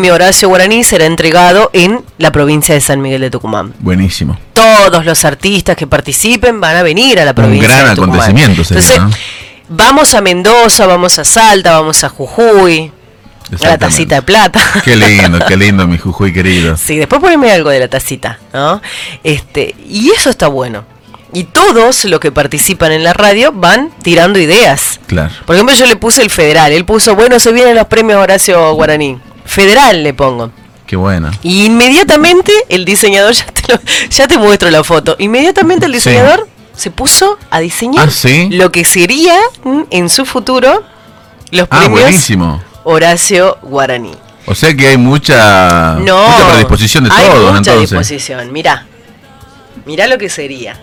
premio Horacio Guaraní será entregado en la provincia de San Miguel de Tucumán. Buenísimo. Todos los artistas que participen van a venir a la Un provincia gran de Tucumán. acontecimiento sería, Entonces, vamos a Mendoza, vamos a Salta, vamos a Jujuy, a la tacita de plata. Qué lindo, qué lindo, mi Jujuy querido. Sí, después poneme algo de la tacita, ¿no? Este, y eso está bueno. Y todos los que participan en la radio van tirando ideas. Claro. Por ejemplo, yo le puse el federal. Él puso, bueno, se vienen los premios Horacio Guaraní. Federal le pongo. Qué buena. Y inmediatamente el diseñador, ya te, lo- ya te muestro la foto, inmediatamente el Sí. diseñador se puso a diseñar Ah, ¿sí? lo que sería mm, en su futuro los Ah, premios buenísimo. Horacio Guaraní. O sea que hay mucha, No, mucha predisposición de hay todos, mucha entonces. disposición. Mirá, mirá lo que sería.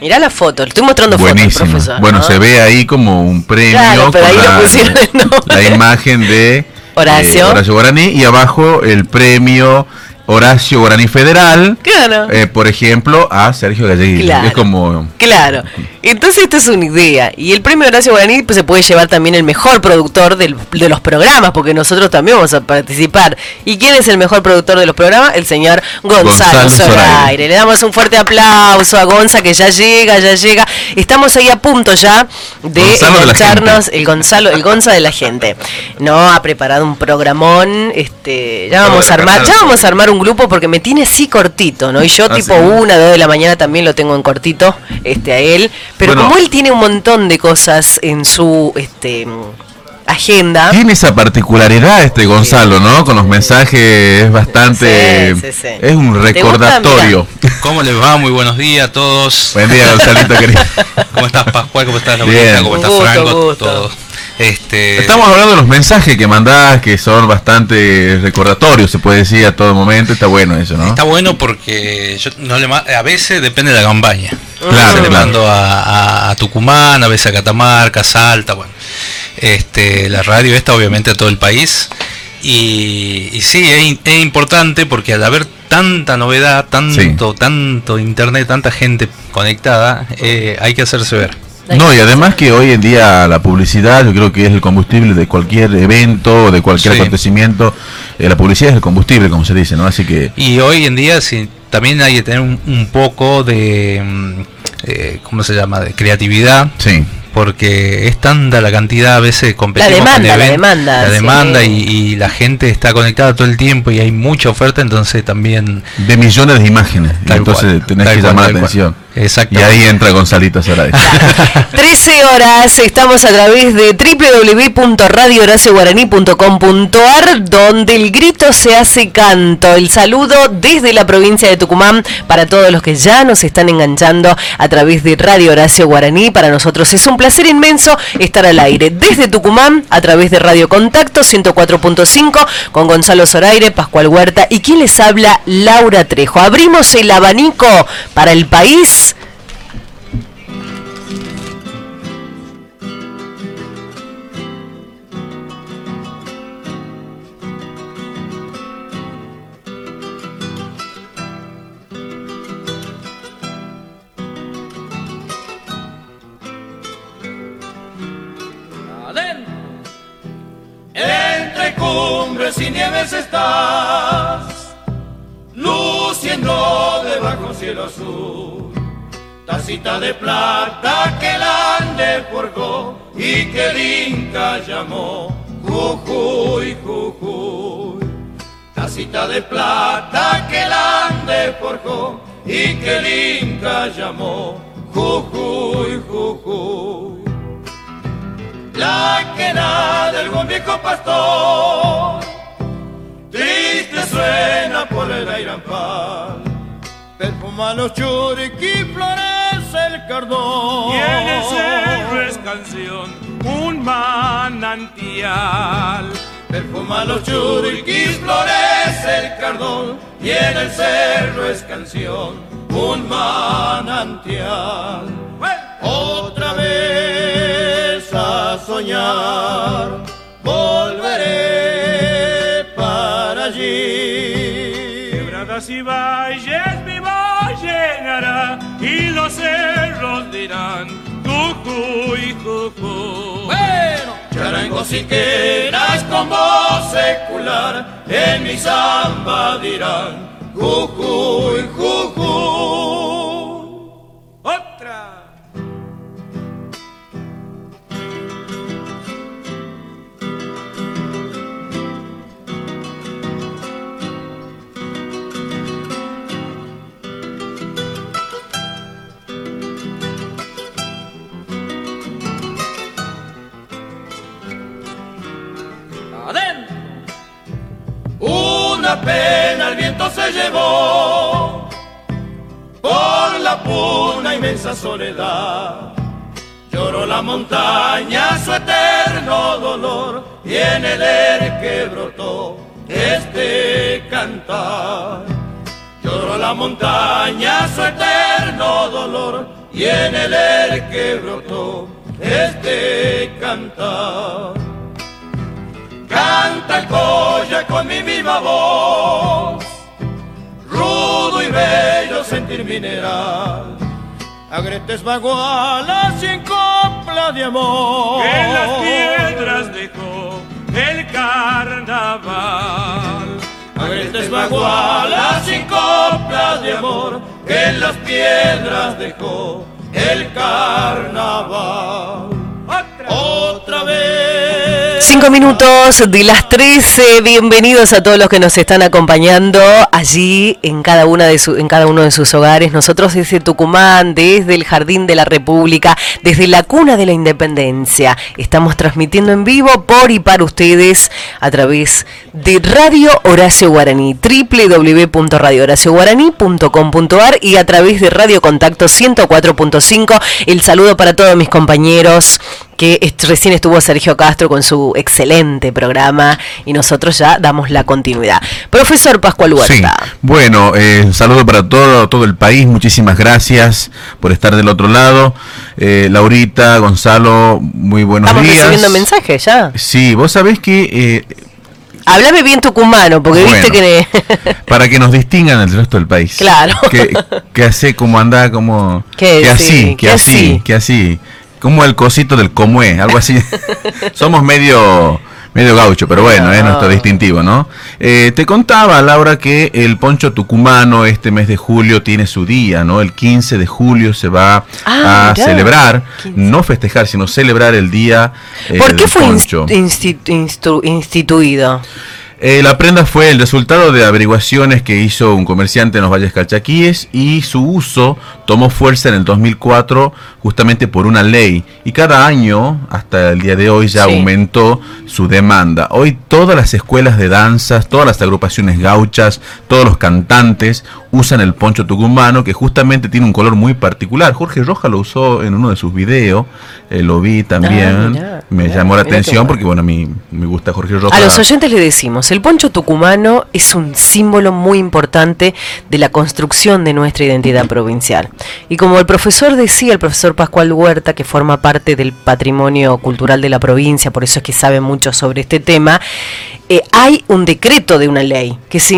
Mirá la foto, le estoy mostrando Buenísimo. fotos, profesor. bueno, ¿no? se ve ahí como un premio Claro, pero ahí la, pusieron el nombre. la imagen de Horacio. eh, Horacio Guaraní y abajo el premio Horacio Guaraní Federal, Claro. eh, por ejemplo, a Sergio Gallegui. Claro. Es como Claro. Entonces esta es una idea. Y el premio Horacio Guaraní pues, se puede llevar también el mejor productor del- de los programas, porque nosotros también vamos a participar. ¿Y quién es el mejor productor de los programas? El señor Gonzalo, Gonzalo Zoraire. Le damos un fuerte aplauso a Gonza que ya llega, ya llega. Estamos ahí a punto ya de gente. el Gonzalo, el Gonza de la gente. No, ha preparado un programón, este, ya vamos a armar, ya vamos a armar un grupo porque me tiene así cortito, ¿no? Y yo Ah, tipo sí. una, dos de la mañana también lo tengo en cortito, este, a él. Pero Bueno. como él tiene un montón de cosas en su este agenda. Tiene esa particularidad este Gonzalo, ¿no? Con los mensajes es bastante... Sí, sí, sí. Es un recordatorio. ¿Cómo les va? Muy buenos días a todos. Buen día, Gonzalito querido. ¿Cómo estás, Pascual? ¿Cómo estás, Bien. Laurita? ¿Cómo estás, gusto, Franco? gusto. Todo. Este, Estamos hablando de los mensajes que mandás, que son bastante recordatorios, se puede decir a todo momento. Está bueno eso, ¿no? Está bueno porque yo no le a veces depende de la campaña. Claro, a veces le claro. mando a, Tucumán, a veces a Catamarca, Salta, bueno. Este, la radio esta obviamente a todo el país. Y, y sí, es importante porque al haber tanta novedad, tanto, tanto internet, tanta gente conectada, eh, hay que hacerse ver. No, y además que hoy en día la publicidad yo creo que es el combustible de cualquier evento, de cualquier Sí. acontecimiento. Eh, la publicidad es el combustible, como se dice, ¿no? Así que... Y hoy en día sí, también hay que tener un, un poco de, mm, eh, ¿cómo se llama?, de creatividad, Sí. porque es tanta la cantidad a veces competimos demanda, con la demanda, la sí. demanda y, y la gente está conectada todo el tiempo y hay mucha oferta, entonces también... De millones de imágenes. Entonces cual, tenés que cual, llamar la cual. Atención. Y ahí entra Gonzalito Zoraire. 13 horas, estamos a través de www.radiohoracioguaraní.com.ar donde el grito se hace canto. El saludo desde la provincia de Tucumán para todos los que ya nos están enganchando a través de Radio Horacio Guaraní. Para nosotros es un placer inmenso estar al aire desde Tucumán a través de Radio Contacto 104.5 con Gonzalo Zoraire, Pascual Huerta y quien les habla Laura Trejo. Abrimos el abanico para el país. Cumbres y nieves estás, luciendo debajo cielo azul. Tacita de plata que el ande forjó y que el Inca llamó Jujuy, Jujuy. Tacita de plata que el ande forjó y que el Inca llamó Jujuy, Jujuy la quena del buen viejo pastor. Triste suena por el airampal, perfuma los churiquí, florece el cardón. Y en el cerro es canción, un manantial. Perfuma los churiquís, florece el cardón, y en el cerro es canción, un manantial. A soñar, volveré para allí. Quebradas y valles mi voz llenará y los cerros dirán Jujuy, Jujuy. Bueno, charango siqueras con voz secular, en mi samba dirán, Jujuy, Jujuy. Una pena el viento se llevó por la puna inmensa soledad. Lloró la montaña su eterno dolor y en el aire que brotó este cantar. Lloró la montaña su eterno dolor y en el aire que brotó este cantar. Canta el colla con mi viva voz, rudo y bello sentir mineral. Agretes bagualas sin copla de amor. Que en las piedras dejó el carnaval. Agretes bagualas sin copla de amor. Que en las piedras dejó el carnaval. Otra. Otra vez. Cinco minutos de las 13. Bienvenidos a todos los que nos están acompañando allí en cada una de su, en cada uno de sus hogares. Nosotros desde Tucumán, desde el Jardín de la República, desde la cuna de la Independencia, estamos transmitiendo en vivo por y para ustedes a través de Radio Horacio Guaraní, www.radiohoracioguaraní.com.ar y a través de Radio Contacto 104.5. El saludo para todos mis compañeros que est- recién estuvo Sergio Castro con su excelente programa y nosotros ya damos la continuidad. Profesor Pascual Sí, Huerta. bueno, eh, un saludo para todo, todo el país, muchísimas gracias por estar del otro lado. Eh, Laurita, Gonzalo, muy buenos Estamos días. recibiendo mensajes ya. Sí, vos sabés que eh, Háblame bien tucumano, porque Bueno. viste que... para que nos distingan del resto del país. Claro. Que, que hace como anda, como... Que sí, así, que así. que así. Como el cosito del comue, algo así. Somos medio... Medio gaucho, pero bueno, es nuestro distintivo, ¿no? Eh, te contaba, Laura, que el poncho tucumano este mes de julio tiene su día, ¿no? El 15 de julio se va Ah, a mirá. celebrar, 15. no festejar, sino celebrar el día eh, ¿Por qué del fue poncho. instituido? Eh, la prenda fue el resultado de averiguaciones que hizo un comerciante en los Valles Calchaquíes y su uso tomó fuerza en el 2004 justamente por una ley y cada año hasta el día de hoy ya Sí. aumentó su demanda. Hoy todas las escuelas de danzas, todas las agrupaciones gauchas, todos los cantantes usan el poncho tucumano que justamente tiene un color muy particular. Jorge Roja lo usó en uno de sus videos, eh, lo vi también, Ah, mirá, me mirá, llamó la atención bueno. porque bueno, a mí me gusta Jorge Roja. A los oyentes le decimos, el poncho tucumano es un símbolo muy importante de la construcción de nuestra identidad provincial. Y como el profesor decía, el profesor Pascual Huerta, que forma parte del patrimonio cultural de la provincia, por eso es que sabe mucho sobre este tema, eh, hay un decreto de una ley que se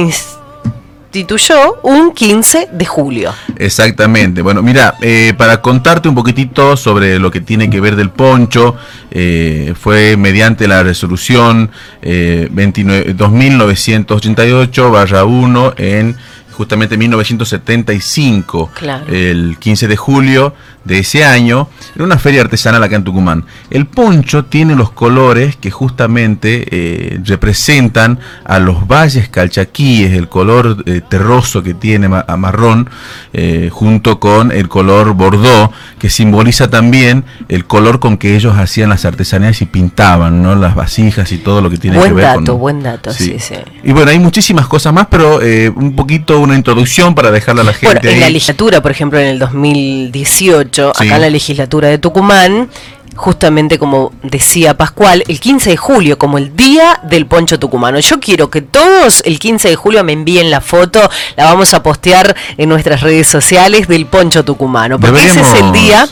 instituyó un 15 de julio. Exactamente. Bueno, mira, eh, para contarte un poquitito sobre lo que tiene que ver del poncho, eh, fue mediante la resolución eh, 29 2988-1 en justamente 1975, Claro. el 15 de julio de ese año, en una feria artesanal acá en Tucumán. El poncho tiene los colores que justamente eh, representan a los valles calchaquíes, el color eh, terroso que tiene ma- a marrón, eh, junto con el color bordó, que simboliza también el color con que ellos hacían las artesanías y pintaban, ¿no? Las vasijas y todo lo que tiene Buen que ver dato, con... buen dato, sí, sí. Y bueno, hay muchísimas cosas más, pero eh, un poquito una introducción para dejarle a la gente Bueno, en la legislatura, por ejemplo, en el 2018, Sí. acá en la legislatura de Tucumán, justamente como decía Pascual, el 15 de julio como el día del poncho tucumano. Yo quiero que todos el 15 de julio me envíen la foto, la vamos a postear en nuestras redes sociales del poncho tucumano, porque ese es el día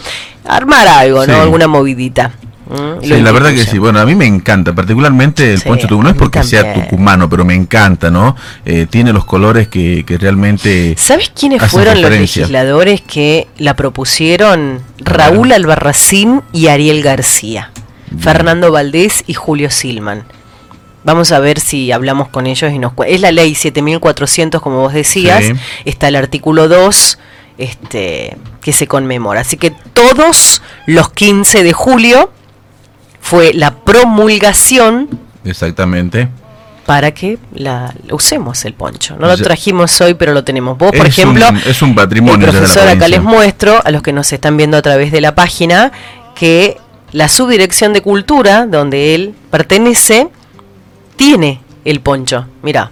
armar algo, ¿no? Alguna movidita. ¿Mm? Sí, la verdad que sí. Bueno, a mí me encanta, particularmente el Sí, poncho tucumano. No es porque sea tucumano, pero me encanta, ¿no? Eh, tiene los colores que, que realmente. ¿Sabes quiénes fueron los legisladores que la propusieron? Raúl Albarracín y Ariel García. Fernando Valdés y Julio Silman. Vamos a ver si hablamos con ellos y nos Es la ley 7400, como vos decías. Sí. Está el artículo 2 este, que se conmemora. Así que todos los 15 de julio fue la promulgación Exactamente. para que la, usemos el poncho. No lo trajimos hoy, pero lo tenemos. Vos, por Es ejemplo, un- es un patrimonio el ya de la profesor acá les muestro, a los que nos están viendo a través de la página, que la subdirección de cultura, donde él pertenece, tiene el poncho. Mira.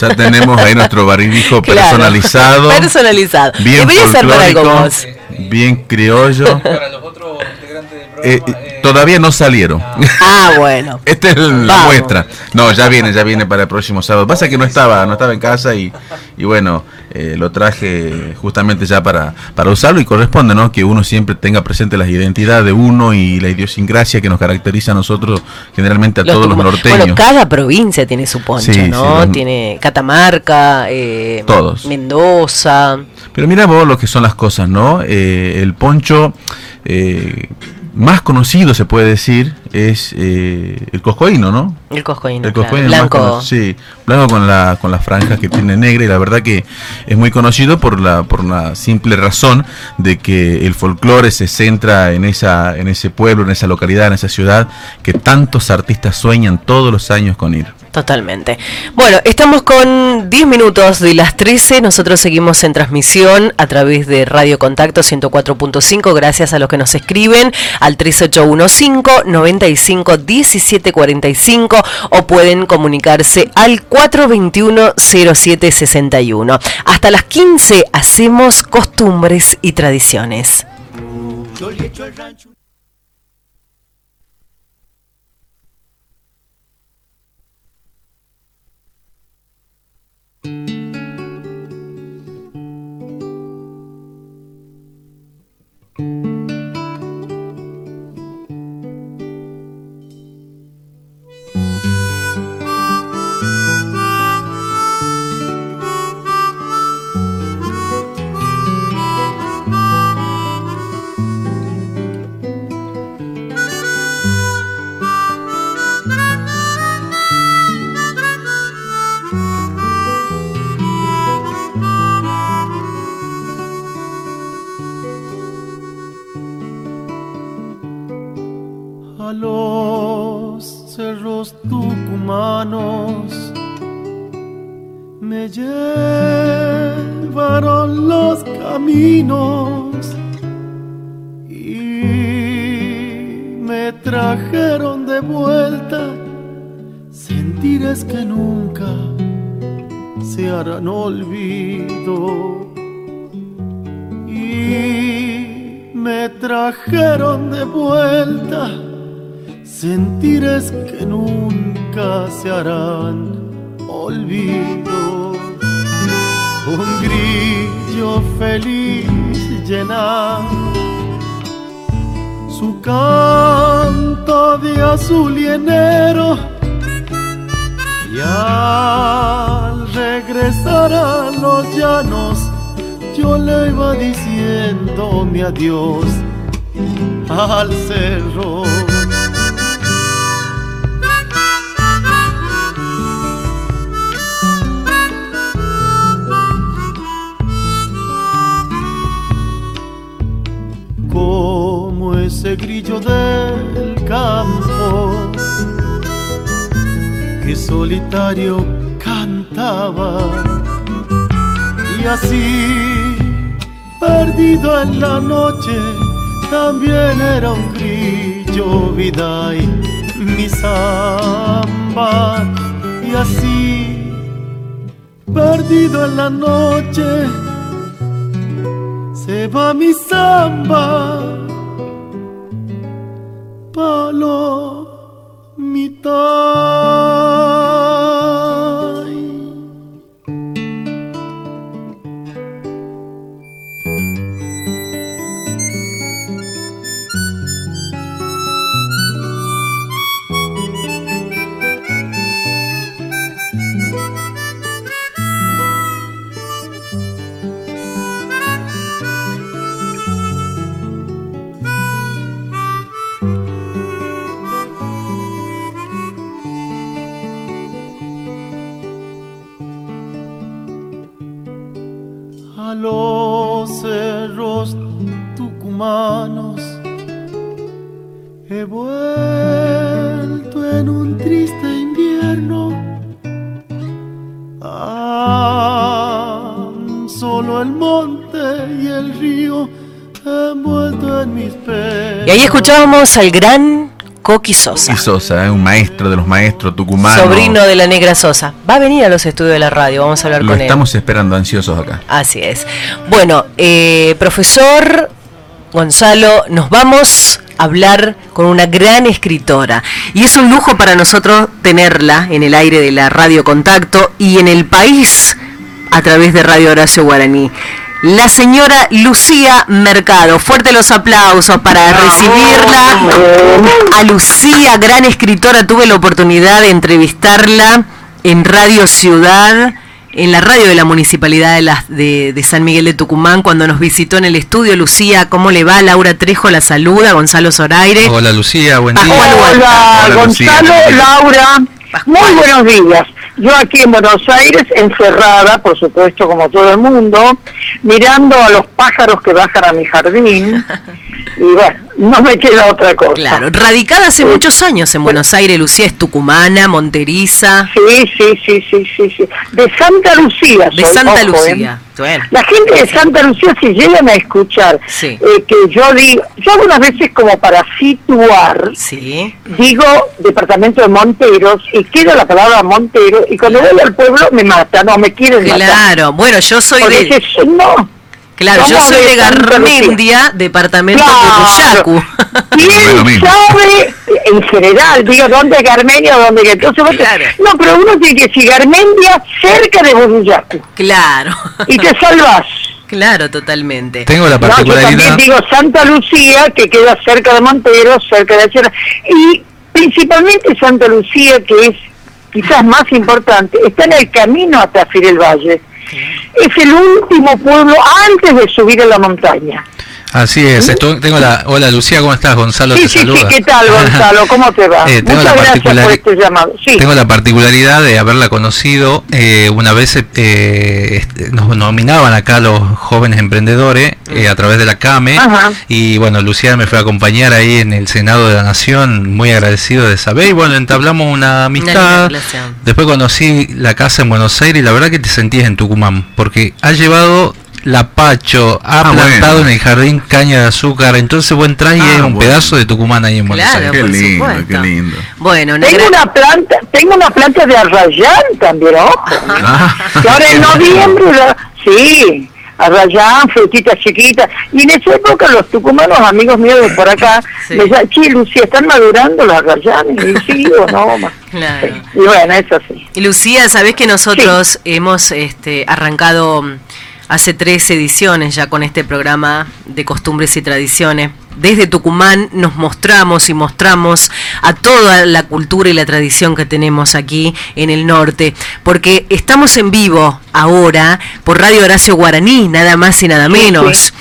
Ya tenemos ahí nuestro barbijo Claro. personalizado. Personalizado. Bien Debería ser para algo vos. bien criollo. Para los otros integrantes del Eh, programa, eh, eh, todavía no salieron. Ah, bueno. Esta es la Vamos. muestra. No, ya viene, ya viene para el próximo sábado. Pasa que no estaba, no estaba en casa y, y bueno, eh, lo traje justamente ya para, para usarlo y corresponde, ¿no? Que uno siempre tenga presente las identidades de uno y la idiosincrasia que nos caracteriza a nosotros, generalmente a Los todos los norteños. Bueno, cada provincia tiene su poncho, Sí, sí, ¿no? los- Tiene Catamarca, eh, Todos. Mendoza. Pero mira vos lo que son las cosas, ¿no? Eh, el poncho eh, más conocido, se puede decir, es eh, el coscoíno, ¿no? El coscoíno, El claro, coscoíno más blanco. sí, blanco con la con las franjas que tiene negra y la verdad que es muy conocido por la por la simple razón de que el folclore se centra en esa en ese pueblo, en esa localidad, en esa ciudad que tantos artistas sueñan todos los años con ir. Totalmente. Bueno, estamos con 10 minutos de las 13. Nosotros seguimos en transmisión a través de Radio Contacto 104.5. Gracias a los que nos escriben al 3815-951745 o pueden comunicarse al 421-0761. Hasta las 15 hacemos costumbres y tradiciones. Yo le a los cerros tucumanos. Me llevaron los caminos y me trajeron de vuelta sentires que nunca se harán olvido y me trajeron de vuelta sentires que nunca se harán olvido. Un grillo feliz llena su canto de azul y enero y al regresar a los llanos yo le iba diciendo mi adiós al cerro. Como ese grillo del campo que solitario cantaba. Y así perdido en la noche también era un grillo vida y mi samba. Y así perdido en la noche se va mi samba palo a los cerros tucumanos. He vuelto en un triste invierno. Ah, solo el monte y el río envuelto en mis penas. Y ahí escuchábamos al gran Coqui Sosa. Y Sosa, ¿eh? un maestro de los maestros tucumanos. Sobrino de la Negra Sosa. Va a venir a los estudios de la radio, vamos a hablar Lo con él. estamos esperando ansiosos acá. Así es. Bueno, eh, profesor Gonzalo, nos vamos a hablar con una gran escritora. Y es un lujo para nosotros tenerla en el aire de la Radio Contacto y en el país a través de Radio Horacio Guaraní. La señora Lucía Mercado. Fuerte los aplausos para recibirla. A Lucía, gran escritora, tuve la oportunidad de entrevistarla en Radio Ciudad, en la radio de la Municipalidad de, las- de- de San Miguel de Tucumán, cuando nos visitó en el estudio. Lucía, ¿cómo le va? Laura Trejo la saluda, Gonzalo Zoraire. Hola Lucía, buen día. Hola, Hola, Lucía. Gonzalo, Laura. Pascual. Muy buenos días. Yo aquí en Buenos Aires, encerrada, por supuesto, como todo el mundo, mirando a los pájaros que bajan a mi jardín. Y bueno, no me queda otra cosa. Claro, radicada hace muchos años en Buenos Aires, Lucía es tucumana, monteriza, Sí, sí, sí, sí, sí, sí. De Santa Lucía. de soy, Santa ojo, ¿eh? Lucía. Bueno, La gente de Santa Lucía, si llegan a escuchar Sí. eh, que yo digo, yo algunas veces como para situar, sí. digo departamento de Monteros y queda la palabra Montero y cuando voy al pueblo me mata, no me quieren matar. Claro, bueno, yo soy Porque de... no. Claro, yo soy de. Garmendia, departamento Claro. de Ruyacu. ¿Quién sabe en general? Digo, ¿dónde es Garmendia? ¿Dónde que entonces vos te- Claro. No, pero uno tiene que decir Garmendia cerca de Boruyacu claro. y te salvas. Claro, totalmente. Tengo la No, yo también particularidad. digo Santa Lucía, que queda cerca de Monteros, cerca de la Sierra, y principalmente Santa Lucía, que es quizás más importante, está en el camino hasta Firel Valle. Es el último pueblo antes de subir a la montaña. Así es. tengo la. Hola Lucía, ¿cómo estás? Gonzalo Sí, te sí, saluda. sí, ¿qué tal Gonzalo? ¿Cómo te va? Eh, tengo Muchas la gracias por este llamado. Sí. Tengo la particularidad de haberla conocido. eh, una vez eh, este, nos nominaban acá los jóvenes emprendedores eh, a través de la CAME. Ajá. Y bueno, Lucía me fue a acompañar ahí en el Senado de la Nación, muy agradecido de saber. Y bueno, entablamos una amistad. relación. Después conocí la casa en Buenos Aires y la verdad que te sentías en Tucumán, porque ha llevado la Pacho, ha Ah, plantado bueno. en el jardín caña de azúcar, entonces entrás y Ah, es un bueno. pedazo de Tucumán ahí en Buenos Claro, Aires. Qué lindo, supuesto. qué lindo. Bueno, una Tengo gran- una planta, tengo una planta de arrayán también, ojo. Ah, que ahora en noviembre, la- sí, arrayán, frutitas chiquitas. Y en esa época los tucumanos, amigos míos de por acá, Sí. me decían, che, Lucía, ¿están madurando los arrayanes? Y sí o no, ma. Claro. Y bueno, eso sí. Y Lucía, sabés que nosotros hemos este, arrancado mm, hace tres ediciones ya con este programa de costumbres y tradiciones. Desde Tucumán nos mostramos y mostramos a toda la cultura y la tradición que tenemos aquí en el norte, porque estamos en vivo ahora por Radio Horacio Guaraní, nada más y nada menos. sí.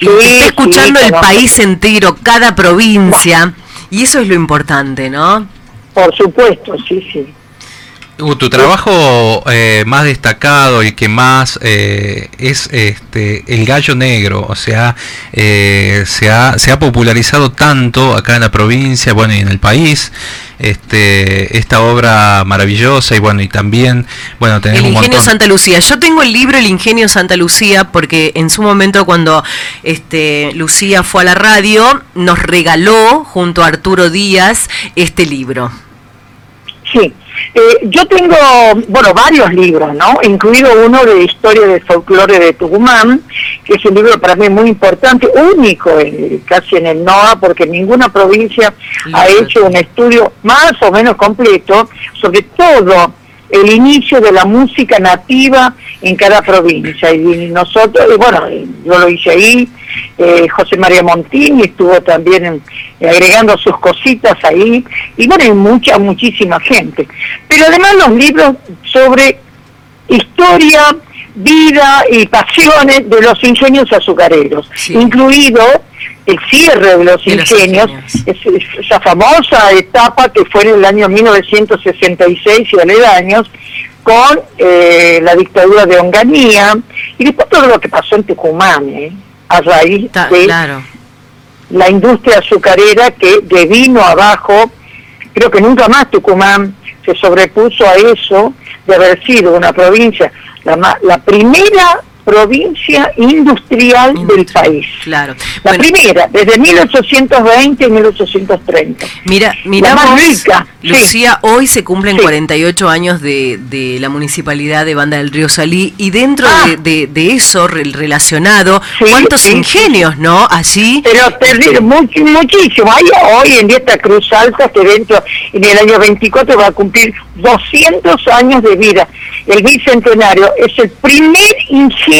Sí, está escuchando el país entero, cada provincia, y eso es lo importante, ¿no? Por supuesto, sí, sí. Uh, tu trabajo eh, más destacado y que más eh, es este el gallo negro, o sea, eh, se, ha, se ha popularizado tanto acá en la provincia, bueno, y en el país, este esta obra maravillosa y bueno, y también, bueno, tenés El un Ingenio montón. Santa Lucía. Yo tengo el libro El Ingenio Santa Lucía porque en su momento cuando este, Lucía fue a la radio nos regaló junto a Arturo Díaz este libro. Sí, Eh, yo tengo, bueno, varios libros, ¿no? Incluido uno de Historia del Folclore de Tucumán, que es un libro para mí muy importante, único en- casi en el NOA, porque ninguna provincia ha hecho un estudio más o menos completo sobre todo el inicio de la música nativa en cada provincia. Y nosotros, y bueno, yo lo hice ahí, eh, José María Montini estuvo también agregando sus cositas ahí, y bueno, y mucha, muchísima gente. Pero además los libros sobre historia, vida y pasiones de los ingenios azucareros, Sí. incluido el cierre de los De los ingenios, ingenios. es- es- esa famosa etapa que fue en el año 1966 y aledaños, con eh, la dictadura de Onganía y después todo lo que pasó en Tucumán, ¿eh? a raíz Ta- de claro. la industria azucarera que de vino abajo, creo que nunca más Tucumán se sobrepuso a eso haber sido una provincia, la, la primera provincia industrial del país. Claro. La Bueno, primera, desde 1820 y 1830. Mira, mira más sí. Lucía, hoy se cumplen Sí. 48 años de, de la municipalidde de Banda del Río Salí y dentro Ah. de, de- de eso re- relacionado, Sí, cuántos ingenios, ¿no? Allí. Pero terrible, much- muchísimo. Hay hoy en esta Cruz Alta que dentro, en el año 24 va a cumplir 200 años de vida. El bicentenario es el primer ingenio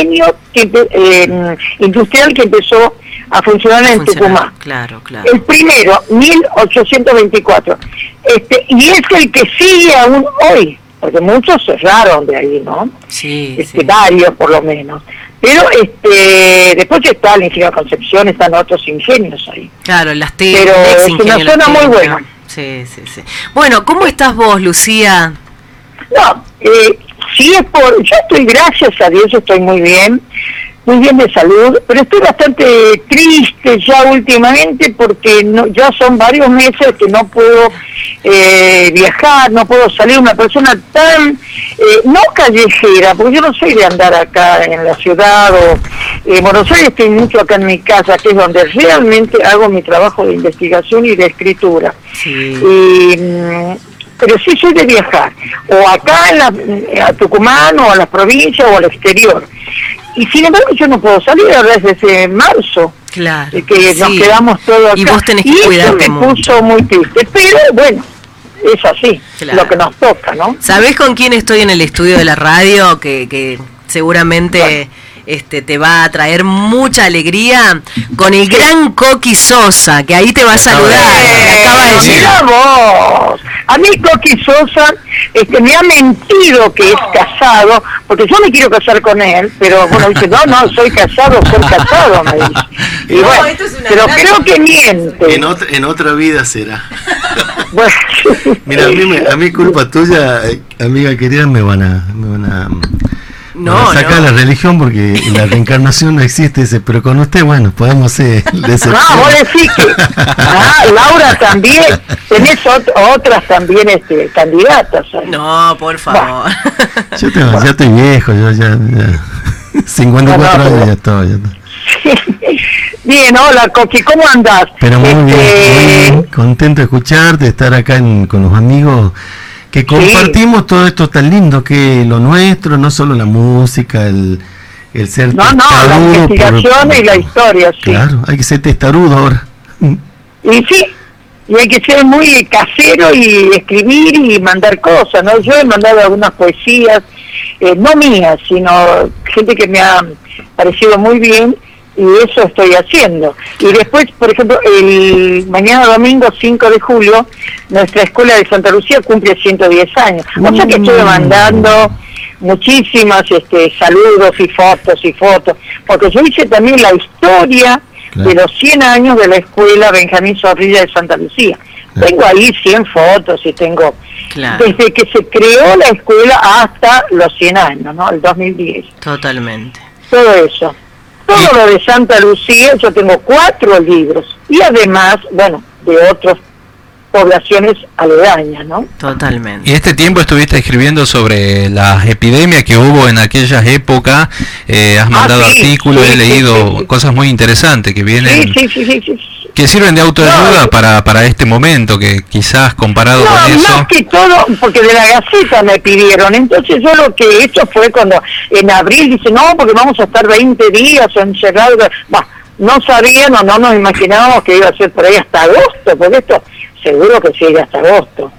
que, empe- eh, industrial que empezó a funcionar en funcionar. Tucumán. Claro, claro. El primero, 1824. Este, y es el que sigue aún hoy, porque muchos cerraron de ahí, ¿no? Sí, este, sí. varios por lo menos. Pero este, después está el ingenio Concepción, están otros ingenios ahí. Claro, las T. Pero es una zona muy buena. Sí, sí, sí. Bueno, ¿cómo estás vos, Lucía? No, eh, sí es por, yo estoy, gracias a Dios, estoy muy bien, muy bien de salud, pero estoy bastante triste ya últimamente porque no, ya son varios meses que no puedo eh, viajar, no puedo salir, una persona tan, eh, no callejera, porque yo no soy de andar acá en la ciudad o en Buenos Aires, estoy mucho acá en mi casa, que es donde realmente hago mi trabajo de investigación y de escritura. Sí. Pero sí soy de viajar, o acá en la, a Tucumán, o a las provincias, o al exterior. Y sin embargo yo no puedo salir ahora desde marzo, Claro. eh, que nos quedamos todos acá. Y vos tenés que Y eso cuidarte me mucho. puso muy triste, pero bueno, es así, Claro. lo que nos toca, ¿no? ¿Sabés con quién estoy en el estudio de la radio? Que, que seguramente este, te va a traer mucha alegría. Con el gran Coqui Sosa, que ahí te va a saludar. Me acaba de Eh, decir. mira vos. A mí Coqui Sosa este, me ha mentido que es casado, porque yo me quiero casar con él, pero bueno, dice, no, no, soy casado, soy casado, me dice. Y No, bueno, esto es una pero gran- creo que miente. En otra, en otra vida será. Bueno, Mira, a mí, me- a mí culpa tuya, eh, amiga querida, me van a, me van a, No, van a sacar no. la religión porque la reencarnación no existe, ese, pero con usted, bueno, podemos ser de excepción. No, vos decís que. Ah, Laura también. Tenés ot- otras también este, candidatas. ¿eh? No, por favor. Yo tengo- ya estoy viejo, yo ya, ya 54 No, no, años pero- ya estoy. ya estoy. Bien, hola Coqui, ¿cómo andás? Pero muy bien, Este, muy bien, contento de escucharte, de estar acá en- con los amigos que compartimos todo esto tan lindo que lo nuestro, no solo la música, el, el ser No, no, la testarudo por- investigación y la historia, sí. Claro, hay que ser testarudo ahora. Y sí, y hay que ser muy casero y escribir y mandar cosas, ¿no? Yo he mandado algunas poesías, eh, no mías, sino gente que me ha parecido muy bien y eso estoy haciendo. Y después, por ejemplo, el mañana domingo 5 de julio, nuestra escuela de Santa Lucía cumple 110 años. O sea que estuve Mm. mandando muchísimas este, saludos y fotos y fotos, porque yo hice también la historia Claro. de los 100 años de la escuela Benjamín Zorrilla de Santa Lucía. Claro. Tengo ahí 100 fotos y tengo Claro, desde que se creó la escuela hasta los 100 años, ¿no? El 2010. totalmente. Todo eso. Todo lo de Santa Lucía, yo tengo cuatro libros y además, bueno, de otras poblaciones aledañas, ¿no? Totalmente. Y este tiempo estuviste escribiendo sobre las epidemias que hubo en aquellas épocas, eh, has mandado Ah, sí, artículos, sí, he leído sí, sí. cosas muy interesantes que vienen, Sí, sí, sí, sí, sí. Que sirven de autoayuda No, para, para este momento, que quizás comparado No, con eso... más que todo, porque de la Gaceta me pidieron. Entonces yo lo que he hecho fue cuando en abril dice, no, porque vamos a estar 20 días encerrados. Bah, no sabíamos, no nos imaginábamos que iba a ser por ahí hasta agosto, porque esto seguro que sigue hasta agosto.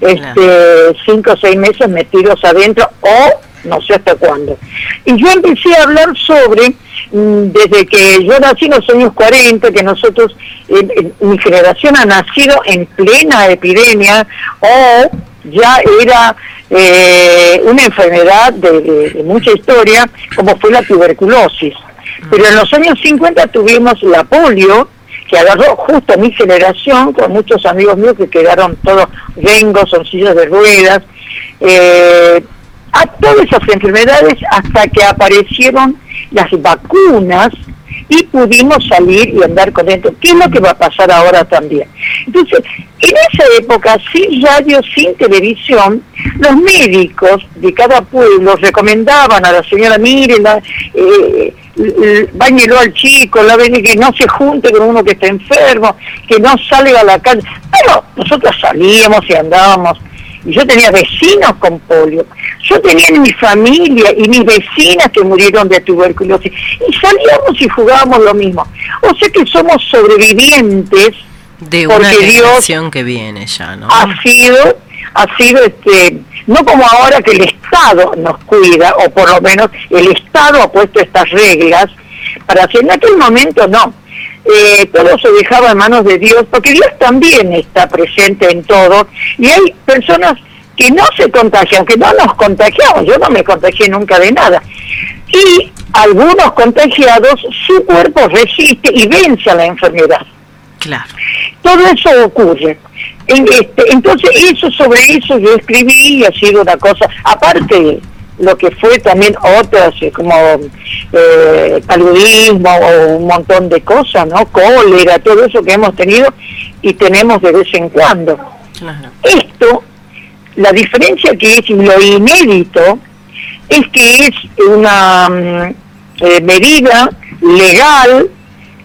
Este, cinco o seis meses metidos adentro o no sé hasta cuándo. Y yo empecé a hablar sobre, mm, desde que yo nací en los años 40, que nosotros, eh, eh, mi generación ha nacido en plena epidemia o ya era eh, una enfermedad de, mucha historia, como fue la tuberculosis. Pero en los años 50 tuvimos la polio, que agarró justo a mi generación, con muchos amigos míos que quedaron todos vengos, son sillas de ruedas. Eh, a todas esas enfermedades hasta que aparecieron las vacunas y pudimos salir y andar con esto. ¿Qué es lo que va a pasar ahora también? Entonces, en esa época, sin radio, sin televisión, los médicos de cada pueblo recomendaban a la señora, mire, la, eh, bañelo al chico, la que no se junte con uno que está enfermo, que no salga a la calle. Pero nosotros salíamos y andábamos y yo tenía vecinos con polio. Yo tenía en mi familia y mis vecinas que murieron de tuberculosis. Y salíamos y jugábamos lo mismo. O sea que somos sobrevivientes de una generación que viene ya, ¿no? Ha sido, ha sido este, no como ahora que el Estado nos cuida, o por lo menos el Estado ha puesto estas reglas, para hacer en aquel momento no eh, todo se dejaba en manos de Dios, porque Dios también está presente en todo, y hay personas que no se contagian, que no nos contagiamos, yo no me contagié nunca de nada, y algunos contagiados, su cuerpo resiste y vence a la enfermedad. Claro. Todo eso ocurre. este, entonces, eso sobre eso yo escribí y ha sido una cosa, aparte lo que fue también otras, como eh, paludismo o un montón de cosas, ¿no? Cólera, todo eso que hemos tenido y tenemos de vez en cuando. Esto, la diferencia que es lo inédito, es que es una mm, eh, medida legal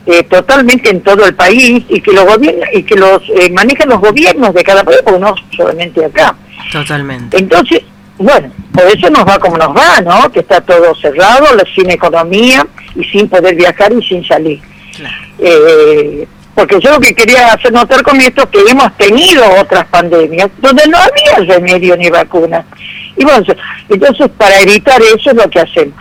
eh, totalmente en todo el país y que los gobiernos y que los eh, manejan los gobiernos de cada país, porque no solamente acá. Totalmente. Entonces, bueno, por eso nos va como nos va, ¿no? Que está todo cerrado, sin economía y sin poder viajar y sin salir. Eh, porque yo lo que quería hacer notar con esto es que hemos tenido otras pandemias donde no había remedio ni vacuna. Y bueno, entonces para evitar eso es lo que hacemos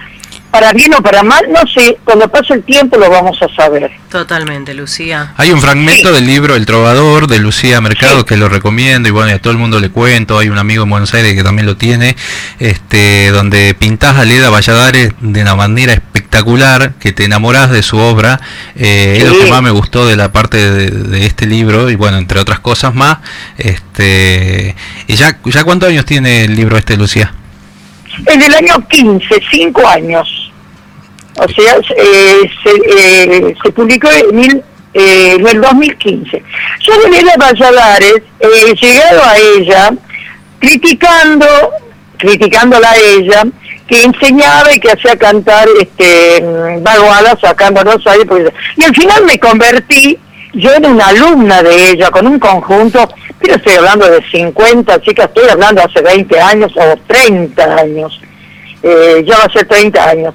para bien o para mal, no sé, cuando pase el tiempo lo vamos a saber. Totalmente, Lucía. Hay un fragmento del libro El Trovador de Lucía Mercado que lo recomiendo y bueno, a todo el mundo le cuento, hay un amigo en Buenos Aires que también lo tiene, este donde pintás a Leda Valladares de una manera espectacular, que te enamorás de su obra, eh, es lo que más me gustó de la parte de, este libro y bueno, entre otras cosas más, este y ya, ya cuántos años tiene el libro este, Lucía? En el año 15, cinco años. O sea, eh, se, eh, se, publicó en, mil, eh, en el 2015. Yo de Elena Valladares he llegado a ella criticando, criticándola a ella, que enseñaba y que hacía cantar este vaguadas sacándonos ahí. Y al final me convertí yo era una alumna de ella con un conjunto, pero estoy hablando de 50 chicas, estoy hablando hace 20 años o 30 años, eh, ya va a ser 30 años.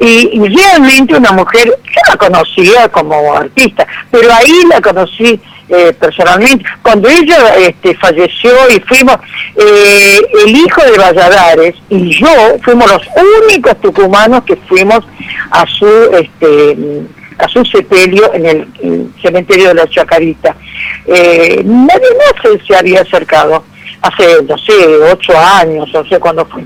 Y, realmente una mujer, yo la conocía como artista, pero ahí la conocí eh, personalmente. Cuando ella este, falleció y fuimos, eh, el hijo de Valladares y yo fuimos los únicos tucumanos que fuimos a su... este a su sepelio en el, cementerio de la Chacarita. Eh, nadie más se había acercado, hace, no sé, ocho años, no sé cuándo fue.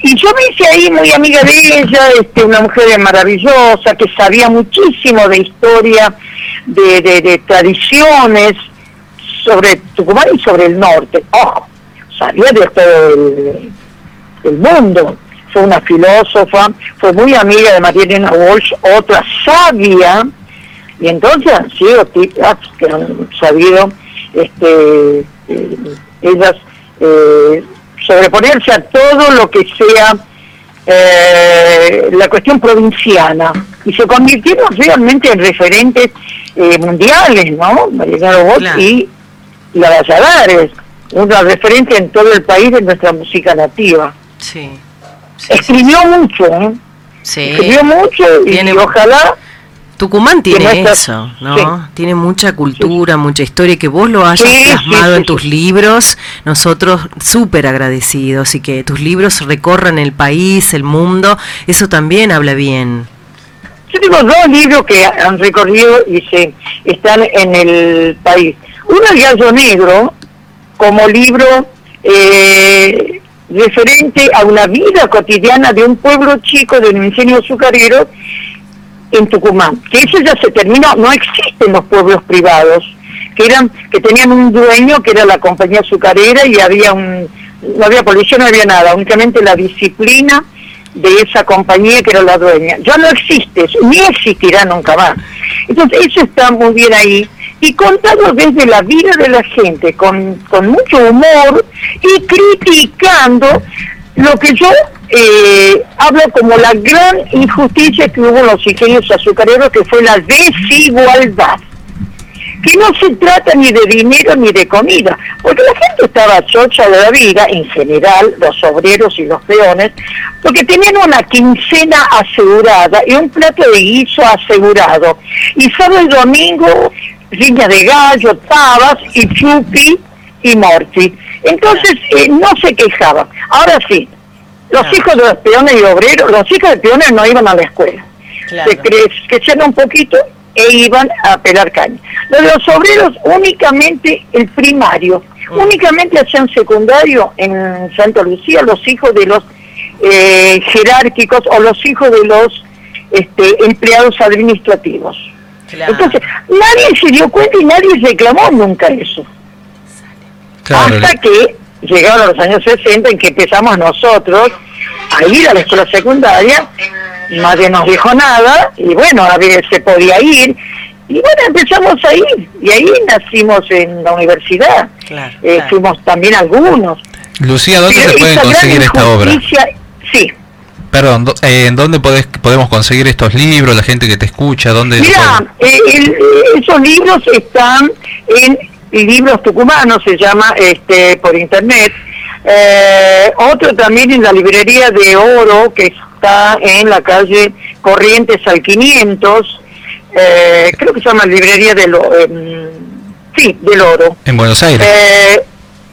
Y yo me hice ahí muy amiga de ella, este, una mujer maravillosa, que sabía muchísimo de historia, de, de, tradiciones sobre Tucumán y sobre el norte. Ojo, sabía de todo el, el mundo fue una filósofa, fue muy amiga de Marielena Walsh, otra sabia, y entonces han sido tipas que han sabido este, eh, ellas eh, sobreponerse a todo lo que sea eh, la cuestión provinciana y se convirtieron realmente en referentes mundiales, ¿no? Marielena Walsh y la Valladares, una referente en todo el país de nuestra música nativa. Sí escribió mucho, ¿eh? Sí. Escribió mucho y, ojalá... Tucumán tiene eso, ¿no? Tiene mucha cultura, mucha historia, que vos lo hayas plasmado en tus libros, nosotros súper agradecidos y que tus libros recorran el país, el mundo, eso también habla bien. Yo tengo dos libros que han recorrido y se están en el país. Uno es Gallo Negro, como libro eh, referente a una vida cotidiana de un pueblo chico de un ingenio azucarero en Tucumán, que eso ya se terminó, no existen los pueblos privados, que eran que tenían un dueño que era la compañía azucarera y había un no había policía, no había nada, únicamente la disciplina de esa compañía que era la dueña. Ya no existe, ni existirá nunca más. Entonces eso está muy bien ahí y contado desde la vida de la gente, con, con mucho humor y criticando lo que yo eh, hablo como la gran injusticia que hubo en los ingenios azucareros, que fue la desigualdad que no se trata ni de dinero ni de comida, porque la gente estaba chocha de la vida, en general, los obreros y los peones, porque tenían una quincena asegurada y un plato de guiso asegurado. Y sábado y domingo, riña de gallo, tabas y chupi y morti. Entonces, eh, no se quejaban. Ahora sí, los hijos de los peones y obreros, los hijos de peones no iban a la escuela. Se crecían un poquito e iban a pelar caña. Los, los obreros únicamente el primario, mm. únicamente hacían secundario en Santa Lucía los hijos de los eh, jerárquicos o los hijos de los este, empleados administrativos. Entonces, nadie se dio cuenta y nadie reclamó nunca eso. Hasta que llegaron los años 60 en que empezamos nosotros a ir a la escuela secundaria nadie nos dijo nada y bueno, a ver, se podía ir. Y bueno, empezamos ahí y ahí nacimos en la universidad. Eh, fuimos también algunos. Lucía, ¿dónde se puede conseguir esta obra? Perdón, eh, ¿en dónde podemos conseguir estos libros, la gente que te escucha? ¿dónde Mira, eh, esos libros están en Libros Tucumanos, se llama este por internet. otro también en la librería de Oro, que es está en la calle Corrientes al 500, eh, creo que se llama Librería del eh, sí, del Oro. En Buenos Aires. Eh,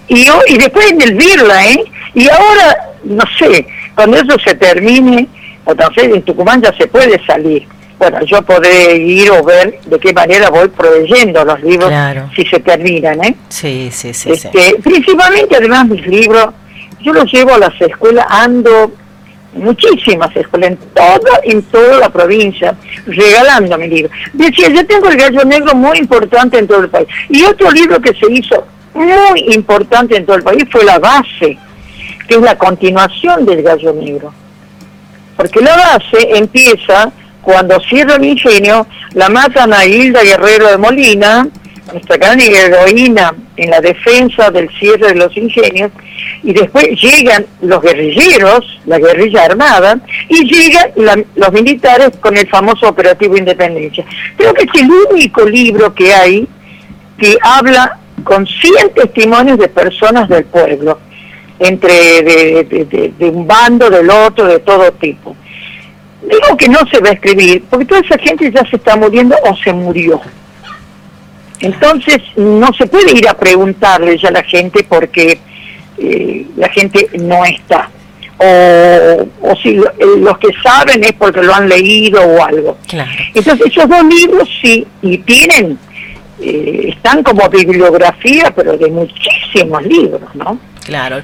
y, y después en el Birla, ¿eh? Y ahora, no sé, cuando eso se termine, o no sé, en Tucumán ya se puede salir. Bueno, yo podré ir o ver de qué manera voy proveyendo los libros si se terminan, ¿eh? Sí, sí, sí, sí. Este, principalmente, además, mis libros, yo los llevo a las escuelas, ando muchísimas escuelas en toda, en toda la provincia, regalando mi libro. Decía, yo tengo el gallo negro muy importante en todo el país. Y otro libro que se hizo muy importante en todo el país fue La Base, que es la continuación del gallo negro. Porque la base empieza cuando cierra el ingenio, la matan a Hilda Guerrero de Molina, nuestra gran heroína en la defensa del cierre de los ingenios, y después llegan los guerrilleros, la guerrilla armada, y llegan los militares con el famoso Operativo Independencia. Creo que es el único libro que hay que habla con 100 testimonios de personas del pueblo, entre de, de un bando, del otro, de todo tipo. Digo que no se va a escribir, porque toda esa gente ya se está muriendo o se murió. Entonces no se puede ir a preguntarle ya a la gente porque eh, la gente no está. O, o si eh, los que saben es porque lo han leído o algo. Entonces esos dos libros sí, y tienen, eh, están como bibliografía, pero de muchísimos libros, ¿no? Claro.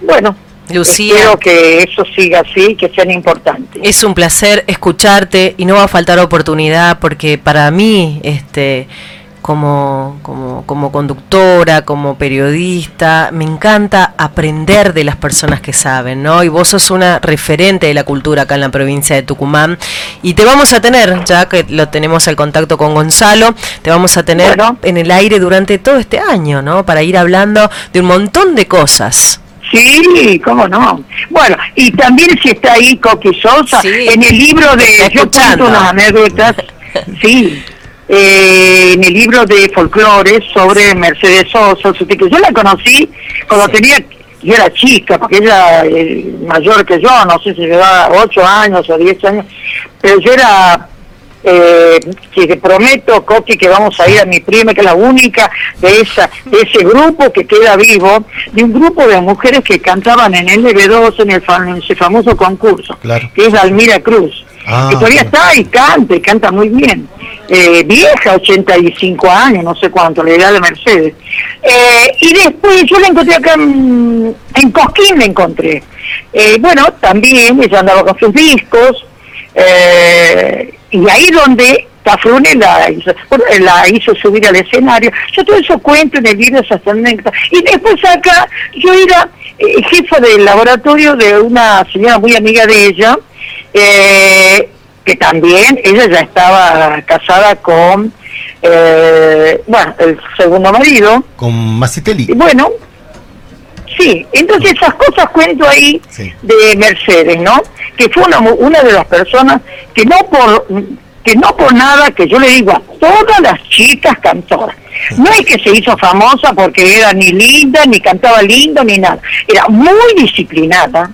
bueno, Lucía. Espero que eso siga así, que sean importantes. Es un placer escucharte y no va a faltar oportunidad porque para mí, este, como, como, como conductora, como periodista, me encanta aprender de las personas que saben, ¿no? Y vos sos una referente de la cultura acá en la provincia de Tucumán. Y te vamos a tener, ya que lo tenemos al contacto con Gonzalo, te vamos a tener en el aire durante todo este año, ¿no? Para ir hablando de un montón de cosas. Sí, cómo no. Bueno, y también si está ahí Coqui Sosa, en el libro de Yo cuento unas anécdotas, sí, eh, en el libro de folclore sobre Mercedes Sosa, yo la conocí cuando tenía, yo era chica, porque ella es mayor que yo, no sé si llevaba 8 años o 10 años, pero yo era eh, que te prometo, Coqui, que vamos a ir a mi prima, que es la única de esa de ese grupo que queda vivo, de un grupo de mujeres que cantaban en LB2 en, el, en ese famoso concurso, que es Almira Cruz, ah, que todavía está y canta, y canta muy bien eh, vieja, 85 años, no sé cuánto, la edad de Mercedes. Eh, y después yo la encontré acá en, en Cosquín, me encontré. Eh, bueno, también ella andaba con sus discos, eh, y ahí donde Cafrune la hizo, bueno, la hizo subir al escenario. Yo todo eso cuento en el libro, esas. Y después acá, yo era eh, jefa del laboratorio de una señora muy amiga de ella, eh, que también ella ya estaba casada con, eh, bueno, el segundo marido. Con Macitelli. Bueno, sí, entonces esas cosas cuento ahí Sí. de Mercedes, ¿no? Que fue una, una de las personas que no por que no por nada, que yo le digo a todas las chicas cantoras, no es que se hizo famosa porque era ni linda, ni cantaba lindo, ni nada, era muy disciplinada,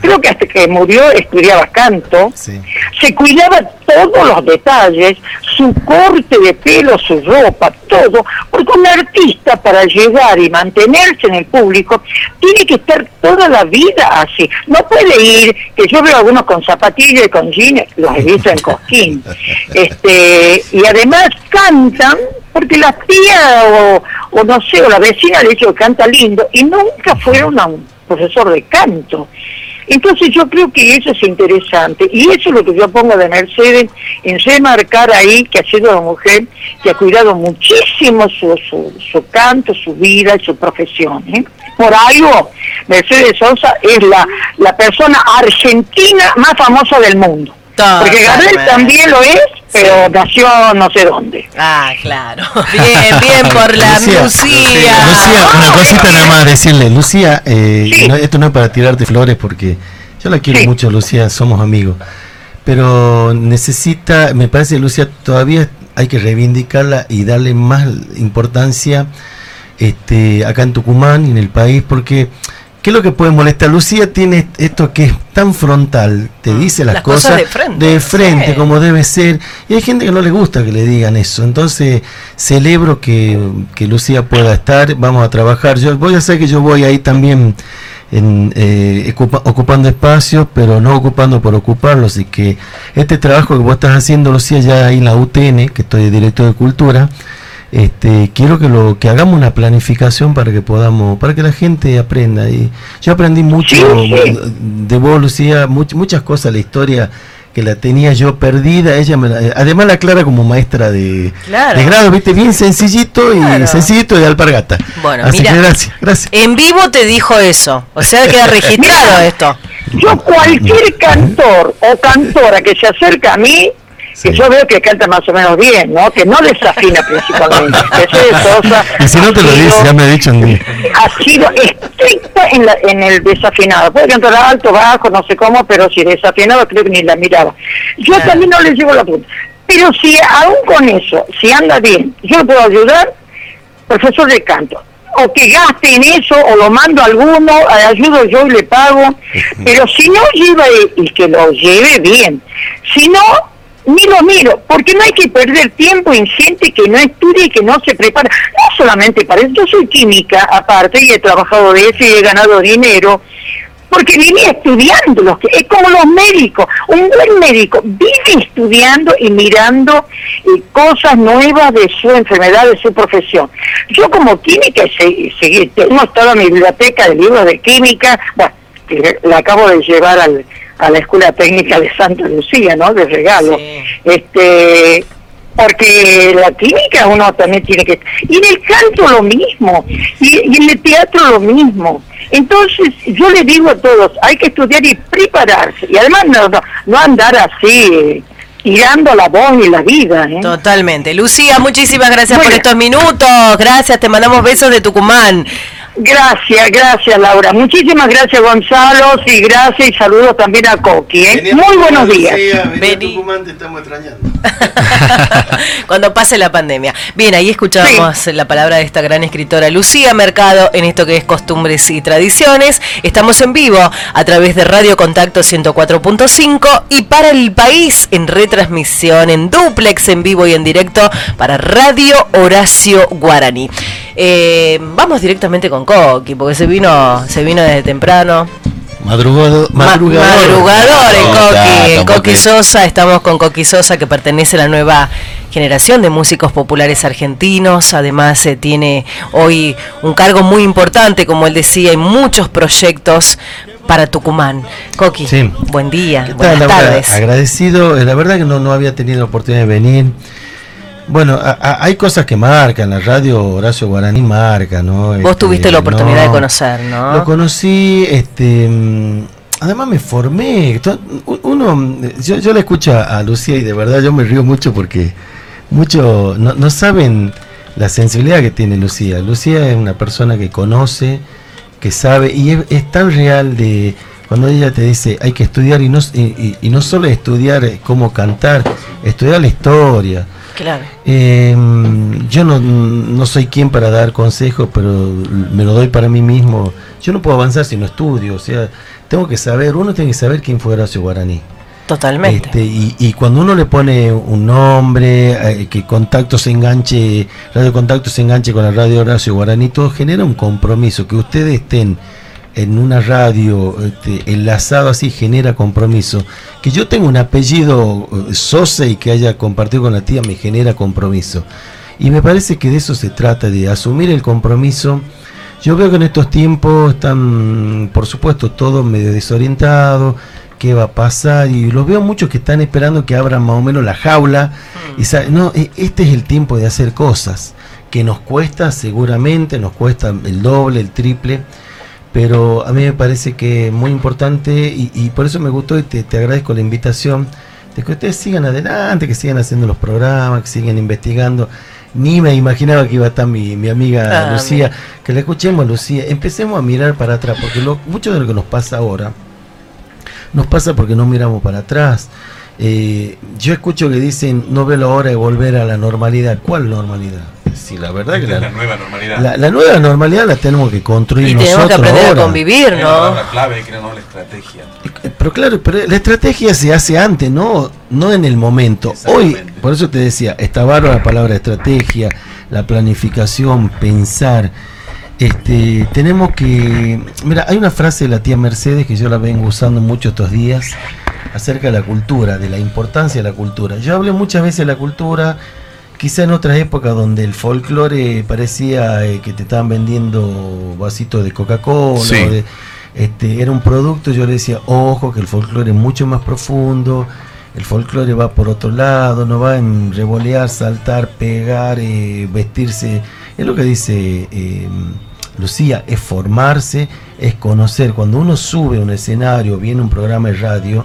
creo que hasta que murió estudiaba canto, Sí. se cuidaba todos los detalles, su corte de pelo, su ropa, todo, porque un artista para llegar y mantenerse en el público tiene que estar toda la vida así. No puede ir, que yo veo algunos con zapatillas y con jeans, los he visto en Cosquín, este, y además cantan porque la tía o, o no sé, o la vecina le dicho que canta lindo y nunca fueron a un profesor de canto. Entonces yo creo que eso es interesante y eso es lo que yo pongo de Mercedes en remarcar ahí que ha sido una mujer que ha cuidado muchísimo su, su, su canto, su vida y su profesión. ¿eh? Por algo, Mercedes Sosa es la, la persona argentina más famosa del mundo. Porque Gardel también lo es, pero Sí. nació no sé dónde. Ah, claro. Bien, bien por la Lucía, Lucía. Lucía, una cosita nada más decirle, Lucía, eh, Sí. no- esto no es para tirarte flores porque yo la quiero Sí. mucho, Lucía, somos amigos, pero necesita, me parece, Lucía, todavía hay que reivindicarla y darle más importancia este, acá en Tucumán y en el país, porque ¿qué es lo que puede molestar? Lucía tiene esto que es tan frontal, te dice las, Mm. Las cosas cosas, de frente, de frente, sí. como debe ser, y hay gente que no le gusta que le digan eso, entonces celebro que, que Lucía pueda estar, vamos a trabajar, yo voy a hacer que yo voy ahí también en, eh, ocupa- ocupando espacios, pero no ocupando por ocuparlos, y que este trabajo que vos estás haciendo, Lucía, ya ahí en la UTN, que estoy de director de cultura, este, quiero que lo que hagamos una planificación para que podamos, para que la gente aprenda. Y yo aprendí mucho Sí, sí. de vos, Lucía, much- muchas cosas, la historia que la tenía yo perdida, ella me la- eh, además la aclara como maestra de, Claro. de grado, viste, bien sencillito y sencillito de alpargata. Bueno, Así mira. que gracias, gracias. En vivo te dijo eso. O sea, queda registrado esto. Yo cualquier cantor o cantora que se acerca a mí, que yo veo que canta más o menos bien, ¿no? Que no desafina principalmente. Mercedes Sosa Y si no te lo dice, ya me he dicho un día. ha sido estricta en, la- en el desafinado. Puede cantar alto, bajo, no sé cómo, pero si desafinado creo que ni la miraba. Yo Claro. también no le llevo la punta. Pero si aún con eso, si anda bien, yo puedo ayudar, profesor de canto. O que gaste en eso, o lo mando a alguno, ayudo yo y le pago. Pero si no lleva y que lo lleve bien. Si no, ni lo miro, porque no hay que perder tiempo en gente que no estudia y que no se prepara. No solamente para eso, yo soy química aparte y he trabajado de eso y he ganado dinero. Porque vivía estudiando, es como los médicos. Un buen médico vive estudiando y mirando eh, cosas nuevas de su enfermedad, de su profesión. Yo como química se- seguí, tengo toda mi biblioteca de libros de química, bueno, que la acabo de llevar al- a la Escuela Técnica de Santa Lucía, ¿no? De regalo. Sí. Este, porque la química uno también tiene que... Y en el canto lo mismo, y, y en el teatro lo mismo. Entonces yo le digo a todos, hay que estudiar y prepararse, y además no, no, no andar así, tirando la voz y la vida. ¿eh? Totalmente. Lucía, muchísimas gracias por estos minutos. Gracias, te mandamos besos de Tucumán. Gracias, gracias Laura. Muchísimas gracias Gonzalo, y gracias y saludos también a Coqui. ¿eh? Muy buenos días. Vení. te estamos extrañando. Cuando pase la pandemia. Bien, ahí escuchamos la palabra de esta gran escritora Lucía Mercado en esto que es costumbres y tradiciones. Estamos en vivo a través de Radio Contacto 104.5 y para el país en retransmisión, en duplex, en vivo y en directo para Radio Horacio Guaraní. Eh, vamos directamente con Coqui, porque se vino, se vino desde temprano. Madrugado, Ma- madrugador. Madrugador en Coqui, en Coqui. Sosa, estamos con Coqui Sosa que pertenece a la nueva generación de músicos populares argentinos, además eh, tiene hoy un cargo muy importante, como él decía, en muchos proyectos para Tucumán. Coqui, Sí. buen día, ¿Qué tal, buenas tardes. Agradecido, eh, la verdad que no, no había tenido la oportunidad de venir. Bueno, a- a- hay cosas que marcan, la radio Horacio Guaraní marca, ¿no? Vos Este, tuviste la oportunidad de no, conocer, ¿no? Lo conocí, este, mm, además me formé. Uno, yo, yo le escucho a, Lucía y de verdad yo me río mucho porque mucho no, no saben la sensibilidad que tiene Lucía. Lucía es una persona que conoce, que sabe y es, es tan real de cuando ella te dice hay que estudiar y no, y, y- y no solo estudiar eh, cómo cantar, estudiar la historia. Claro. Eh, yo no, no soy quien para dar consejos, pero me lo doy para mí mismo. Yo no puedo avanzar si no estudio, o sea, tengo que saber, uno tiene que saber quién fue Horacio Guaraní. Totalmente. Este, y, y cuando uno le pone un nombre, eh, que Contacto se enganche, Radio Contacto se enganche con la radio Horacio Guaraní, todo genera un compromiso. Que ustedes estén en una radio este, enlazado así genera compromiso. Que yo tenga un apellido eh, Sosa y que haya compartido con la tía me genera compromiso. Y me parece que de eso se trata, de asumir el compromiso. Yo veo que en estos tiempos están, por supuesto, todos medio desorientados, qué va a pasar, y los veo muchos que están esperando que abran más o menos la jaula. Y sa- no, e- este es el tiempo de hacer cosas, que nos cuesta seguramente, nos cuesta el doble, el triple, pero a mí me parece que es muy importante y, y por eso me gustó y te, te agradezco la invitación de que ustedes sigan adelante, que sigan haciendo los programas, que sigan investigando. Ni me imaginaba que iba a estar mi, mi amiga Ah, Lucía, que la escuchemos Lucía, empecemos a mirar para atrás, porque lo, mucho de lo que nos pasa ahora nos pasa porque no miramos para atrás. Eh, yo escucho que dicen, no veo la hora de volver a la normalidad. ¿Cuál normalidad? Sí, la verdad que la, nueva normalidad. la- la nueva normalidad la tenemos que construir Y tenemos que nosotros aprender ahora. a convivir, ¿no? clave que no la estrategia. Pero claro, pero la estrategia se hace antes, no, no en el momento. Hoy, por eso te decía, está bárbara la palabra estrategia, la planificación, pensar. Este, tenemos que, mira, hay una frase de la tía Mercedes que yo la vengo usando mucho estos días acerca de la cultura, de la importancia de la cultura. Yo hablé muchas veces de la cultura, quizá en otras épocas donde el folclore parecía eh, que te estaban vendiendo vasitos de Coca-Cola, Sí. o de- este, era un producto, yo le decía, ojo, que el folclore es mucho más profundo, el folclore va por otro lado, no va en revolear, saltar, pegar, eh, vestirse, es lo que dice eh, Lucía, es formarse, es conocer, cuando uno sube a un escenario, viene un programa de radio,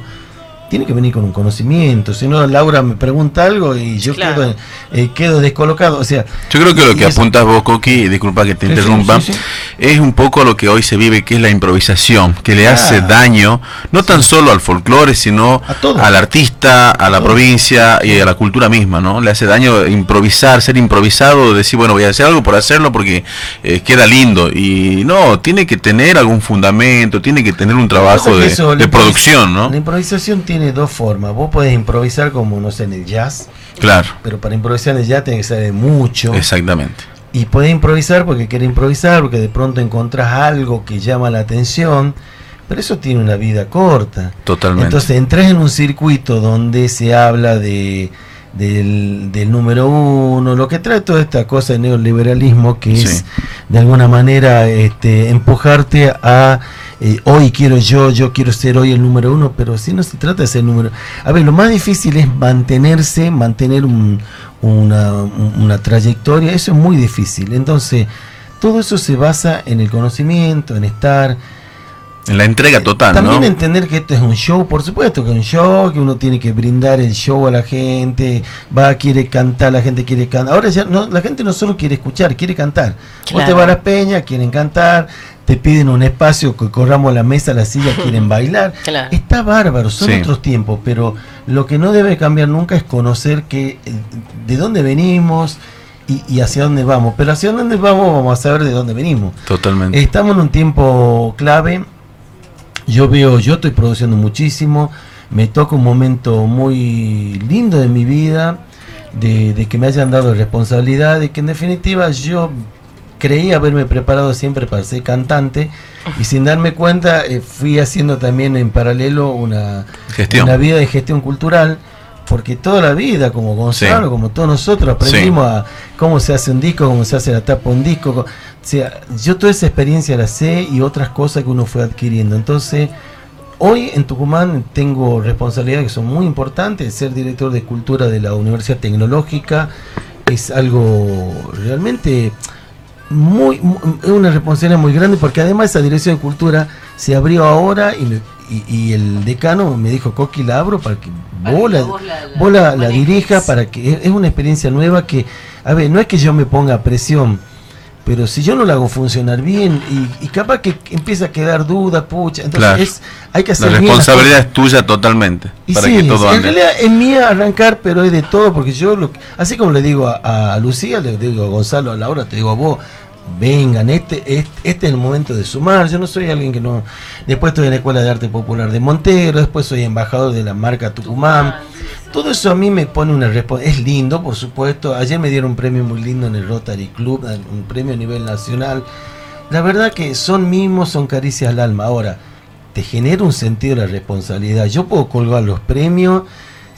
tiene que venir con un conocimiento, si no Laura me pregunta algo y yo Claro. quedo, eh, quedo descolocado, o sea, Yo creo que lo que apuntas vos, Coqui, y disculpa que te sí, interrumpa, sí, sí. es un poco lo que hoy se vive, que es la improvisación, que le Ah. hace daño, no tan solo al folclore, sino A al artista, a la todo. provincia y a la cultura misma, ¿no? Le hace daño improvisar, ser improvisado, decir, bueno, voy a hacer algo por hacerlo porque eh, queda lindo. Y no, tiene que tener algún fundamento, tiene que tener un trabajo de, eso, de producción, ¿no? La improvisación tiene dos formas. Vos podés improvisar como, no sé, en el jazz, Claro, pero para improvisar en el jazz tenés que saber mucho. exactamente. Y podés improvisar porque querés improvisar, porque de pronto encontrás algo que llama la atención, pero eso tiene una vida corta. Totalmente. Entonces entras en un circuito donde se habla de del, del número uno, lo que trae toda esta cosa de neoliberalismo que Sí. es de alguna manera este, empujarte a eh, hoy quiero yo, yo quiero ser hoy el número uno, pero si no se trata de ser el número A ver, lo más difícil es mantenerse, mantener un- una, un- una trayectoria, eso es muy difícil. Entonces, todo eso se basa en el conocimiento, en estar, En la entrega total, también ¿no? entender que esto es un show, por supuesto que es un show, que uno tiene que brindar el show a la gente, va, quiere cantar, la gente quiere cantar. Ahora ya no, la gente no solo quiere escuchar, quiere cantar. Vos Claro. te vas a las peñas, quieren cantar, te piden un espacio que corramos la mesa, la silla, quieren bailar. Claro. Está bárbaro, son Sí. otros tiempos, pero lo que no debe cambiar nunca es conocer que eh, de dónde venimos y, y hacia dónde vamos. Pero hacia dónde vamos vamos a saber de dónde venimos. Totalmente. Estamos en un tiempo clave. Yo veo, yo estoy produciendo muchísimo. Me toca un momento muy lindo de mi vida, de, de que me hayan dado responsabilidad, de que en definitiva yo creí haberme preparado siempre para ser cantante y sin darme cuenta eh, fui haciendo también en paralelo una, Gestión. una vida de gestión cultural porque toda la vida, como Gonzalo, Sí. como todos nosotros, aprendimos a cómo se hace un disco, cómo se hace la tapa de un disco. co- O sea, yo toda esa experiencia la sé y otras cosas que uno fue adquiriendo. Entonces, hoy en Tucumán tengo responsabilidades que son muy importantes. Ser director de cultura de la Universidad Tecnológica es algo realmente muy, mu- es una responsabilidad muy grande porque además esa dirección de cultura se abrió ahora y, me- y- y el decano me dijo, Coqui, la abro para que vos la, vos la- la dirijas, para que es, una experiencia nueva que, a ver, no es que yo me ponga presión, pero si yo no la hago funcionar bien y, y capaz que empieza a quedar duda, pucha, entonces Claro. es, hay que La hacer bien las responsabilidad es tuya totalmente. y para sí, que todo sí, en realidad es mía arrancar, pero es de todo, porque yo, lo, así como le digo a, a Lucía, le digo a Gonzalo, a Laura, te digo a vos, vengan, este, este, este es el momento de sumar, yo no soy alguien que no... Después estoy en la Escuela de Arte Popular de Montero, después soy embajador de la marca Tucumán. Todo eso a mí me pone una responsabilidad. Es lindo, por supuesto. Ayer me dieron un premio muy lindo en el Rotary Club, un premio a nivel nacional. La verdad que son mimos, son caricias al alma. Ahora, te genera un sentido de la responsabilidad. Yo puedo colgar los premios,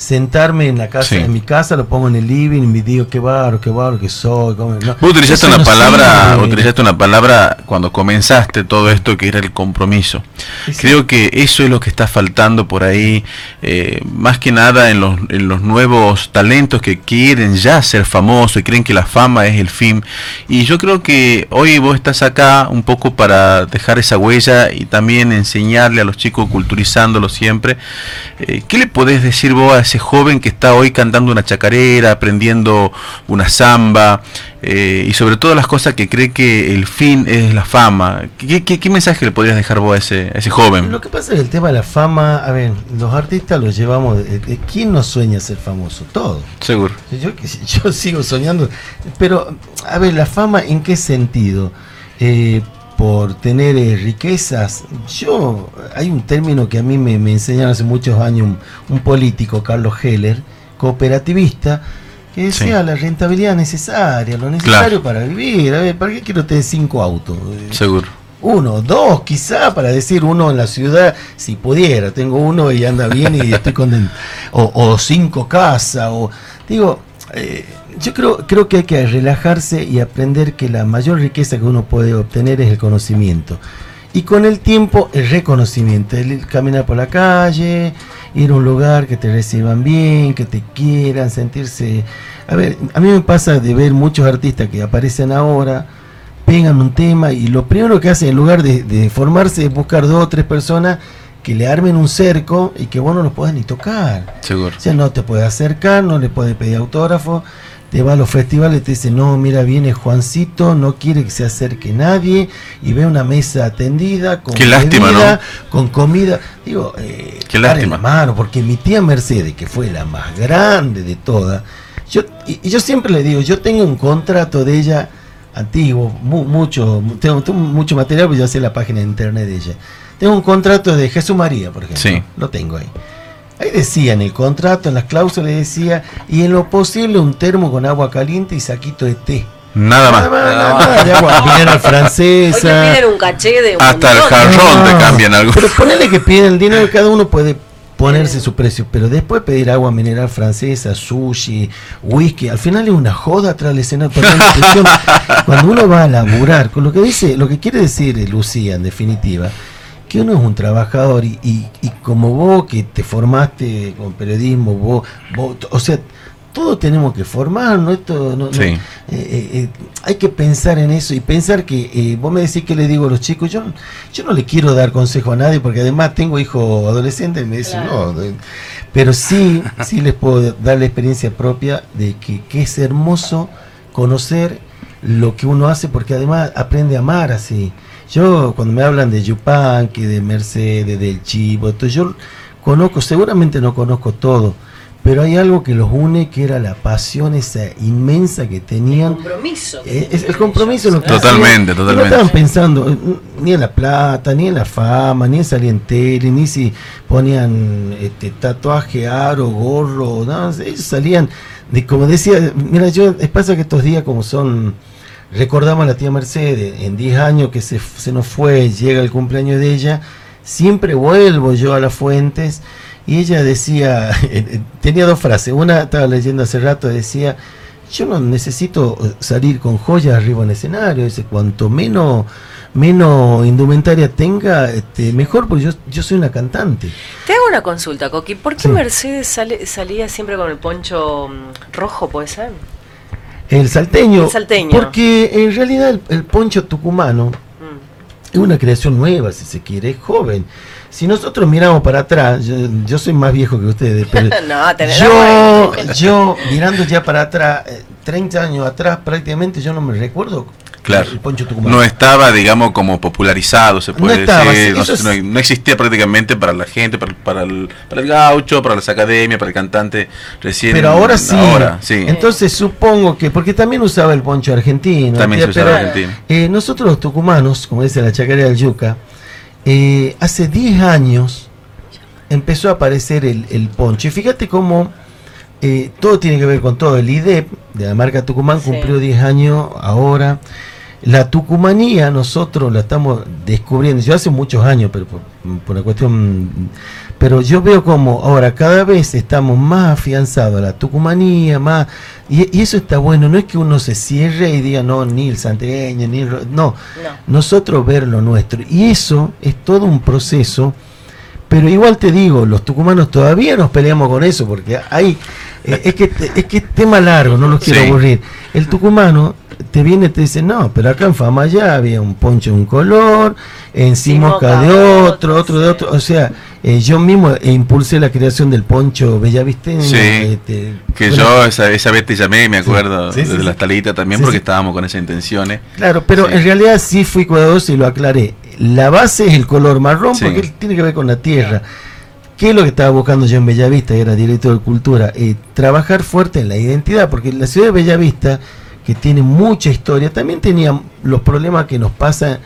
sentarme en la casa, Sí. en mi casa, lo pongo en el living y me digo qué baro, qué baro que soy. cómo- no. Vos utilizaste una no palabra, sirve. utilizaste una palabra cuando comenzaste todo esto que era el compromiso. Sí, sí. Creo que eso es lo que está faltando por ahí, eh, más que nada en los, en los nuevos talentos que quieren ya ser famosos y creen que la fama es el fin. Y yo creo que hoy vos estás acá un poco para dejar esa huella y también enseñarle a los chicos, culturizándolos siempre. Eh, ¿Qué le podés decir vos a ese joven que está hoy cantando una chacarera, aprendiendo una samba eh, y sobre todo las cosas que cree que el fin es la fama? ¿Qué, qué- qué mensaje le podrías dejar vos a ese, a ese joven? Lo que pasa es que el tema de la fama, a ver, los artistas los llevamos. eh, eh, ¿Quién no sueña ser famoso? Todos. Seguro. Yo, yo sigo soñando, pero a ver, la fama en qué sentido? Eh, por tener eh, riquezas. Yo, hay un término que a mí me, me enseñaron hace muchos años un, un político, Carlos Heller, cooperativista, que decía Sí. la rentabilidad necesaria, lo necesario para vivir. A ver, ¿para qué quiero tener cinco autos? Eh, Seguro. uno, dos, quizá, para decir uno en la ciudad, si pudiera, tengo uno y anda bien y estoy contento. O, o cinco casas, o digo, eh, yo creo, creo que hay que relajarse y aprender que la mayor riqueza que uno puede obtener es el conocimiento. Y con el tiempo el reconocimiento, el caminar por la calle, ir a un lugar que te reciban bien, que te quieran, sentirse... A ver, a mí me pasa de ver muchos artistas que aparecen ahora, pegan un tema y lo primero que hacen en lugar de, de formarse es buscar dos o tres personas que le armen un cerco y que vos no los puedas ni tocar. Seguro. O sea, no te puedes acercar, no le puedes pedir autógrafo, te va a los festivales y te dice, no, mira, viene Juancito, no quiere que se acerque nadie y ve una mesa atendida con Qué lástima, bebida, con comida. Digo, eh, Qué lástima. mano, porque mi tía Mercedes, que fue la más grande de todas, yo, y, y yo siempre le digo, yo tengo un contrato de ella antiguo, mu- mucho, tengo, tengo mucho material, porque yo sé la página de internet de ella. Tengo un contrato de Jesús María, por ejemplo. Sí. Lo tengo ahí. Ahí decía en el contrato, en las cláusulas decía, y en lo posible un termo con agua caliente y saquito de té. Nada más. nada más, de agua mineral Hoy te francesa. piden un caché de un Hasta el jarrón te No, cambian algo. Pero ponele que piden el dinero, cada uno puede ponerse su precio, pero después pedir agua mineral francesa, sushi, whisky, al final es una joda perdón la expresión. Cuando uno va a laburar, con lo que dice, lo que quiere decir Lucía en definitiva, que uno es un trabajador y, y- y como vos que te formaste con periodismo, vos, vos- o sea, todos tenemos que formarnos, esto no, no- Sí. eh, eh, eh, hay que pensar en eso y pensar que eh, vos me decís que le digo a los chicos, yo, yo no le quiero dar consejo a nadie porque además tengo hijos adolescentes y me dicen, no, pero sí, sí les puedo dar la experiencia propia de que, que es hermoso conocer lo que uno hace porque además aprende a amar así. Yo cuando me hablan de Yupanqui, de Mercedes, del Chivo, entonces yo conozco, seguramente no conozco todo, pero hay algo que los une que era la pasión esa inmensa que tenían Compromiso. eh, es el compromiso es lo que Totalmente, hacían. totalmente. No estaban pensando ni en la plata, ni en la fama, ni en salir en tele, ni si ponían este, tatuaje, aro, gorro, no, ellos salían de como decía, mira, yo es pasa que estos días como son recordamos a la tía Mercedes, en 10 años que se, se nos fue, llega el cumpleaños de ella, siempre vuelvo yo a las fuentes y ella decía, tenía dos frases, una estaba leyendo hace rato, decía, yo no necesito salir con joyas arriba en escenario, dice, cuanto menos menos indumentaria tenga, este, mejor, porque yo, yo soy una cantante. Te hago una consulta, Coqui. ¿Por qué Mercedes sale, salía siempre con el poncho mm, rojo, puede ser? El salteño. El salteño. Porque en realidad el, el poncho tucumano Mm. es una creación nueva, si se quiere, es joven. Si nosotros miramos para atrás, yo, yo soy más viejo que ustedes, pero no, yo, yo mirando ya para atrás, eh, 30 años atrás prácticamente, yo no me recuerdo Claro. el poncho tucumano. No estaba, digamos, como popularizado, se puede No estaba, decir. sí, No, eso es- no- no existía prácticamente para la gente, para, para el, para el gaucho, para las academias, para el cantante recién. Pero ahora sí. Ahora, sí. Entonces supongo que, porque también usaba el poncho argentino. También se usaba pero, argentino. eh, nosotros los tucumanos, como dice la chacarera del Yuca, eh, hace 10 años empezó a aparecer el, el poncho. Y fíjate cómo eh, todo tiene que ver con todo. El IDEP de la marca Tucumán Sí. cumplió 10 años ahora. La tucumanía nosotros la estamos descubriendo, yo hace muchos años, pero por, por una cuestión, pero yo veo como ahora cada vez estamos más afianzados a la tucumanía, más, y, y eso está bueno, no es que uno se cierre y diga, no, ni el santiagueño, ni el, ro-", no, No. nosotros ver lo nuestro, y eso es todo un proceso, pero igual te digo, los tucumanos todavía nos peleamos con eso, porque hay, eh, es, que, es que es tema largo, no los quiero Sí. aburrir. El tucumano te viene y te dice, no, pero acá en Fama ya había un poncho de un color, en Simoca de de otro, otro, de otro, o sea, eh, yo mismo impulsé la creación del poncho bellavisteño. Sí, este, Que bueno, yo esa, esa vez te llamé, me acuerdo, Sí, sí, desde sí. las talitas también, Sí, porque sí. estábamos con esas intenciones. Claro, pero Sí. en realidad sí fui cuidadoso y lo aclaré. La base es el color marrón Sí. porque tiene que ver con la tierra. ¿Qué es lo que estaba buscando yo en Bellavista, que era director de cultura? Eh, trabajar fuerte en la identidad, porque la ciudad de Bellavista, que tiene mucha historia, también tenía los problemas que nos pasa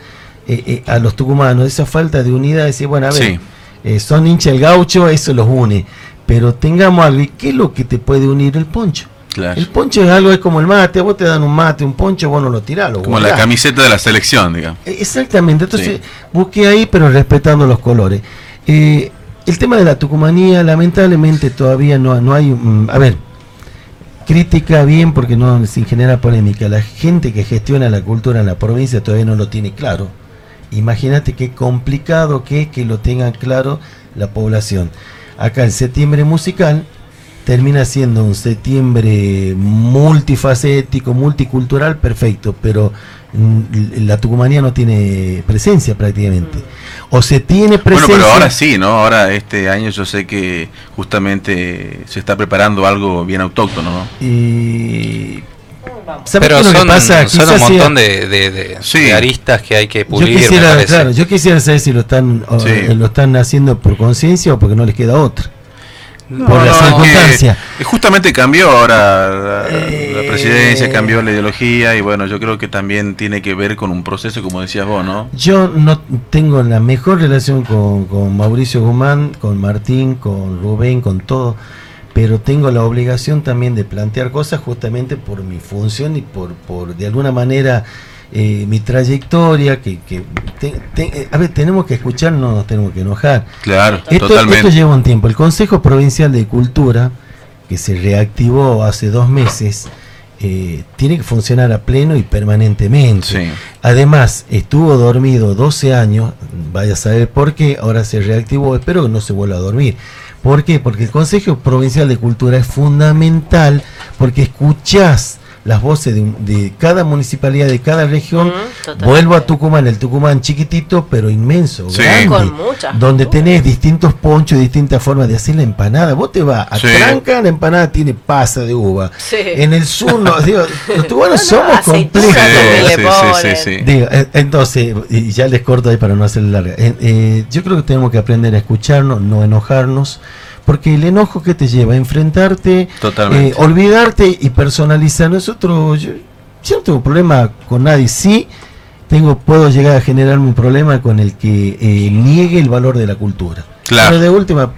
eh, eh, a los tucumanos, esa falta de unidad, decir, bueno, a ver, Sí. eh, son hincha el gaucho, eso los une, pero tengamos algo, ¿y qué es lo que te puede unir el poncho? Claro. El poncho es algo, es como el mate, vos te dan un mate, un poncho, vos no lo tirás, lo Como la camiseta de la selección, digamos. Eh, Exactamente, entonces Sí. busqué ahí, pero respetando los colores. Eh, el tema de la tucumanía, lamentablemente todavía no, no hay. mm, a ver, crítica bien porque no sin genera polémica. La gente que gestiona la cultura en la provincia todavía no lo tiene claro. Imagínate qué complicado que es que lo tengan claro la población. Acá el septiembre musical termina siendo un septiembre multifacético, multicultural, perfecto, pero la tucumanía no tiene presencia prácticamente. O se tiene Bueno, presencia. pero ahora sí, ¿no? Ahora este año yo sé que justamente se está preparando algo bien autóctono, ¿no? Y. ¿Sabes Pero lo que son, pasa? son un sea- montón de, de- de- Sí. de aristas que hay que Yo pulir, me quisiera, claro, yo quisiera saber si lo están, Sí. eh, lo están haciendo por conciencia o porque no les queda otra. No, por la que circunstancia. justamente cambió ahora la, la Eh, presidencia, cambió la ideología y bueno, yo creo que también tiene que ver con un proceso, como decías vos, ¿no? Yo no tengo la mejor relación con, con Mauricio Guzmán, con Martín, con Rubén, con todo, pero tengo la obligación también de plantear cosas justamente por mi función y por, por de alguna manera eh, mi trayectoria, que, que te- te- eh, a ver, tenemos que escuchar, no nos tenemos que enojar. Claro, Esto, totalmente. esto lleva un tiempo. El Consejo Provincial de Cultura, que se reactivó hace dos meses, eh, tiene que funcionar a pleno y permanentemente. Sí. Además, estuvo dormido 12 años, vaya a saber por qué, ahora se reactivó, espero que no se vuelva a dormir. ¿Por qué? Porque el Consejo Provincial de Cultura es fundamental porque escuchás las voces de, un- de cada municipalidad, de cada región. Mm. Vuelvo a Tucumán, el Tucumán chiquitito, pero inmenso, Sí. grande, Con muchas donde tenés distintos ponchos, distintas formas de hacer la empanada. Vos te vas a Sí. Tranca, la empanada tiene pasa de uva. Sí. En el sur, no, digo, los tucumanos somos aceitunas complejos. también le Sí, sí, ponen. sí, sí. Digo, eh, entonces, y ya les corto ahí para no hacer larga. Eh, eh, yo creo que tenemos que aprender a escucharnos, no enojarnos, porque el enojo que te lleva a enfrentarte, eh, olvidarte y personalizar. Nosotros, yo, yo no tengo problema con nadie, sí tengo, puedo llegar a generarme un problema con el que eh, niegue el valor de la cultura. Claro. Pero de última,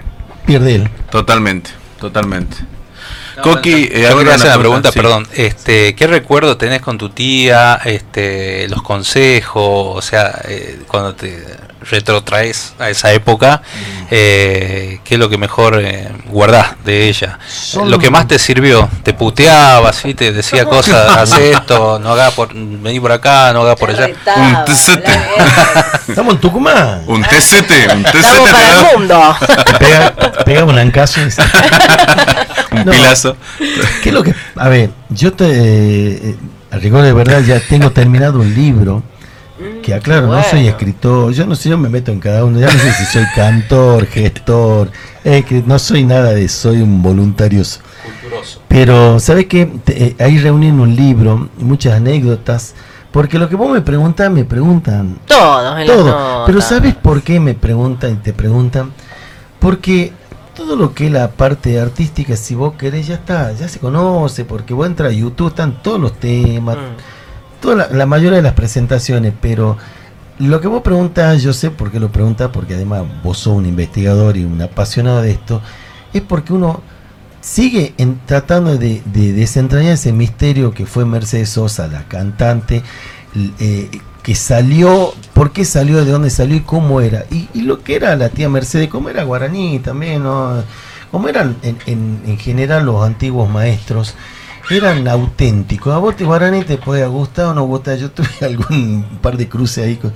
pierde él. Totalmente, totalmente. No, Coqui, eh, hacer una pregunta, sí. perdón. Este, ¿Qué recuerdo tenés con tu tía? Este, los consejos, o sea, eh, cuando te retrotraes a esa época, eh, ¿qué es lo que mejor eh, guardás de ella? Son- Lo que más te sirvió, te puteaba, ¿sí? te decía cosas, haz esto, no hagas por, vení por acá, no hagas por allá. Un tecete. Estamos en Tucumán. Un tecete, un tecete. Estamos para el mundo. Te pega, pega un ancazo. y- Un No. pilazo. ¿Qué es lo que.? A ver, yo te. eh, a rigor de verdad, ya tengo terminado un libro. Que aclaro, no soy bueno. escritor. Yo no sé, yo me meto en cada uno. Ya no sé si soy cantor, gestor. eh, que no soy nada de. Soy un voluntario. Pero, ¿sabes qué? Te- eh, ahí reuní en un libro muchas anécdotas. Porque lo que vos me preguntas, me preguntan Todos en todo. Pero ¿sabes por qué me preguntan y te preguntan? Porque todo lo que es la parte artística, si vos querés, ya está, ya se conoce, porque vos entras a YouTube, están todos los temas, Mm. toda la, la mayoría de las presentaciones, pero lo que vos preguntas, yo sé por qué lo preguntas, porque además vos sos un investigador y un apasionado de esto, es porque uno sigue en- tratando de, de desentrañar ese misterio que fue Mercedes Sosa, la cantante, eh, que salió, por qué salió, de dónde salió y cómo era. Y, y lo que era la tía Mercedes, cómo era guaraní también, ¿no? Cómo eran en, en- en general los antiguos maestros, eran auténticos. A vos te guaraní te puede gustar o no gustar, yo tuve algún par de cruces ahí, con-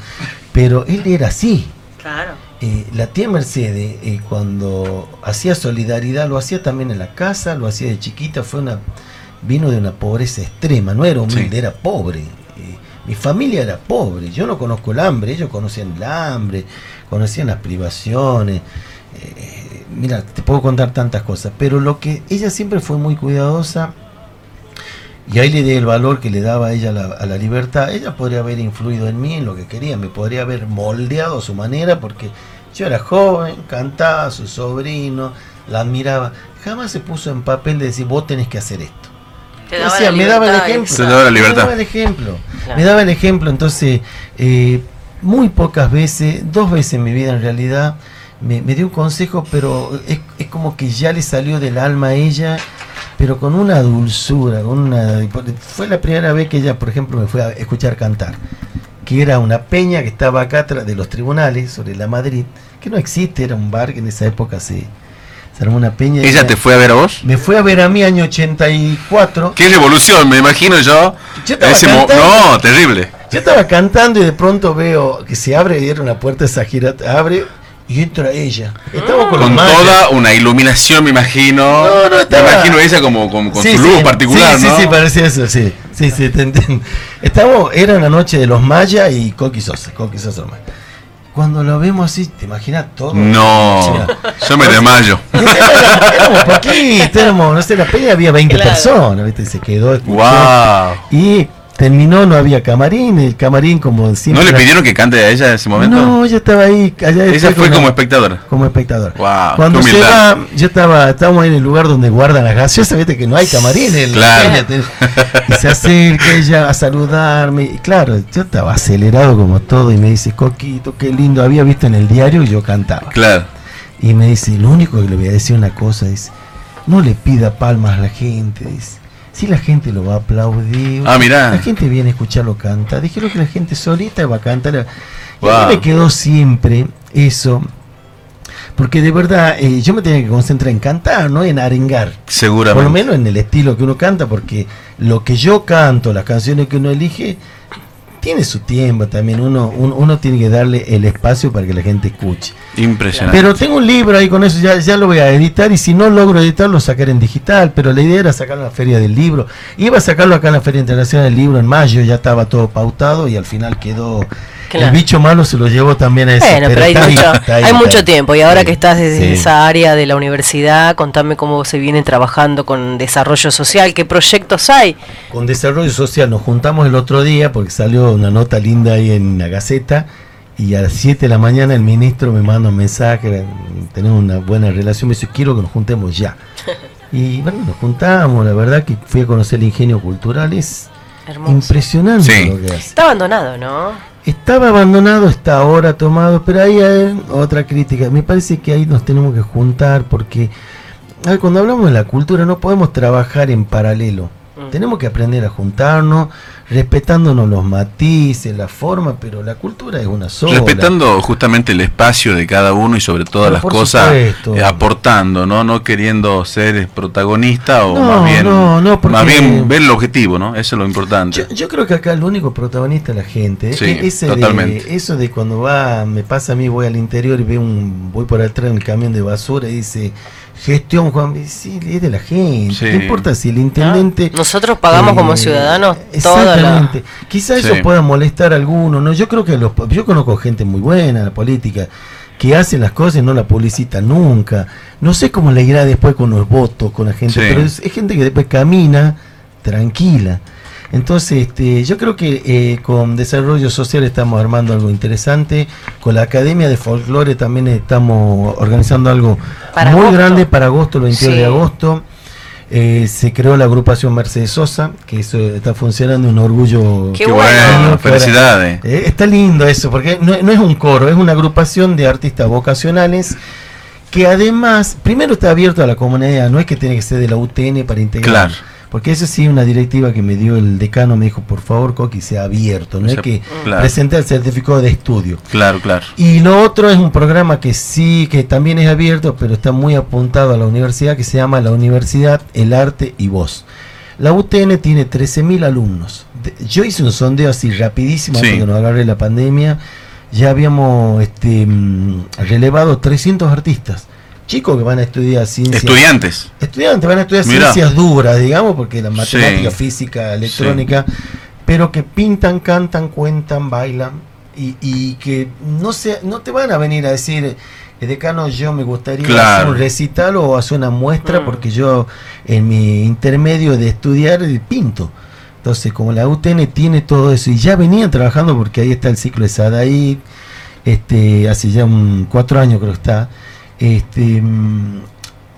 pero él era así. Claro. Eh, la tía Mercedes, eh, cuando hacía solidaridad, lo hacía también en la casa, lo hacía de chiquita, fue una vino de una pobreza extrema, no era humilde, Sí. era pobre. Mi familia era pobre, yo no conozco el hambre, ellos conocían el hambre, conocían las privaciones. eh, mira, te puedo contar tantas cosas, pero lo que ella siempre fue muy cuidadosa y ahí le di el valor que le daba a ella a la, libertad. Ella podría haber influido en mí en lo que quería, me podría haber moldeado a su manera porque yo era joven, cantaba su sobrino, la admiraba. Jamás se puso en papel de decir, vos tenés que hacer esto. Te ¿Qué daba la me daba el ejemplo. Se daba la libertad. Me daba el ejemplo. Claro. Me daba el ejemplo. Entonces, eh, muy pocas veces, dos veces en mi vida en realidad, me, me dio un consejo, pero es, es como que ya le salió del alma a ella, pero con una dulzura, con una, fue la primera vez que ella, por ejemplo, me fue a escuchar cantar, que era una peña que estaba acá atrás de los tribunales, sobre la Madrid, que no existe, era un bar que en esa época se, se armó una peña. ¿Ella te fue a ver a vos? Me fue a ver a mí año 84. Qué revolución, me imagino yo. Yo Ese no, terrible. Yo estaba cantando y de pronto veo que se abre y era una puerta esa gira, abre y entra ella. Estaba con, Con toda una iluminación, me imagino. No, no, estaba- Me imagino ella como, como con Sí, su luz sí, particular, sí, ¿no? Sí, sí, parecía eso, sí. Sí, sí, te entiendo. Estábamos, era una noche de los mayas y Coqui Sosa, Coqui Sosa. Cuando lo vemos así, ¿te imaginas todo? No, yo me desmayo. Éramos, poquitos, éramos, no sé, la peña había 20 Claro. personas, ¿viste? Y se quedó. escuchó. Wow. Y terminó, no había camarín, el camarín como siempre. ¿No le pidieron que cante a ella en ese momento? No, yo estaba ahí. Allá ella fue como espectadora. como espectador. Wow, Cuando se va, yo estaba, estábamos ahí en el lugar donde guardan las gaseosas, viste que no hay camarines. en la Claro. Y se acerca ella a saludarme. Y claro, yo estaba acelerado como todo y me dice, Coquito, qué lindo, había visto en el diario y yo cantaba. Claro. Y me dice, lo único que le voy a decir una cosa es, no le pida palmas a la gente, dice. Si la gente lo va a aplaudir, Ah, mirá. la gente viene a escucharlo cantar. Dijeron que la gente solita va a cantar. Y a mí me quedó siempre eso, porque de verdad eh, yo me tenía que concentrar en cantar, no en arengar. Seguramente. Por lo menos en el estilo que uno canta, porque lo que yo canto, las canciones que uno elige, tiene su tiempo también. Uno, uno, uno tiene que darle el espacio para que la gente escuche. Impresionante. Pero tengo un libro ahí con eso, ya, ya lo voy a editar y si no logro editarlo, sacar en digital. Pero la idea era sacarlo en la Feria del Libro. Iba a sacarlo acá en la Feria Internacional del Libro en mayo, ya estaba todo pautado y al final quedó... Claro. El bicho malo se lo llevó también a eso. Bueno, pero hay mucho, ahí, hay mucho ahí. tiempo y ahora Sí, que estás desde sí. esa área de la universidad, contame cómo se viene trabajando con desarrollo social, qué proyectos hay. Con Desarrollo Social nos juntamos el otro día porque salió una nota linda ahí en la Gaceta y a las 7 de la mañana el ministro me manda un mensaje, tenemos una buena relación, me dice, quiero que nos juntemos ya. Y bueno, nos juntamos, la verdad que fui a conocer el ingenio cultural, es Hermoso. impresionante Sí. lo que hace. Está abandonado, ¿no? Estaba abandonado, está ahora tomado, pero ahí hay otra crítica. Me parece que ahí nos tenemos que juntar porque cuando hablamos de la cultura no podemos trabajar en paralelo. Mm. Tenemos que aprender a juntarnos, respetándonos los matices, la forma, pero la cultura es una sola. Respetando justamente el espacio de cada uno y sobre todas Pero las cosas eh, aportando, ¿no? No queriendo ser protagonista o No, más bien no, no, porque- más bien ver el objetivo, ¿no? Eso es lo importante. Yo, yo creo que acá el único protagonista es la gente. Sí, ese de- totalmente. eso de cuando va, me pasa a mí, voy al interior y veo un, voy por atrás en el camión de basura y dice gestión Juan, sí, es de la gente. Sí. No importa si el intendente. Nosotros pagamos como Eh, ciudadanos toda la... Exactamente. Quizá eso Sí. pueda molestar a algunos. ¿no? Yo creo que los, yo conozco gente muy buena en la política que hace las cosas y no la publicita nunca. No sé cómo le irá después con los votos, con la gente, Sí. pero es, es gente que después camina tranquila. Entonces, este, yo creo que eh, con Desarrollo Social estamos armando algo interesante. Con la Academia de Folclore también estamos organizando algo Para muy agosto. grande para agosto, el 22 Sí. de agosto. Eh, se creó la agrupación Mercedes Sosa, que eso está funcionando, un orgullo. Qué Qué bueno. ahora- felicidades. Eh, está lindo eso, porque no, no es un coro, es una agrupación de artistas vocacionales que además, primero está abierto a la comunidad, no es que tiene que ser de la UTN para integrar. Claro. Porque eso sí, una directiva que me dio el decano, me dijo, por favor, Coqui, sea abierto, no O sea, es que claro. presente el certificado de estudio. Claro, claro. Y lo otro es un programa que sí, que también es abierto, pero está muy apuntado a la universidad, que se llama la Universidad, el Arte y Voz. La UTN tiene 13.000 alumnos. Yo hice un sondeo así rapidísimo Sí. antes que nos agarre la pandemia. Ya habíamos este, mm, relevado 300 artistas. Chicos que van a estudiar ciencias. Estudiantes. Estudiantes van a estudiar Mirá. ciencias duras, digamos, porque la Sí. matemática, física, electrónica, pero que pintan, cantan, cuentan, bailan y, y que no se, no te van a venir a decir, "Eh, decano, yo me gustaría Claro. hacer un recital o hacer una muestra Mm. porque yo en mi intermedio de estudiar pinto. Entonces, como la UTN tiene todo eso y ya venían trabajando porque ahí está el ciclo de Sadaí, este, hace ya un, cuatro años creo que está. Este, mm,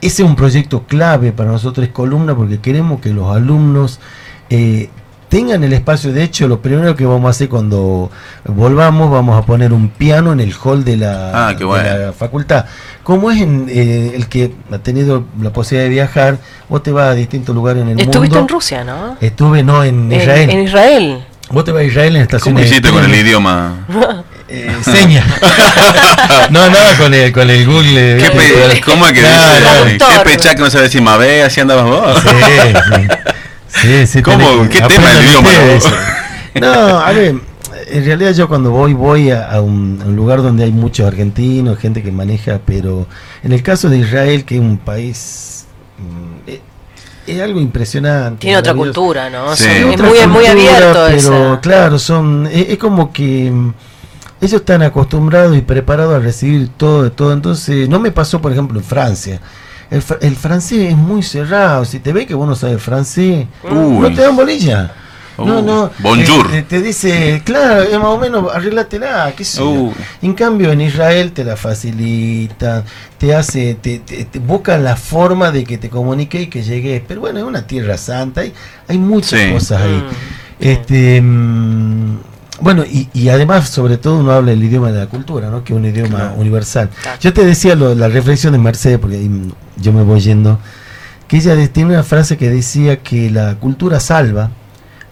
ese es un proyecto clave para nosotros, columna, porque queremos que los alumnos eh, tengan el espacio. De hecho, lo primero que vamos a hacer cuando volvamos, vamos a poner un piano en el hall de la, Ah, qué de bueno. la facultad. Como es en, eh, el que ha tenido la posibilidad de viajar, vos te vas a distintos lugares en el Estuviste mundo. en Rusia, ¿no? Estuve, no, en En- Israel. En, Israel. Vos te vas a Israel en ¿Cómo estaciones hiciste con el idioma? Eh, seña. no, no, con el, con el Google. ¿Qué pe- ¿Cómo es que Claro, dice? ¿Qué no sabe decir Mabé? Así andabas vos. Sí, sí. ¿Cómo? ¿Qué tema el idioma, no? No, a ver, en realidad yo cuando voy, voy a, a un, a un lugar donde hay muchos argentinos, gente que maneja, pero en el caso de Israel, que es un país, mm, eh, es algo impresionante. Tiene otra cultura, ¿no? Sí. Son- Tiene es muy, muy cultura, abierto pero esa- claro, son es, es como que mm, ellos están acostumbrados y preparados a recibir todo de todo. Entonces, no me pasó, por ejemplo, en Francia. El, fr- el francés es muy cerrado. Si te ve que vos no sabes francés, Uy. no te dan bolilla. no, Uh, no. bonjour. eh, te dice, claro, es más o menos, arréglatela, qué sé. Uh. En cambio, en Israel te la facilitan, te hace, te, te, te buscan la forma de que te comunique y que llegues. Pero bueno, es una tierra santa, hay, hay muchas Sí. cosas ahí. Mm. Este, mm, bueno, y, y además, sobre todo, uno habla el idioma de la cultura, ¿no? que es un idioma Claro. universal. Claro. Yo te decía lo- la reflexión de Mercedes, porque ahí yo me voy yendo, que ella tiene una frase que decía que la cultura salva,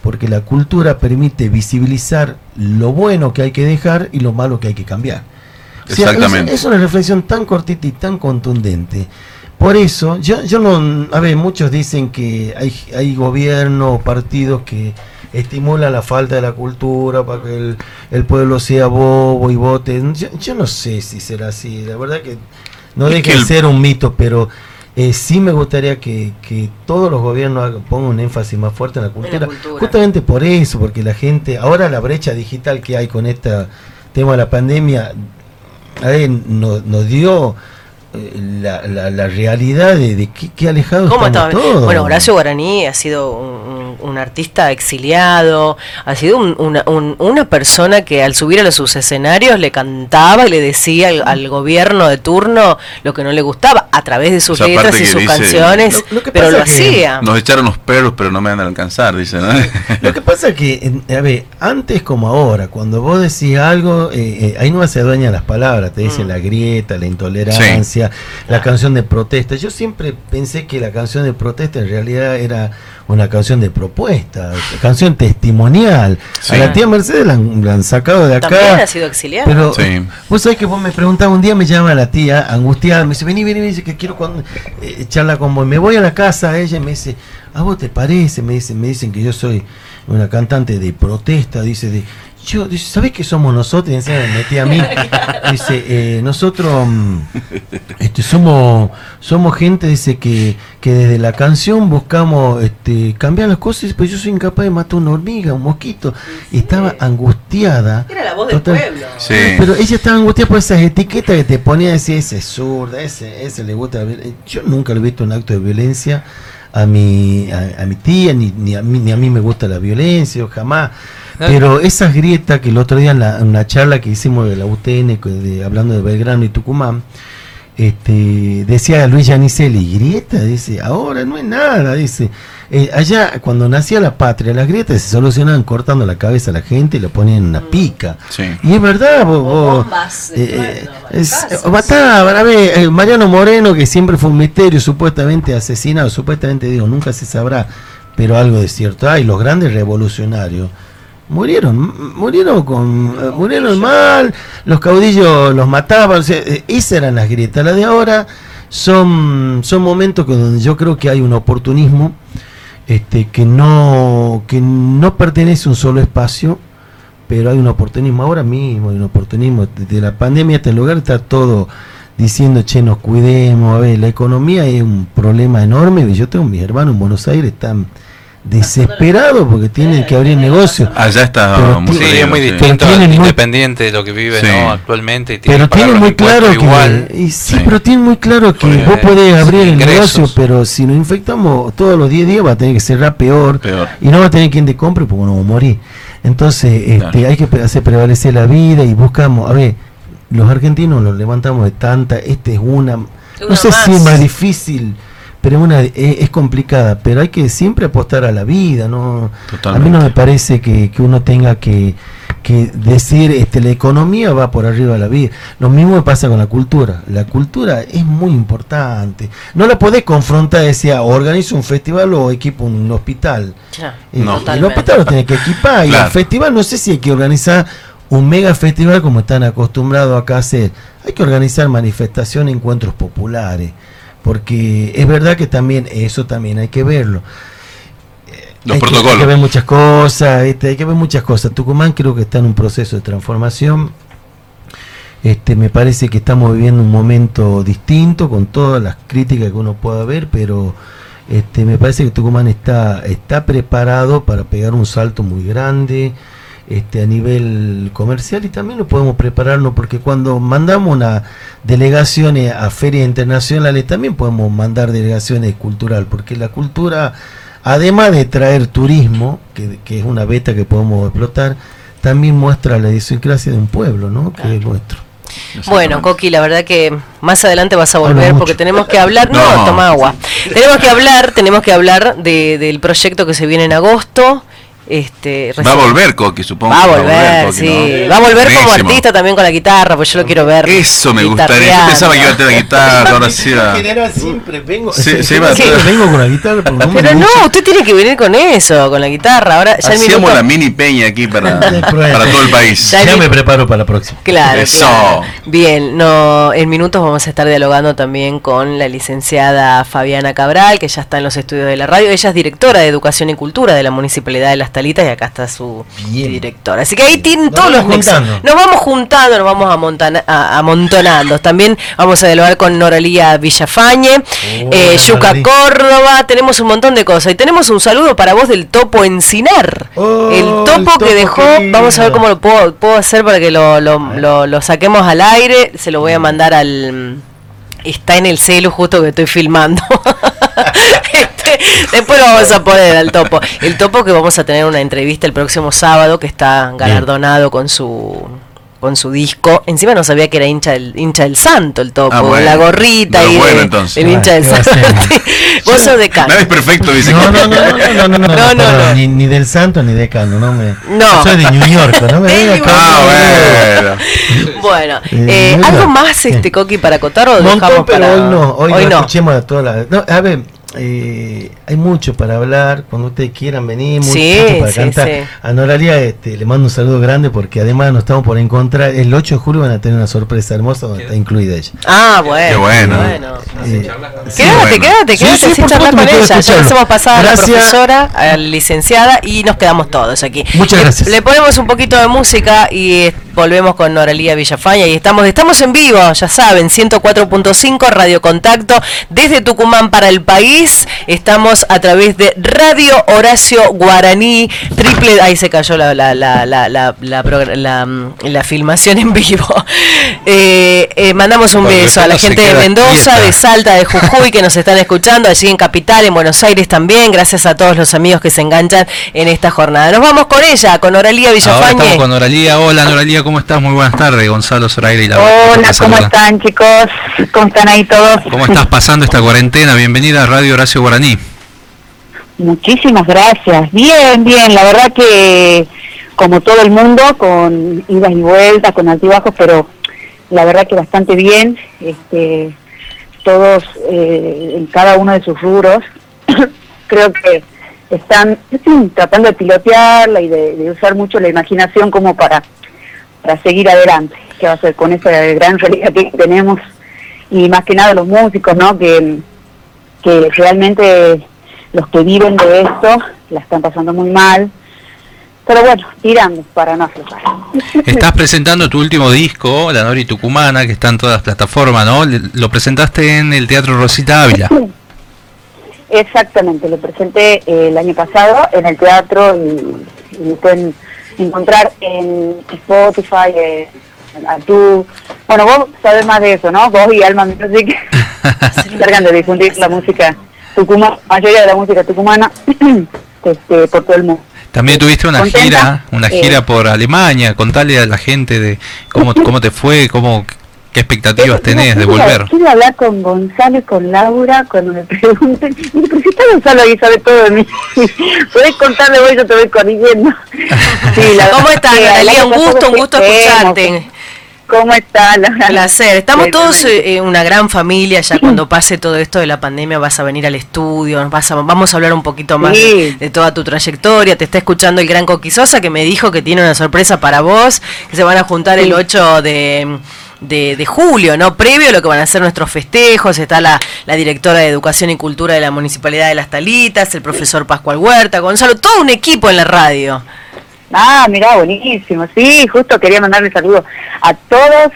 porque la cultura permite visibilizar lo bueno que hay que dejar y lo malo que hay que cambiar. O sea, Exactamente. Es, es una reflexión tan cortita y tan contundente. Por eso, yo, yo no, a ver, muchos dicen que hay, hay gobiernos o partidos que estimulan la falta de la cultura para que el, el pueblo sea bobo y vote. Yo, yo no sé si será así, la verdad que no que de el- ser un mito, pero eh, sí me gustaría que, que todos los gobiernos pongan un énfasis más fuerte en la cultura. cultura. Justamente por eso, porque la gente, ahora la brecha digital que hay con este tema de la pandemia, a ver, nos, nos dio la, la, la realidad de, de qué, qué alejados ¿Cómo estamos estaba? todos. Bueno, Horacio Guaraní ha sido un, un- un artista exiliado, ha sido un- una, un- una persona que al subir a los sus escenarios le cantaba y le decía al, al gobierno de turno lo que no le gustaba. A través de sus letras y sus dice- canciones, Lo- lo que pero lo hacía. Nos echaron los perros, pero no me van a alcanzar, dice, ¿no? Lo que pasa es que, a ver, antes como ahora, cuando vos decís algo, eh, eh, ahí no se adueñan las palabras, te dicen Mm. la grieta, la intolerancia, la canción de protesta. Yo siempre pensé que la canción de protesta en realidad era una canción de propuesta, canción testimonial. Sí. A la tía Mercedes la han, la han sacado de acá. También ha sido exiliada. Pero Sí. vos sabés que vos me preguntabas un día, me llama la tía angustiada, me dice, vení, vení, me dice que quiero cuando, eh, charla con vos. Me voy a la casa, ella y me dice, ¿a vos te parece? Me dicen, me dicen que yo soy una cantante de protesta, dice, de, yo, dice, ¿sabés qué somos nosotros? Y encima me metí a mí. Dice, eh, nosotros mm, este, somos, somos gente, dice, que, que desde la canción buscamos este, cambiar las cosas, pues yo soy incapaz de matar una hormiga, un mosquito. Y estaba angustiada. Era la voz del Total- pueblo. Sí. pero ella estaba angustiada por esas etiquetas que te ponía decir ese es zurda, ese, ese le gusta la violencia. Yo nunca le he visto un acto de violencia a mi, a, a mi tía, ni, ni, a mí, ni a mí me gusta la violencia, jamás. Pero esas grietas que el otro día en la, en la charla que hicimos de la UTN, de- hablando de Belgrano y Tucumán, este, decía Luis Yaniceli, grieta, dice, ahora no es nada, dice. Eh, allá, cuando nacía la patria, las grietas se solucionaban cortando la cabeza a la gente y le ponían en una pica. Sí. Y es verdad, vos, vos, bombas eh, es- batazos. mataban, a ver, eh, Mariano Moreno, que siempre fue un misterio, supuestamente asesinado, supuestamente digo, nunca se sabrá, pero algo de cierto hay, los grandes revolucionarios murieron, murieron con, eh, murieron mal, los caudillos los mataban, o sea, eh, esas eran las grietas, las de ahora son, son momentos que donde yo creo que hay un oportunismo este, que no, que no pertenece a un solo espacio, pero hay un oportunismo. Ahora mismo, hay un oportunismo. Desde la pandemia hasta el lugar está todo diciendo, che, nos cuidemos, a ver, la economía es un problema enorme, yo tengo mis hermanos en Buenos Aires, están desesperados porque tienen que abrir negocios. Allá está Pero muy Sí, es jodido, muy sí. distinto, Tienen muy- independiente de lo que vive Sí. ¿no? actualmente. y tiene Pero tienen muy claro igual. que y sí, Sí. pero tienen muy claro que vos podés abrir el ingresos. negocio, pero si nos infectamos todos los 10 días va a tener que cerrar peor, Peor. y no va a tener quien te compre porque no va a morir. Entonces, este, Claro. hay que hacer prevalecer la vida y buscamos, a ver, los argentinos nos levantamos de tanta, este es una, no sé si es más difícil, pero una es, es complicada, pero hay que siempre apostar a la vida, ¿no? A mí no me parece que, que uno tenga que, que decir, este, la economía va por arriba de la vida. Lo mismo me pasa con la cultura. La cultura es muy importante. No la podés confrontar, decía, organizo un festival o equipo un hospital. Ya, Eh, No. el hospital lo tiene que equipar y Claro. el festival no sé si hay que organizar un mega festival como están acostumbrados acá a hacer. Hay que organizar manifestaciones, encuentros populares, porque es verdad que también eso también hay que verlo. Los hay que- protocolos. hay que ver muchas cosas, este, hay que ver muchas cosas. Tucumán creo que está en un proceso de transformación. Este, me parece que estamos viviendo un momento distinto con todas las críticas que uno pueda ver, pero este, me parece que Tucumán está, está preparado para pegar un salto muy grande este, a nivel comercial y también lo podemos prepararnos porque cuando mandamos una delegaciones a ferias internacionales también podemos mandar delegaciones cultural porque la cultura además de traer turismo que, que es una beta que podemos explotar también muestra la idiosincrasia de un pueblo ¿no? que es nuestro Bueno, Coqui, la verdad que más adelante vas a volver porque tenemos que hablar. No, No. toma agua. Tenemos que hablar, tenemos que hablar de, del proyecto que se viene en agosto. Este, Va a volver Coqui, supongo. Va a que volver, Coqui, sí. ¿no? Va a volver como artista también con la guitarra, pues yo lo quiero ver. Eso me gustaría. Yo pensaba que iba a tener la guitarra, ahora sí siempre vengo Sí, va- vengo con la guitarra pero no Pero usted tiene que venir con eso, con la guitarra. Ahora ya Hacíamos minuto- la mini peña aquí para, para todo el país. Ya me preparo para la próxima Claro, Eso. claro. Bien, no, en minutos vamos a estar dialogando también con la licenciada Fabiana Cabral, que ya está en los estudios de la radio. Ella es directora de Educación y Cultura de la Municipalidad de Las Y acá está su Bien. directora. Así que ahí tienen Nos todos los nexos. juntando. Nos vamos juntando, nos vamos amontana- a- amontonando. También vamos a dialogar con Noralía Villafañe, Oh, eh, Yuca. Córdoba, tenemos un montón de cosas. Y tenemos un saludo para vos del Topo Encinar. Oh, el el topo que dejó, vamos a ver cómo lo puedo, puedo hacer para que lo, lo, lo- lo saquemos al aire. Se lo voy a mandar al. Está en el celu justo que estoy filmando. Después lo vamos a poner al topo. El topo que vamos a tener una entrevista el próximo sábado que está galardonado con su con su disco. Encima no sabía que era hincha del, hincha del santo el topo, Ah, bueno. la gorrita y bueno, de- entonces. del hincha del ¿qué va a santo. Vos sos de Cano. Nada es perfecto, dice. No, no, no, no, no, no, no, no, No, no, no. Ni, ni del santo ni de Cano, no me. No. Soy de New York, no me acá. Ah, bueno. Bueno, Eh, eh, ¿algo más, este Coqui, para acotar o Montón, dejamos pero para hoy no, hoy, Hoy no, no. escuchemos a todas las... No, a ver, eh, hay mucho para hablar, cuando ustedes quieran venir, mucho, Sí, mucho para sí, cantar. sí. A Noralia este, le mando un saludo grande porque además nos estamos por encontrar, el 8 de julio van a tener una sorpresa hermosa donde está incluida ella. Ah, bueno. Qué bueno. Eh, sí, Quédate, bueno. quédate, quédate sí, sin por charlar supuesto, con ella. Ya le hacemos pasar a la profesora, a la licenciada y nos quedamos todos aquí. Muchas Le- gracias. Le ponemos un poquito de música y eh, volvemos con Noralía Villafaña y estamos, estamos en vivo, ya saben, 104.5 Radio Contacto desde Tucumán para el país. Estamos a través de Radio Horacio Guaraní, triple, ahí se cayó la, la, la, la, mm, filmación en vivo. Eh, eh, mandamos un beso a la gente de Mendoza, quieta. de Salta, de Jujuy que nos están escuchando, allí en Capital, en Buenos Aires también. Gracias a todos los amigos que se enganchan en esta jornada. Nos vamos con ella, con Oralía Ahora Villafañe. estamos con Noralía. Hola Noralía, ¿cómo estás? Muy buenas tardes. Gonzalo Zoraire y la Hola, ¿cómo están chicos? ¿Cómo están ahí todos? ¿Cómo estás pasando esta cuarentena? Bienvenida a Radio Horacio Guaraní. Muchísimas gracias. Bien, bien, la verdad que como todo el mundo, con idas y vueltas, con altibajos, pero la verdad que bastante bien. Este, todos eh, en cada uno de sus rubros, creo que están tratando de pilotearla y de, de usar mucho la imaginación como para, para seguir adelante, que va a ser con esa gran realidad que tenemos y más que nada los músicos, ¿no? Que, que realmente los que viven de esto la están pasando muy mal. Pero bueno, tirando para no aflojar. Estás presentando tu último disco, La Nori Tucumana, que está en todas las plataformas, ¿no? Lo presentaste en el Teatro Rosita Ávila. Exactamente, lo presenté eh, el año pasado en el teatro y, y pueden encontrar en Spotify, eh, en YouTube. Bueno, vos sabés más de eso, ¿no? Vos y Alma Music se encargan de difundir la música tucumana, mayoría de la música tucumana este, por todo el mundo. También tuviste una ¿Contenta? gira, una Eh. gira por Alemania. Contale a la gente de cómo, cómo te fue, cómo, qué expectativas tenés de volver. Quiero hablar con Gonzalo y con Laura cuando me pregunten. Pero si está Gonzalo ahí, sabe todo de mí. Podés contarle vos, yo te voy corrigiendo. Sí, la ¿Cómo estás, Analia? Un gusto, un gusto escucharte. ¿Cómo está, Laura? Placer. Estamos todos eh, una gran familia. Ya cuando pase todo esto de la pandemia vas a venir al estudio. nos Vas a, vamos a hablar un poquito más Sí. de, de toda tu trayectoria. Te está escuchando el gran Coquisosa que me dijo que tiene una sorpresa para vos. Que se van a juntar el Sí. 8 de, de, de julio, ¿no? Previo a lo que van a ser nuestros festejos. Está la, la directora de Educación y Cultura de la Municipalidad de Las Talitas, el profesor Pascual Huerta, Gonzalo, todo un equipo en la radio. Ah, mirá, buenísimo. Sí, justo quería mandarle saludos a todos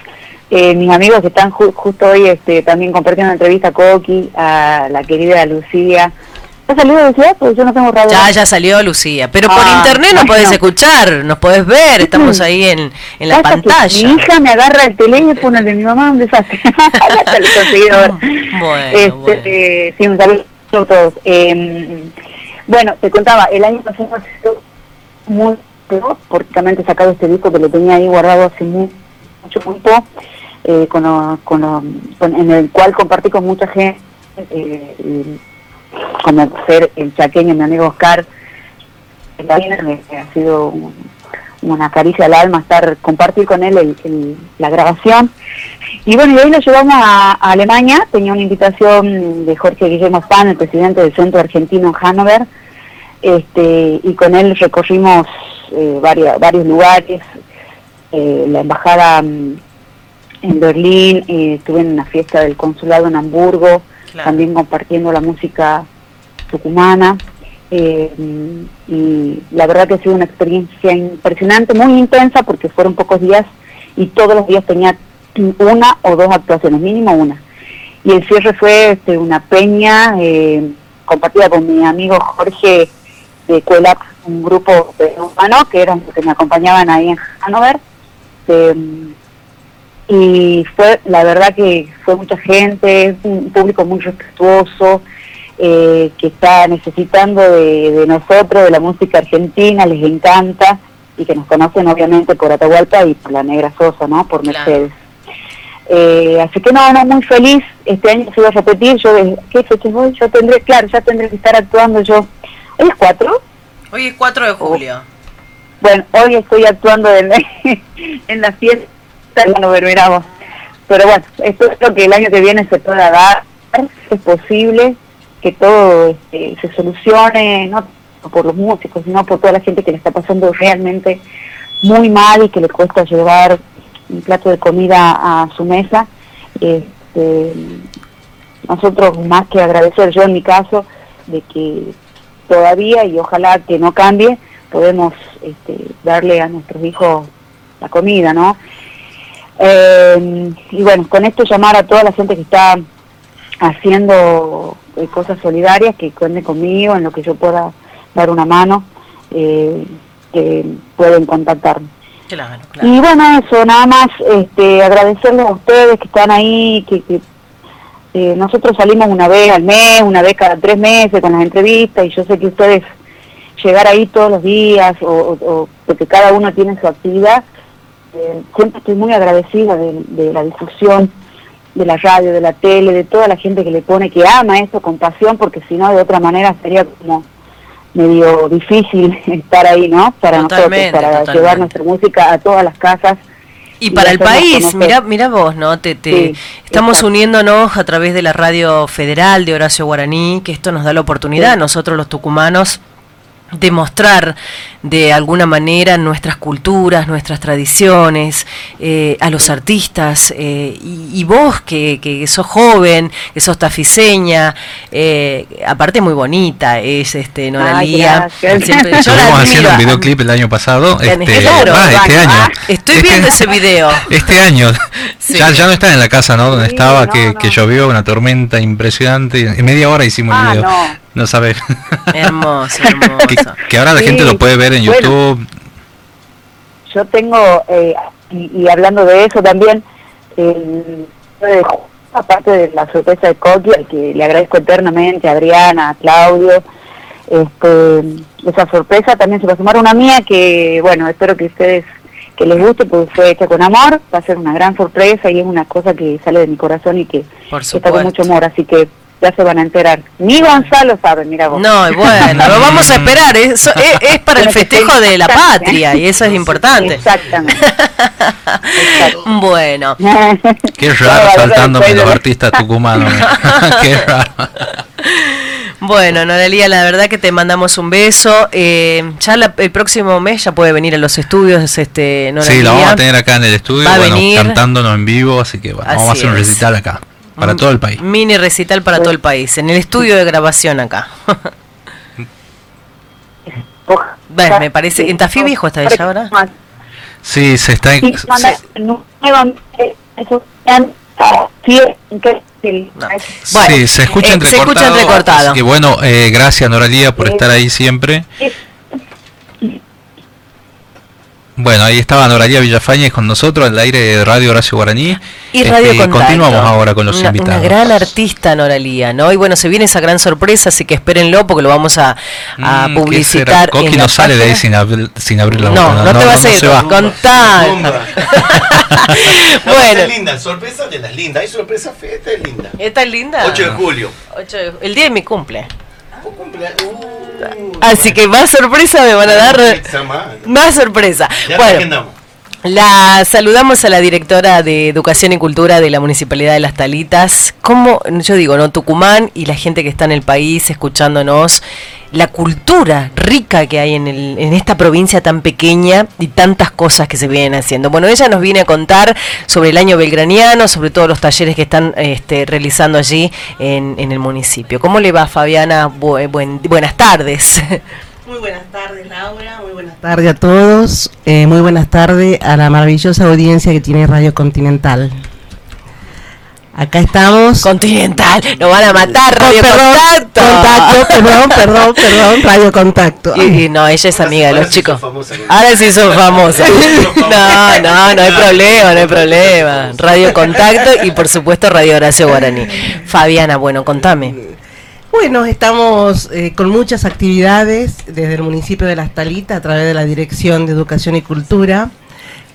eh, mis amigos que están ju- justo hoy este, también compartiendo una entrevista a Coqui, a la querida Lucía. ¿Ya salió Lucía? Porque yo no tengo radio. Ya, ya salió Lucía. Pero por Ah, internet nos podés escuchar, nos podés ver, estamos ahí en, en la pantalla. Mi hija me agarra el teléfono, el de mi mamá, un desastre. Hasta lo he conseguido ahora. Bueno, Este, bueno. eh, sí, un saludo a todos. Eh, bueno, te contaba, el año pasado sido muy porque también he sacado este disco que lo tenía ahí guardado hace muy, mucho tiempo, eh, con, con, con- en el cual compartí con mucha gente, eh, como ser el chaqueño, mi amigo Oscar, me- ha sido un- una caricia al alma estar compartir con él la grabación. Y bueno, y ahí lo llevamos a, Alemania, tenía una invitación de Jorge Guillermo Spahn, el presidente del Centro Argentino en Hannover, este, y con él recorrimos eh, varios, varios lugares, eh, la embajada mm, en Berlín, eh, estuve en una fiesta del consulado en Hamburgo, También compartiendo la música tucumana. eh, y la verdad que ha sido una experiencia impresionante, muy intensa porque fueron pocos días y todos los días tenía una o dos actuaciones, mínimo una. Y el cierre fue este, una peña eh, compartida con mi amigo Jorge de Cuelap, un grupo humano que eran los que me acompañaban ahí en Hannover. Eh, y fue, la verdad que fue mucha gente, un público muy respetuoso, eh, que está necesitando de, de nosotros, de la música argentina, les encanta. y que nos conocen obviamente por Atahualpa y por la Negra Sosa, ¿no? Por Claro. Mercedes. Eh, así que no, no, muy feliz. Este año se iba a repetir. Yo, ¿qué fecha voy? Yo tendré, claro, ya tendré que estar actuando yo. ¿Hoy es cuatro? Hoy es 4 de julio. Bueno, hoy estoy actuando en, en la fiesta, Pero bueno, espero que el año que viene se pueda dar, es posible que todo este, se solucione, no por los músicos, sino por toda la gente que le está pasando realmente muy mal y que le cuesta llevar un plato de comida a su mesa. Este, nosotros más que agradecer, yo en mi caso, de que todavía y ojalá que no cambie, podemos este, darle a nuestros hijos la comida, ¿no? Eh, y bueno, con esto llamar a toda la gente que está haciendo eh, cosas solidarias, que cuente conmigo en lo que yo pueda dar una mano, eh, que pueden contactarme. Claro, claro. Y bueno, eso, nada más este, agradecerles a ustedes que están ahí, que, que, eh, nosotros salimos una vez al mes, una vez cada tres meses con las entrevistas y yo sé que ustedes llegar ahí todos los días o, o- o porque cada uno tiene su actividad, eh, siempre estoy muy agradecida de, de la difusión de la radio, de la tele, de toda la gente que le pone, que ama esto con pasión, porque si no de otra manera sería como medio difícil estar ahí, ¿no? Para Totalmente, nosotros, para totalmente. llevar nuestra música a todas las casas. Y y para el país, mira, mira vos, ¿no? Te, te- Sí, estamos exacto. uniéndonos a través de la radio federal de Horacio Guaraní, que esto nos da la oportunidad, Sí. nosotros los tucumanos, de mostrar de alguna manera nuestras culturas, nuestras tradiciones, eh, a los artistas. eh, y, y vos que, que sos joven, que sos tafiseña, eh, aparte muy bonita, es este Nora Ay, Lía. gracias. Siempre- yo la Estuvimos haciendo un videoclip el año pasado. Este, claro, ah, este bueno, año. ah, Estoy Este- viendo ese video. Este año. Sí. Ya, ya no está en la casa, ¿no? Donde Sí, estaba, no, que, no. que llovió, una tormenta impresionante. En media hora hicimos Ah, el video. no. No, sabes. Hermoso, que, hermoso. que ahora la Sí, gente lo puede ver en bueno. YouTube. Yo tengo, eh, y, y hablando de eso también, de- aparte de la sorpresa de Coqui, al que le agradezco eternamente, a Adriana, a Claudio, este, esa sorpresa también se va a sumar una mía que, bueno, espero que ustedes, que les guste, porque fue hecha con amor, va a ser una gran sorpresa y es una cosa que sale de mi corazón y que Por está con mucho amor, así que ya se van a enterar. Ni Gonzalo sabe, mira vos. No, bueno, lo vamos a esperar. Eso es, es para el festejo de la patria y eso es importante. Exactamente. Exacto. Bueno, Qué raro la saltándome los artistas tucumanos. Qué raro. bueno, Norelia, la verdad que te mandamos un beso. Eh, ya la- el próximo mes ya puede venir a los estudios, este, Sí, lo vamos a tener acá en el estudio, Va bueno, cantándonos en vivo, así que bueno, vamos a hacer un recital acá, para todo el país. Mini recital para todo el país, en el estudio de grabación acá. Bueno, me parece- ¿en Tafí Viejo está ella ahora? Sí, se está... Ah, sí, se escucha se entrecortado. escucha entrecortado. así que bueno, eh, gracias Noralía por estar ahí siempre. Bueno, ahí estaba Noralía Villafañez con nosotros, al aire de Radio Horacio Guaraní. Y Este, Radio Contacto. continuamos ahora con los una, invitados. Una gran artista, Noralía, ¿no? Y bueno, se viene esa gran sorpresa, así que espérenlo porque lo vamos a, a Mm, ¿qué publicitar. Coqui en no la sale de ahí página. sin, abrir- sin abrir la No, boca. no, te vas a ir. va. Contá. No, bueno, esta es linda, sorpresa de las lindas. Hay sorpresa fea, esta es linda. ¿esta es linda? 8 de julio. Ocho de- el día de mi cumple. Tu cumplea- Uh, Así que más sorpresa me van a dar. más. Sorpresa. Ya Bueno. La saludamos a la directora de Educación y Cultura de la Municipalidad de Las Talitas. Como yo digo, ¿no? Tucumán y la gente que está en el país escuchándonos, la cultura rica que hay en, el, en esta provincia tan pequeña y tantas cosas que se vienen haciendo. Bueno, ella nos viene a contar sobre el año belgraniano, sobre todos los talleres que están este, realizando allí en, el municipio. ¿Cómo le va, Fabiana? Bu- buen- buenas tardes. Muy buenas tardes, Laura. Muy buenas tardes a todos. Eh, muy buenas tardes a la maravillosa audiencia que tiene Radio Continental. Acá estamos. Continental, nos van a matar, Oh, Radio perdón, Contacto. contacto, perdón, perdón, perdón, Radio Contacto. Y, y no, ella es amiga de Ahora los sí chicos. Ahora sí son famosas. No, no, no hay problema, no hay problema. Radio Contacto y por supuesto Radio Horacio Guaraní. Fabiana, bueno, contame. Bueno, estamos eh, con muchas actividades desde el municipio de Las Talitas a través de la Dirección de Educación y Cultura.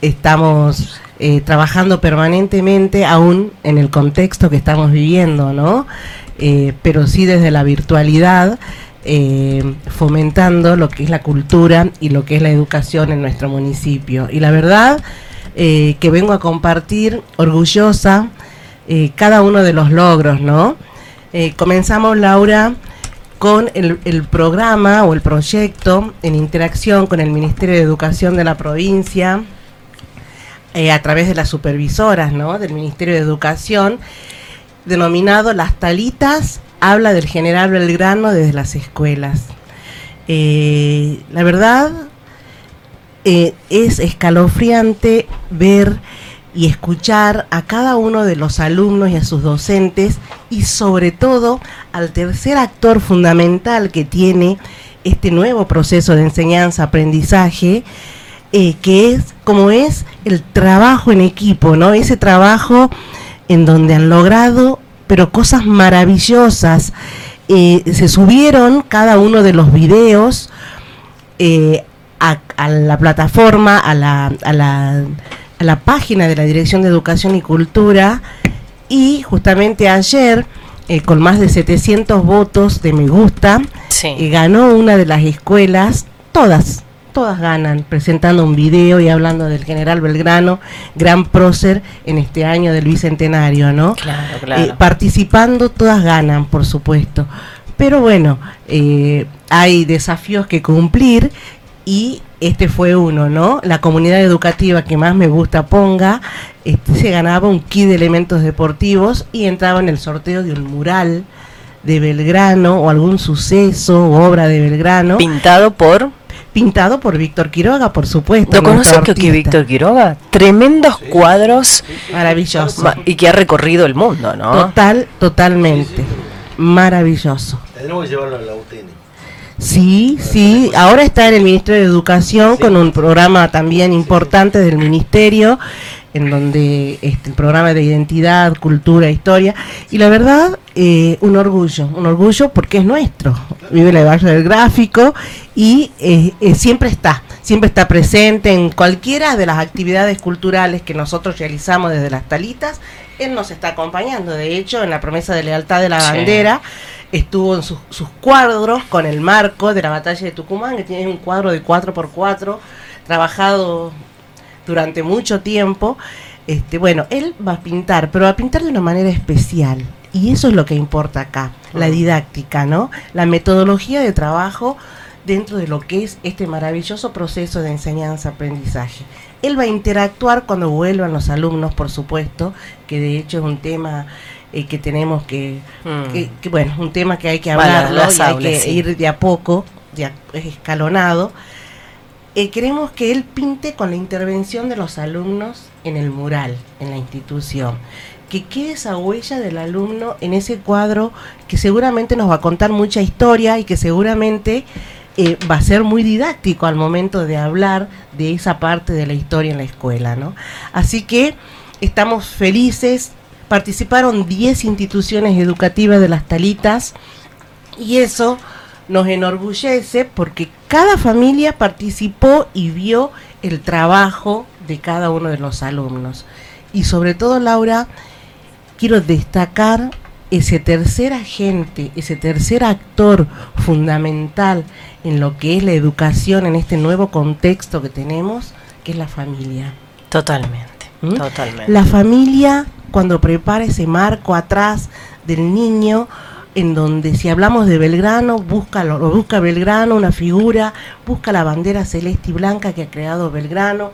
Estamos eh, trabajando permanentemente aún en el contexto que estamos viviendo, ¿no? Eh, pero sí desde la virtualidad, fomentando lo que es la cultura y lo que es la educación en nuestro municipio. Y la verdad que vengo a compartir orgullosa cada uno de los logros, ¿no? Eh, comenzamos, Laura, con el, programa o el proyecto en interacción con el Ministerio de Educación de la provincia, eh, a través de las supervisoras del Ministerio de Educación, denominado Las Talitas, habla del general Belgrano desde las escuelas. Eh, la verdad, es escalofriante ver y escuchar a cada uno de los alumnos y a sus docentes y sobre todo al tercer actor fundamental que tiene este nuevo proceso de enseñanza-aprendizaje, eh, que es como es el trabajo en equipo, ¿no? Ese trabajo en donde han logrado, pero cosas maravillosas. Eh, se subieron cada uno de los videos eh, a, la plataforma, a la, a, la, a la página de la Dirección de Educación y Cultura y justamente ayer, eh, con más de 700 votos de me gusta, eh, ganó una de las escuelas, todas, todas ganan, presentando un video y hablando del general Belgrano, gran prócer en este año del Bicentenario, ¿no? Claro, claro. Eh, participando, todas ganan, por supuesto. Pero bueno, hay desafíos que cumplir y este fue uno, ¿no? La comunidad educativa que más me gusta ponga, este, se ganaba un kit de elementos deportivos y entraba en el sorteo de un mural de Belgrano o algún suceso o obra de Belgrano. Pintado por... Pintado por Víctor Quiroga, por supuesto. ¿Lo conoces que. Víctor Quiroga? Tremendos cuadros. Maravilloso. Ma- Y que ha recorrido el mundo, ¿no? Total, totalmente. Maravilloso. Tendremos que llevarlo a la UTN. Sí, sí, ahora está en el Ministerio de Educación con un programa también importante del Ministerio, en donde este, el programa de identidad, cultura, historia, y la verdad, eh, un orgullo, un orgullo porque es nuestro, vive en el barrio del gráfico y eh, eh, siempre está, siempre está presente en cualquiera de las actividades culturales que nosotros realizamos desde las talitas, él nos está acompañando, de hecho, en la promesa de lealtad de la Sí. Estuvo en sus, sus cuadros con el marco de la batalla de Tucumán, que tiene un cuadro de 4x4, trabajado durante mucho tiempo. Este, bueno, él va a pintar, pero va a pintar de una manera especial. Y eso es lo que importa acá, la didáctica, ¿no? La metodología de trabajo dentro de lo que es este maravilloso proceso de enseñanza-aprendizaje. Él va a interactuar cuando vuelvan los alumnos, por supuesto, que de hecho es un tema eh, que tenemos que, Mm. que, que, bueno, un tema que hay que hablarlo las y hay que sí. ir de a poco, de a- escalonado. Eh, queremos que él pinte con la intervención de los alumnos en el mural, en la institución. Que quede esa huella del alumno en ese cuadro que seguramente nos va a contar mucha historia y que seguramente eh, va a ser muy didáctico al momento de hablar de esa parte de la historia en la escuela, ¿no? Así que estamos felices. Participaron 10 instituciones educativas de las Talitas y eso nos enorgullece porque cada familia participó y vio el trabajo de cada uno de los alumnos. Y sobre todo, Laura, quiero destacar ese tercer agente, ese tercer actor fundamental en lo que es la educación en este nuevo contexto que tenemos, que es la familia. Totalmente, ¿Mm? totalmente. La familia, cuando prepara ese marco atrás del niño, en donde si hablamos de Belgrano, busca, lo, busca Belgrano, una figura, busca la bandera celeste y blanca que ha creado Belgrano,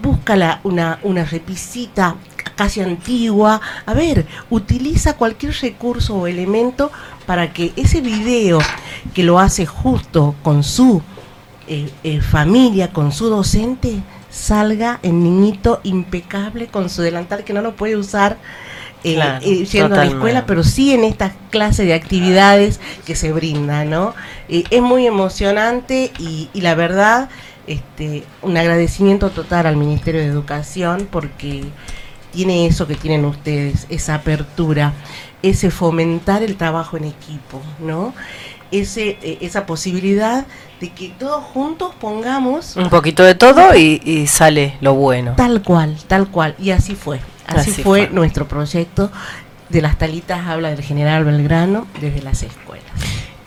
busca una, una repisita casi antigua. A ver, utiliza cualquier recurso o elemento para que ese video que lo hace justo con su eh, eh, familia, con su docente, salga el niñito impecable con su delantal que no lo puede usar eh, Claro, eh, yendo a la escuela, pero sí en estas clases de actividades que se brindan, ¿no? Eh, es muy emocionante y, y la verdad, este, un agradecimiento total al Ministerio de Educación porque tiene eso que tienen ustedes, esa apertura, ese fomentar el trabajo en equipo, ¿no? Ese, eh, esa posibilidad de que todos juntos pongamos Un poquito de todo y, y sale lo bueno. tal cual, tal cual. Y así fue. Así, Así fue, fue. nuestro proyecto de las talitas habla del general Belgrano desde las escuelas.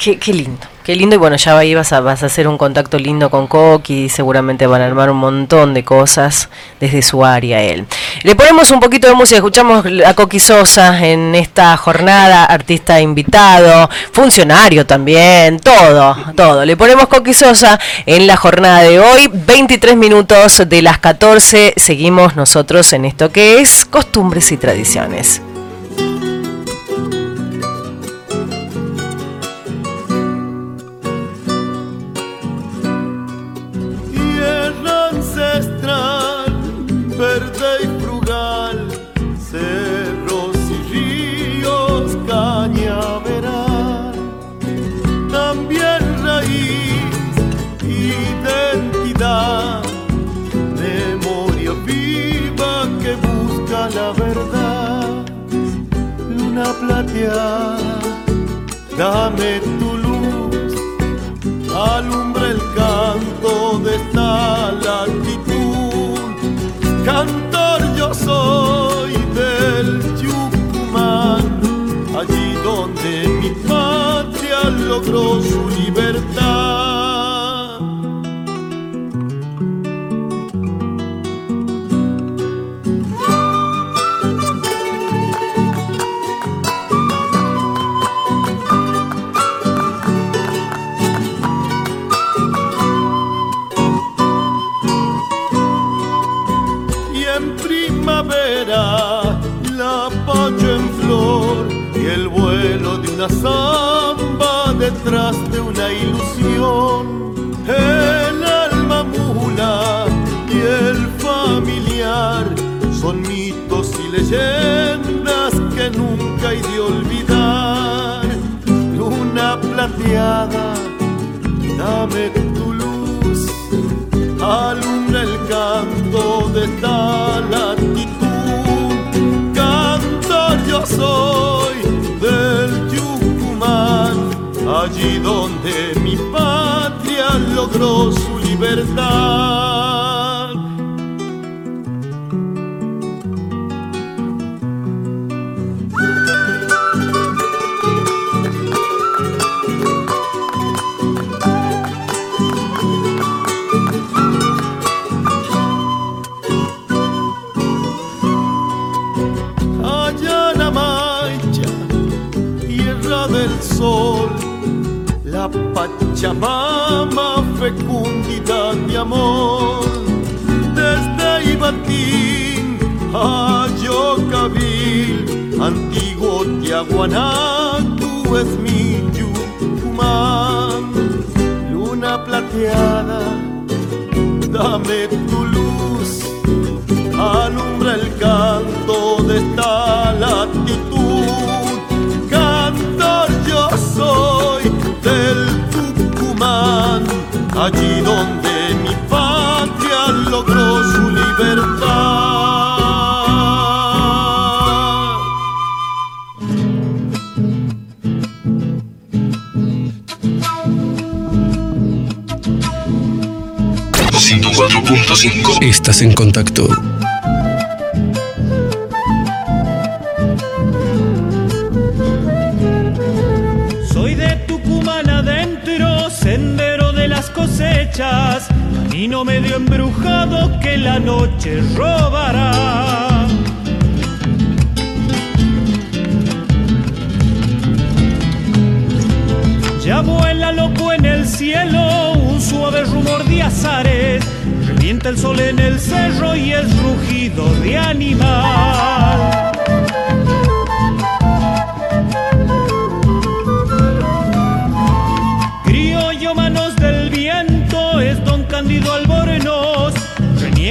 Qué, lindo, qué lindo. Y bueno, ya ahí vas a, vas a hacer un contacto lindo con Coqui. Seguramente van a armar un montón de cosas desde su área él. Le ponemos un poquito de música. Escuchamos a Coqui Sosa en esta jornada. Artista invitado, funcionario también, todo, todo. Le ponemos Coqui Sosa en la jornada de hoy. 23 minutos de las 14. Seguimos nosotros en esto que es costumbres y tradiciones. La verdad, luna plateada, dame tu luz alumbra el canto de esta latitud. Cantor yo soy del Yucumán, allí donde mi patria logró su detrás de una ilusión. El alma mula y el familiar son mitos y leyendas que nunca hay de olvidar. Luna plateada, dame tu luz alumbra el canto de esta latitud. Cantor yo soy allí donde mi patria logró su libertad. Pachamama, fecundidad de amor, desde Ibatín a Yocabil, antiguo Tiahuaná, tú es mi Yucumán, luna plateada, dame tu luz. Alumbra el canto de esta latitud. Cantor yo soy del Tucumán, allí donde mi patria logró su libertad. Estás en contacto. Camino medio embrujado que la noche robará. Ya vuela loco en el cielo un suave rumor de azares, revienta el sol en el cerro y es rugido de animal.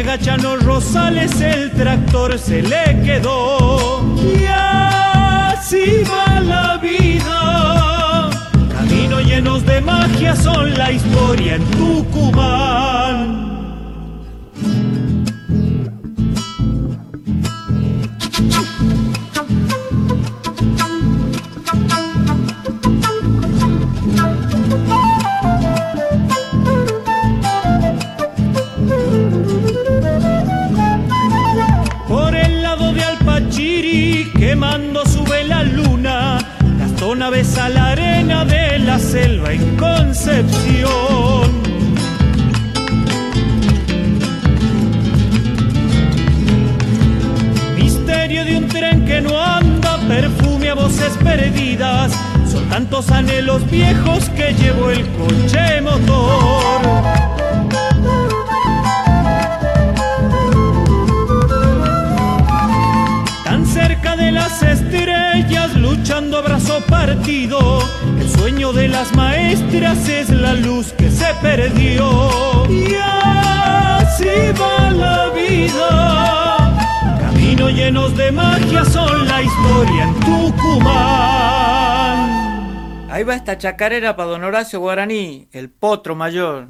Reniega Chano Rosales, el tractor se le quedó. Y así va la vida. Caminos llenos de magia son la historia en Tucumán. Son la historia en Tucumán. Ahí va esta chacarera para don Horacio Guaraní, el potro mayor.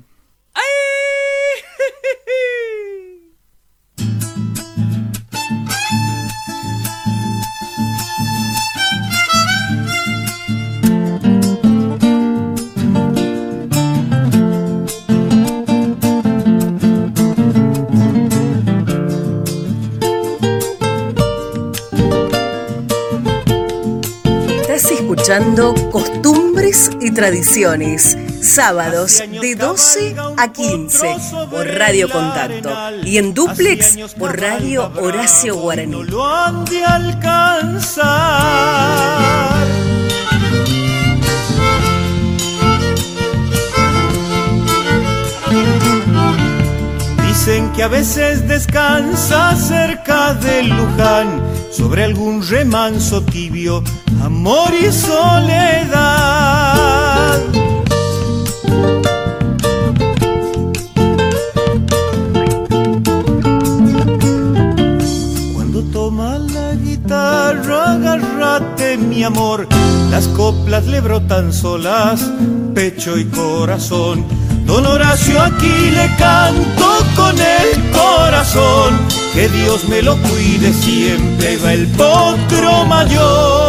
Costumbres y Tradiciones, sábados de 12 a 15 por Radio Contacto y en duplex por Radio Horacio Guaraní. lo han de alcanzar. Dicen que a veces descansa cerca de Luján, sobre algún remanso tibio, amor y soledad. Cuando toma la guitarra, agárrate mi amor, las coplas le brotan solas, pecho y corazón. Don Horacio aquí le canto con el corazón, que Dios me lo cuide siempre, va el potro mayor.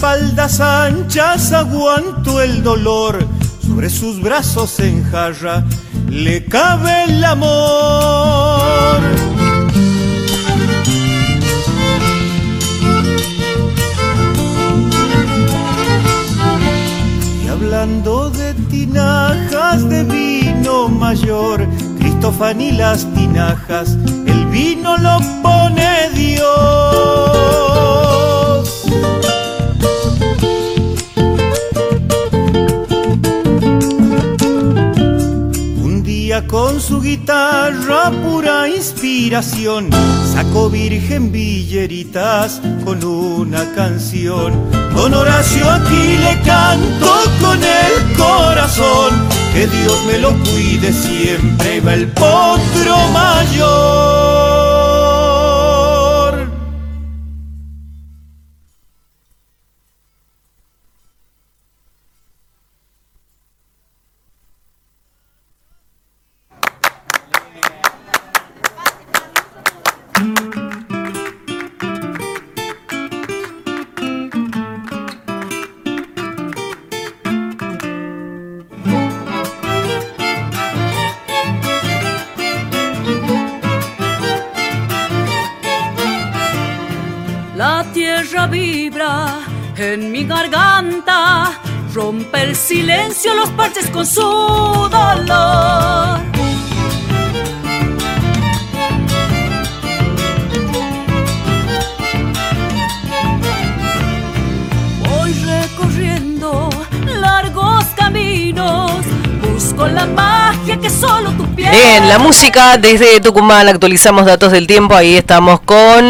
Espaldas anchas aguanto el dolor, sobre sus brazos en jarra le cabe el amor. Y hablando de tinajas de vino mayor, Cristofán y las tinajas, el vino lo pone Dios. Con su guitarra pura inspiración sacó Virgen Villeritas con una canción. Don Horacio aquí le canto con el corazón, que Dios me lo cuide siempre, va el potro mayor. El silencio los parches con su dolor. Voy recorriendo largos caminos, busco la magia que solo tu piel. Bien, la música desde Tucumán, actualizamos datos del tiempo, ahí estamos con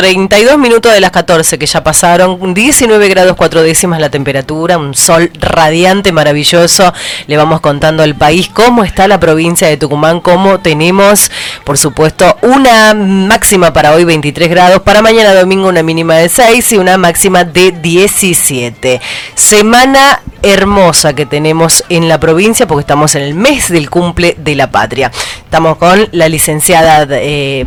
32 minutos de las 14 que ya pasaron, 19 grados 4 décimas la temperatura, un sol radiante, maravilloso, le vamos contando al país cómo está la provincia de Tucumán, cómo tenemos, por supuesto, una máxima para hoy 23 grados, para mañana domingo una mínima de 6 y una máxima de 17. Semana hermosa que tenemos en la provincia porque estamos en el mes del cumple de la patria. Estamos con la licenciada eh,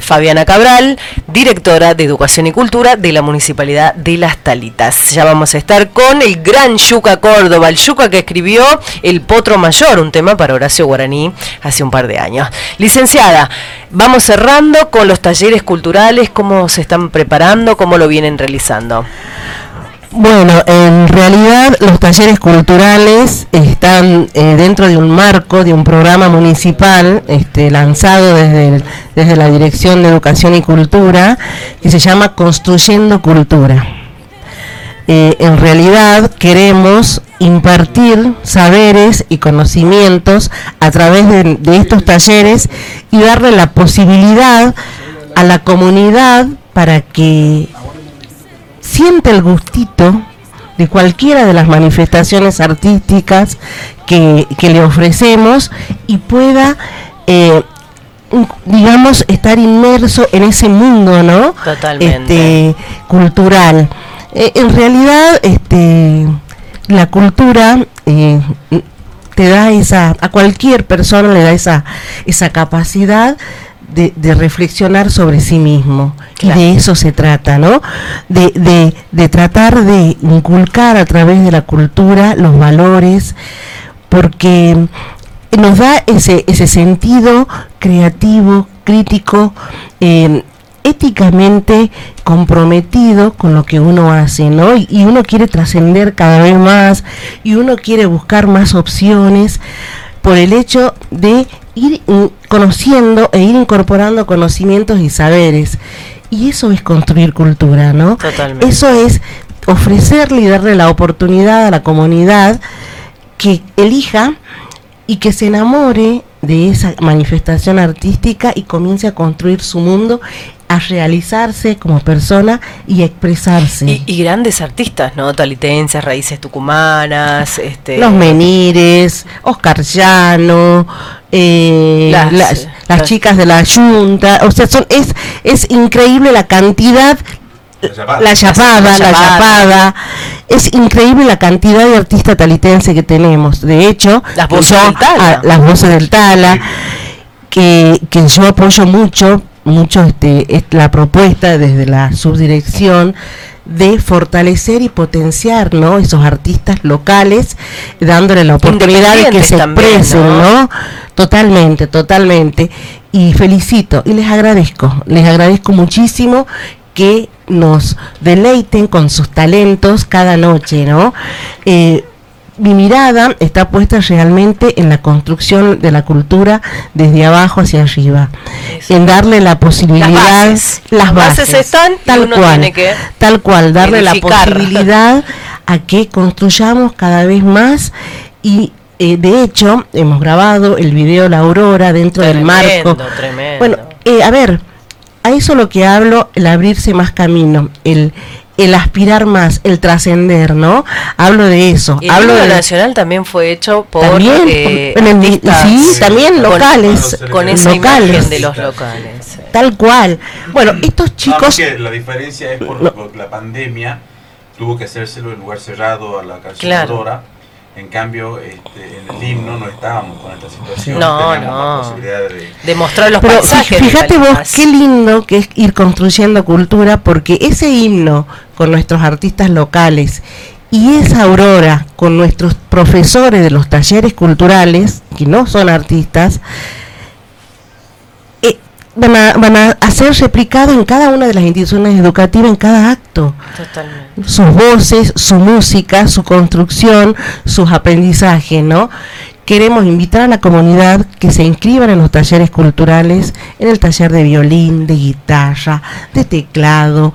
Fabiana Cabral, directora de Educación y Cultura de la Municipalidad de Las Talitas. Ya vamos a estar con el gran Yuca Córdoba, el Yuca que escribió El Potro Mayor, un tema para Horacio Guaraní hace un par de años. Licenciada, vamos cerrando con los talleres culturales, cómo se están preparando, cómo lo vienen realizando. Bueno, en realidad los talleres culturales están eh, dentro de un marco, de un programa municipal este, lanzado desde, desde la Dirección de Educación y Cultura, que se llama Construyendo Cultura. Eh, en realidad queremos impartir saberes y conocimientos a través de estos talleres y darle la posibilidad a la comunidad para que siente el gustito de cualquiera de las manifestaciones artísticas que, que le ofrecemos y pueda, eh, digamos, estar inmerso en ese mundo, ¿no? Totalmente. Este, cultural. Eh, en realidad, este, la cultura eh, te da esa, a cualquier persona le da esa, esa capacidad de, de reflexionar sobre sí mismo. Claro. Y de eso se trata, ¿no? De, de, de tratar de inculcar a través de la cultura los valores, porque nos da ese, ese sentido creativo, crítico, eh, éticamente comprometido con lo que uno hace, ¿no? Y, y uno quiere trascender cada vez más y uno quiere buscar más opciones por el hecho de ir conociendo e ir incorporando conocimientos y saberes. Y eso es construir cultura, ¿no? Totalmente. Eso es ofrecerle y darle la oportunidad a la comunidad que elija y que se enamore de esa manifestación artística y comience a construir su mundo, a realizarse como persona y expresarse. Y, y grandes artistas, ¿no? Talitenses, raíces tucumanas, este... Los Menires, Oscar Llano, eh, Las- las, las las- chicas de la Junta, o sea, son, es, es increíble la cantidad, la chapada, La Chapada. es increíble la cantidad de artistas talitense que tenemos. De hecho, Las voces del Tala. las voces del Tala, que, que yo apoyo mucho, mucho este, es la propuesta desde la subdirección de fortalecer y potenciar ¿no? esos artistas locales, dándole la oportunidad de que se también, expresen, ¿no? ¿no? Totalmente, totalmente. Y felicito y les agradezco, les agradezco muchísimo que nos deleiten con sus talentos cada noche, ¿no? Eh, mi mirada está puesta realmente en la construcción de la cultura desde abajo hacia arriba, en darle la posibilidad, bases. las bases están tal uno cual, tiene que tal cual, darle la posibilidad a que construyamos cada vez más y eh, de hecho hemos grabado el video La Aurora dentro del marco. tremendo. Bueno, eh, a ver, a eso lo que hablo, el abrirse más camino, el el aspirar más, el trascender, ¿no? Hablo de eso, Y el hablo de nacional también fue hecho por También, eh, en el- artistas sí, también con- locales, con, esa locales. imagen de los locales. tal cual. Bueno, estos chicos la diferencia es por, la pandemia tuvo que hacérselo en lugar cerrado a la calculadora. En cambio, este, en el himno no estábamos con esta situación. No, teníamos no. posibilidad de... Demostrar los Pero paisajes. de fíjate vos qué lindo que es ir construyendo cultura porque ese himno con nuestros artistas locales y esa aurora con nuestros profesores de los talleres culturales, que no son artistas, van, a, van a ser replicados en cada una de las instituciones educativas, en cada acto Totalmente. sus voces, su música, su construcción, sus aprendizajes, ¿no? Queremos invitar a la comunidad que se inscriban en los talleres culturales, en el taller de violín, de guitarra, de teclado.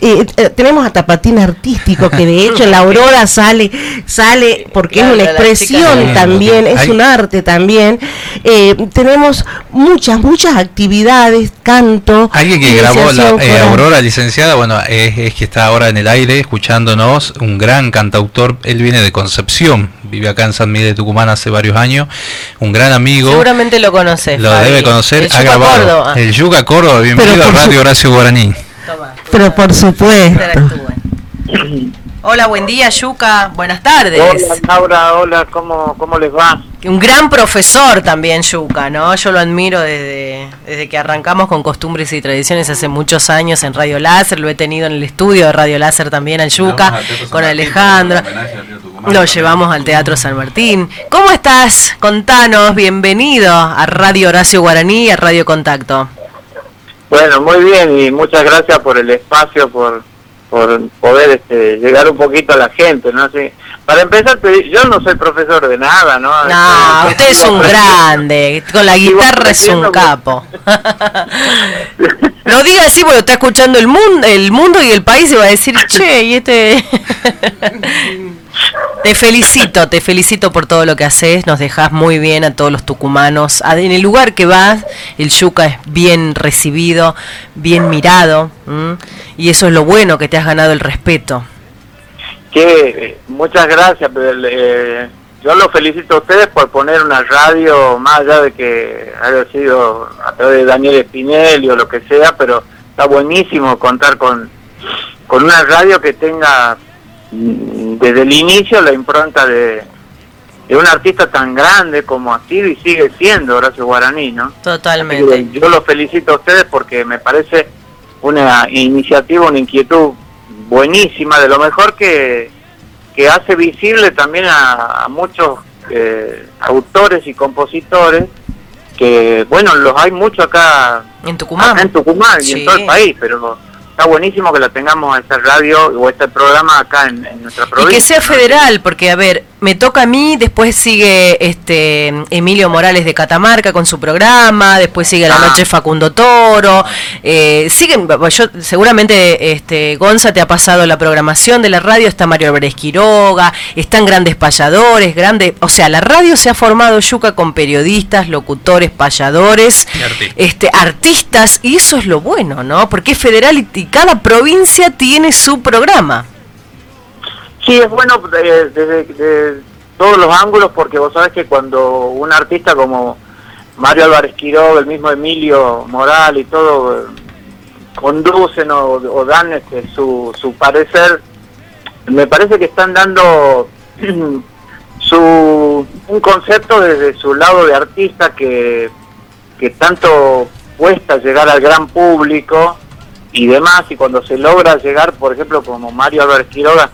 Eh, eh, tenemos hasta patín artístico que de hecho la aurora sale sale porque Claro, es una chica expresión también es Hay- un arte también Eh, tenemos muchas muchas actividades canto Alguien que grabó la eh. Aurora licenciada, bueno, es, es que está ahora en el aire escuchándonos, un gran cantautor, él viene de Concepción, vive acá en San Miguel de Tucumán hace varios años, un gran amigo, Seguramente lo conoces. lo Fabi. debe conocer, El ha Yuca grabado Córdoba. el Yuca Córdoba, bienvenido a Radio Horacio Guaraní. Pero por supuesto. Hola, buen día, Yuka. Buenas tardes. Hola, Laura, hola, ¿cómo, cómo les va? Un gran profesor también, Yuka, ¿no? Yo lo admiro desde, desde que arrancamos con costumbres y tradiciones hace muchos años en Radio Láser. Lo he tenido en el estudio de Radio Láser también al Yuka, con Alejandro. Lo llevamos al Teatro San Martín. ¿Cómo estás? Contanos, bienvenido a Radio Horacio Guaraní y a Radio Contacto. Bueno, muy bien y muchas gracias por el espacio, por, por poder este, llegar un poquito a la gente, ¿no? Sí. Para empezar, te- yo no soy profesor de nada, ¿no? No, Este, usted es un grande. Con la guitarra es un capo. Lo diga así porque está escuchando el mundo, el mundo y el país y va a decir, che, y este... Te felicito, te felicito por todo lo que haces, nos dejas muy bien a todos los tucumanos. En el lugar que vas, el yuca es bien recibido, bien mirado, y eso es lo bueno, que te has ganado el respeto. que muchas gracias, pero eh, yo los felicito a ustedes por poner una radio, más allá de que haya sido a través de Daniel Spinelli o lo que sea, pero está buenísimo contar con, con una radio que tenga desde el inicio la impronta de, de un artista tan grande como ha sido y sigue siendo Horacio Guaraní, ¿no? Totalmente. Yo los felicito a ustedes porque me parece una iniciativa, una inquietud buenísima, de lo mejor que, que hace visible también a, a muchos eh, autores y compositores que, bueno, los hay mucho acá En Tucumán. acá en Tucumán y en todo el país, pero está buenísimo que la tengamos a esta radio o este programa acá en, en nuestra Y provincia. que sea federal, porque a ver, me toca a mí, después sigue este Emilio Morales de Catamarca con su programa, después sigue la Ah. noche Facundo Toro, eh, siguen, yo seguramente este Gonza te ha pasado la programación de la radio, está Mario Álvarez Quiroga, están grandes payadores, grandes, o sea, la radio se ha formado yuca con periodistas, locutores, payadores, este artistas y eso es lo bueno, ¿no? Porque es federal y, y cada provincia tiene su programa. Sí, es bueno eh, desde de todos los ángulos porque vos sabés que cuando un artista como Mario Álvarez Quiroga, el mismo Emilio Moral y todo, eh, conducen o, o dan este, su, su parecer, me parece que están dando su un concepto desde su lado de artista que, que tanto cuesta llegar al gran público y demás, y cuando se logra llegar, por ejemplo, como Mario Álvarez Quiroga,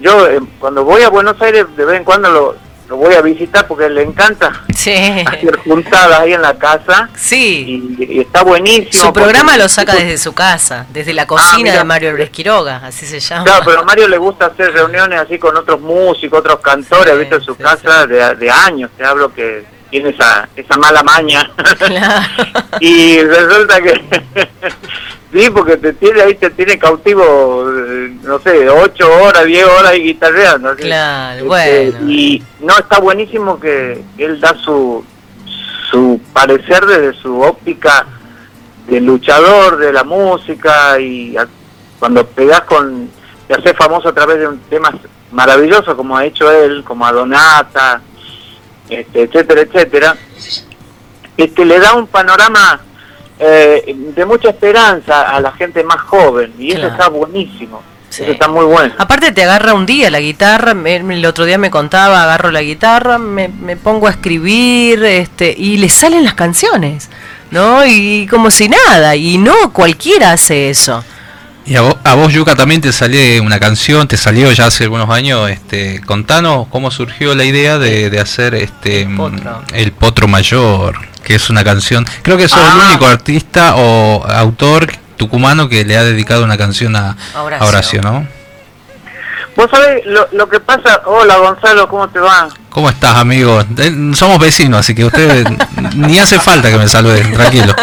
yo eh, cuando voy a Buenos Aires de vez en cuando lo, lo voy a visitar porque le encanta hacer juntadas ahí en la casa. Sí. Y, y está buenísimo. Su programa porque- lo saca desde su casa, desde la cocina Ah, mira. de Mario Álvarez Quiroga, así se llama. Claro, pero a Mario le gusta hacer reuniones así con otros músicos, otros cantores, ¿viste? En su casa De, de años, te hablo que tiene esa, esa mala maña. y resulta que, sí, porque te tiene ahí, te tiene cautivo, eh, no sé, 8 horas, 10 horas y guitarreando. ¿sí? Claro, Este, bueno. Y no, está buenísimo que él da su, su parecer desde su óptica de luchador de la música y a- cuando pegás con, te haces famoso a través de un temas maravillosos como ha hecho él, como a Donata, este, etcétera, etcétera, este, le da un panorama eh, de mucha esperanza a la gente más joven y eso está buenísimo, eso está muy bueno. Aparte te agarra un día la guitarra, me- el otro día me contaba, agarro la guitarra, me, me pongo a escribir, este, y le salen las canciones, ¿no? Y como si nada, y no cualquiera hace eso. Y a vos, a vos, Yuka, también te salió una canción, te salió ya hace algunos años. Este, contanos cómo surgió la idea de, de hacer este el potro. Mayor, que es una canción. Creo que sos Ah. el único artista o autor tucumano que le ha dedicado una canción a, A a Horacio. ¿no? Vos sabés lo, lo que pasa, hola Gonzalo, ¿cómo te va? ¿Cómo estás, amigo? Eh, Somos vecinos, así que usted ni hace falta que me saluden, tranquilo.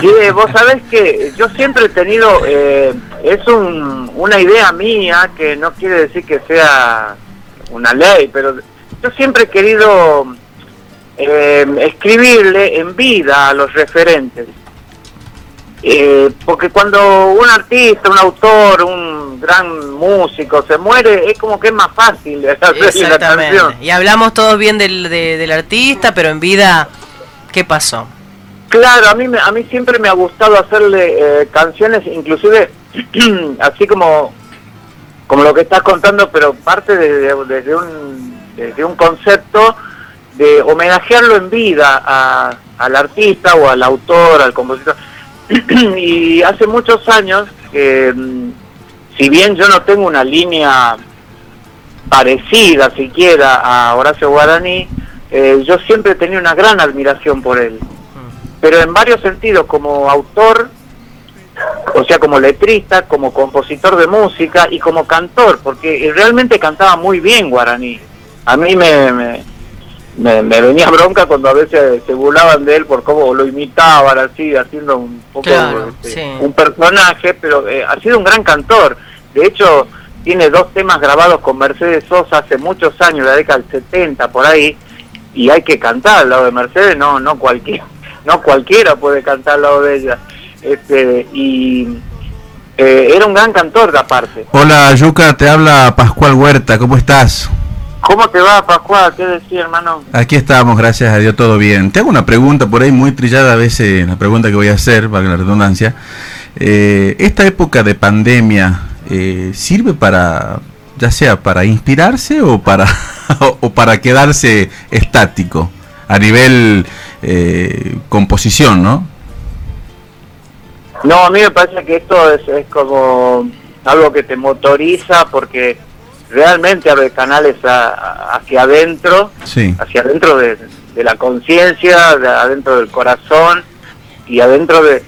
Sí, vos sabés que yo siempre he tenido, eh, es un, una idea mía, que no quiere decir que sea una ley, pero yo siempre he querido eh, escribirle en vida a los referentes. Eh, porque cuando un artista, un autor, un gran músico se muere, es como que es más fácil hacerle la canción. Y hablamos todos bien del, de- del artista, pero en vida, ¿qué pasó? Claro, a mí, a mí siempre me ha gustado hacerle eh, canciones, inclusive así como como lo que estás contando, pero parte desde, desde un, desde un concepto de homenajearlo en vida a- al artista o al autor, al compositor. y hace muchos años que, mm, si bien yo no tengo una línea parecida siquiera a Horacio Guaraní, eh, yo siempre he tenido una gran admiración por él. Pero en varios sentidos, como autor, o sea, como letrista, como compositor de música y como cantor, porque realmente cantaba muy bien Guaraní. A mí me, me, me- me venía bronca cuando a veces se burlaban de él por cómo lo imitaban así, haciendo un poco Claro, este, sí. un personaje, pero eh, ha sido un gran cantor. De hecho, tiene dos temas grabados con Mercedes Sosa hace muchos años, la década del 70 por ahí, y hay que cantar al lado de Mercedes, no, no cualquiera, no cualquiera puede cantar al lado de ella. Este, y eh, era un gran cantor de aparte. Hola Yuka, te habla Pascual Huerta, ¿cómo estás? ¿Cómo te va, Pascual? ¿Qué decía, hermano? Aquí estamos, gracias a Dios, todo bien. Te hago una pregunta por ahí muy trillada a veces, la pregunta que voy a hacer, valga la redundancia. Eh, ¿Esta época de pandemia eh, sirve para, ya sea para inspirarse o para, o para quedarse estático a nivel eh, composición, no? No, a mí me parece que esto es, es como algo que te motoriza porque realmente abre canales a- a- hacia adentro, Sí. hacia adentro de, de la conciencia, de adentro del corazón y adentro de,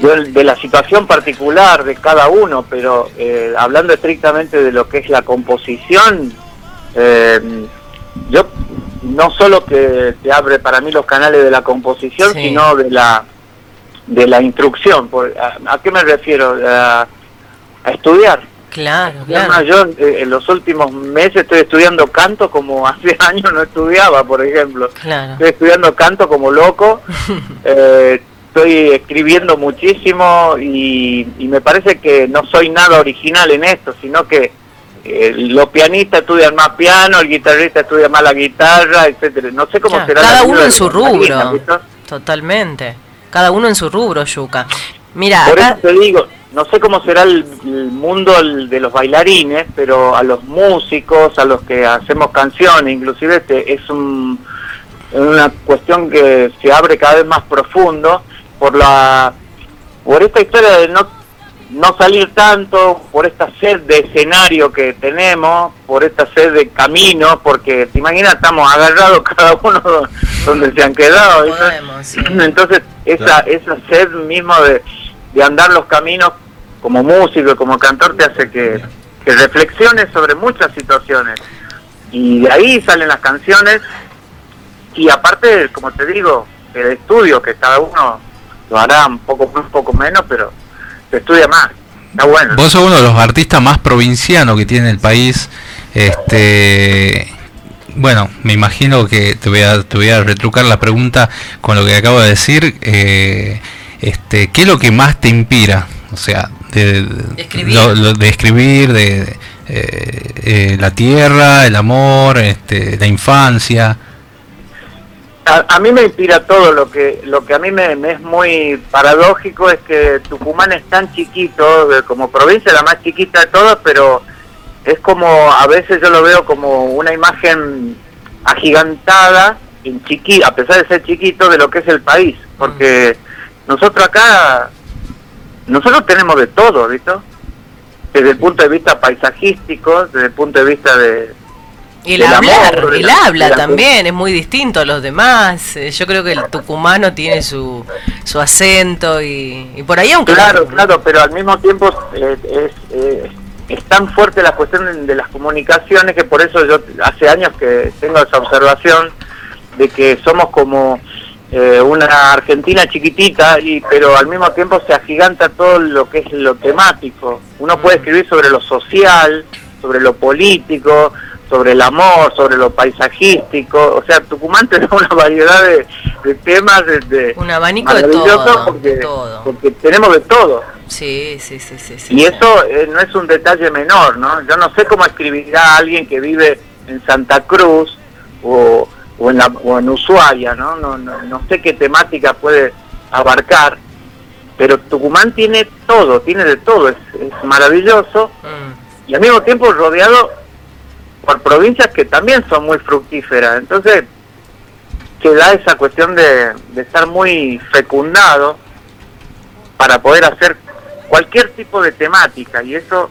de, de la situación particular de cada uno, pero eh, hablando estrictamente de lo que es la composición, eh, yo no solo que te abre para mí los canales de la composición, Sí. sino de la de la instrucción. Por, a, ¿a qué me refiero? A, a estudiar. Claro, Ya claro. Yo eh, en los últimos meses estoy estudiando canto como hace años no estudiaba, por ejemplo. Claro. Estoy estudiando canto como loco. eh, estoy escribiendo muchísimo y, y me parece que no soy nada original en esto, sino que eh, los pianistas estudian más piano, el guitarrista estudia más la guitarra, etcétera. No sé cómo Claro, será cada uno en su rubro. Totalmente. Cada uno en su rubro, Yuka. Mira, Por acá, eso te digo, no sé cómo será el, el mundo el- de los bailarines, pero a los músicos, a los que hacemos canciones, inclusive este, es un, una cuestión que se abre cada vez más profundo por la por esta historia de no no salir tanto, por esta sed de escenario que tenemos, por esta sed de camino, porque te imaginas, estamos agarrados cada uno donde se han quedado. ¿viste? Entonces, esa, esa sed mismo de, de andar los caminos como músico, y como cantor, te hace que, que reflexiones sobre muchas situaciones. Y de ahí salen las canciones. Y aparte, como te digo, el estudio, que cada uno lo hará un poco más, un poco menos, pero se estudia más. Está bueno. Vos sos uno de los artistas más provincianos que tiene el país. Este, bueno, me imagino que te voy a, te voy a retrucar la pregunta con lo que acabo de decir. eh, este, ¿Qué es lo que más te inspira? O sea, de, de escribir. lo- lo- de, escribir, de, de, eh, eh, la tierra, el amor, este, la infancia. A, a mí me inspira todo, lo que lo que a mí me, me es muy paradójico es que Tucumán es tan chiquito, como provincia la más chiquita de todas, pero es como, a veces yo lo veo como una imagen agigantada, en chiqui, a pesar de ser chiquito, de lo que es el país, porque nosotros acá, nosotros tenemos de todo, ¿viste? Desde el punto de vista paisajístico, desde el punto de vista de... y el hablar, amor, el la- habla también es muy distinto a los demás. Eh, Yo creo que el tucumano tiene su, su acento y, y por ahí, aunque Claro, claro, pero al mismo tiempo eh, es, eh, es tan fuerte la cuestión de las comunicaciones que por eso yo hace años que tengo esa observación de que somos como eh, una Argentina chiquitita, y pero al mismo tiempo se agiganta todo lo que es lo temático. Uno puede escribir sobre lo social, sobre lo político, sobre el amor, sobre lo paisajístico. O sea, Tucumán tiene una variedad de, de temas, de, de- un abanico de todo. porque, de todo. porque tenemos de todo. Sí, sí, sí, sí. sí, Y eso eh, no es un detalle menor, ¿no? Yo no sé cómo escribirá alguien que vive en Santa Cruz o, o, en, la, o en Ushuaia, ¿no? No, no, no sé qué temática puede abarcar, pero Tucumán tiene todo, tiene de todo, es, es maravilloso. y al mismo tiempo rodeado por provincias que también son muy fructíferas. Entonces, se da esa cuestión de, de estar muy fecundado para poder hacer cualquier tipo de temática y eso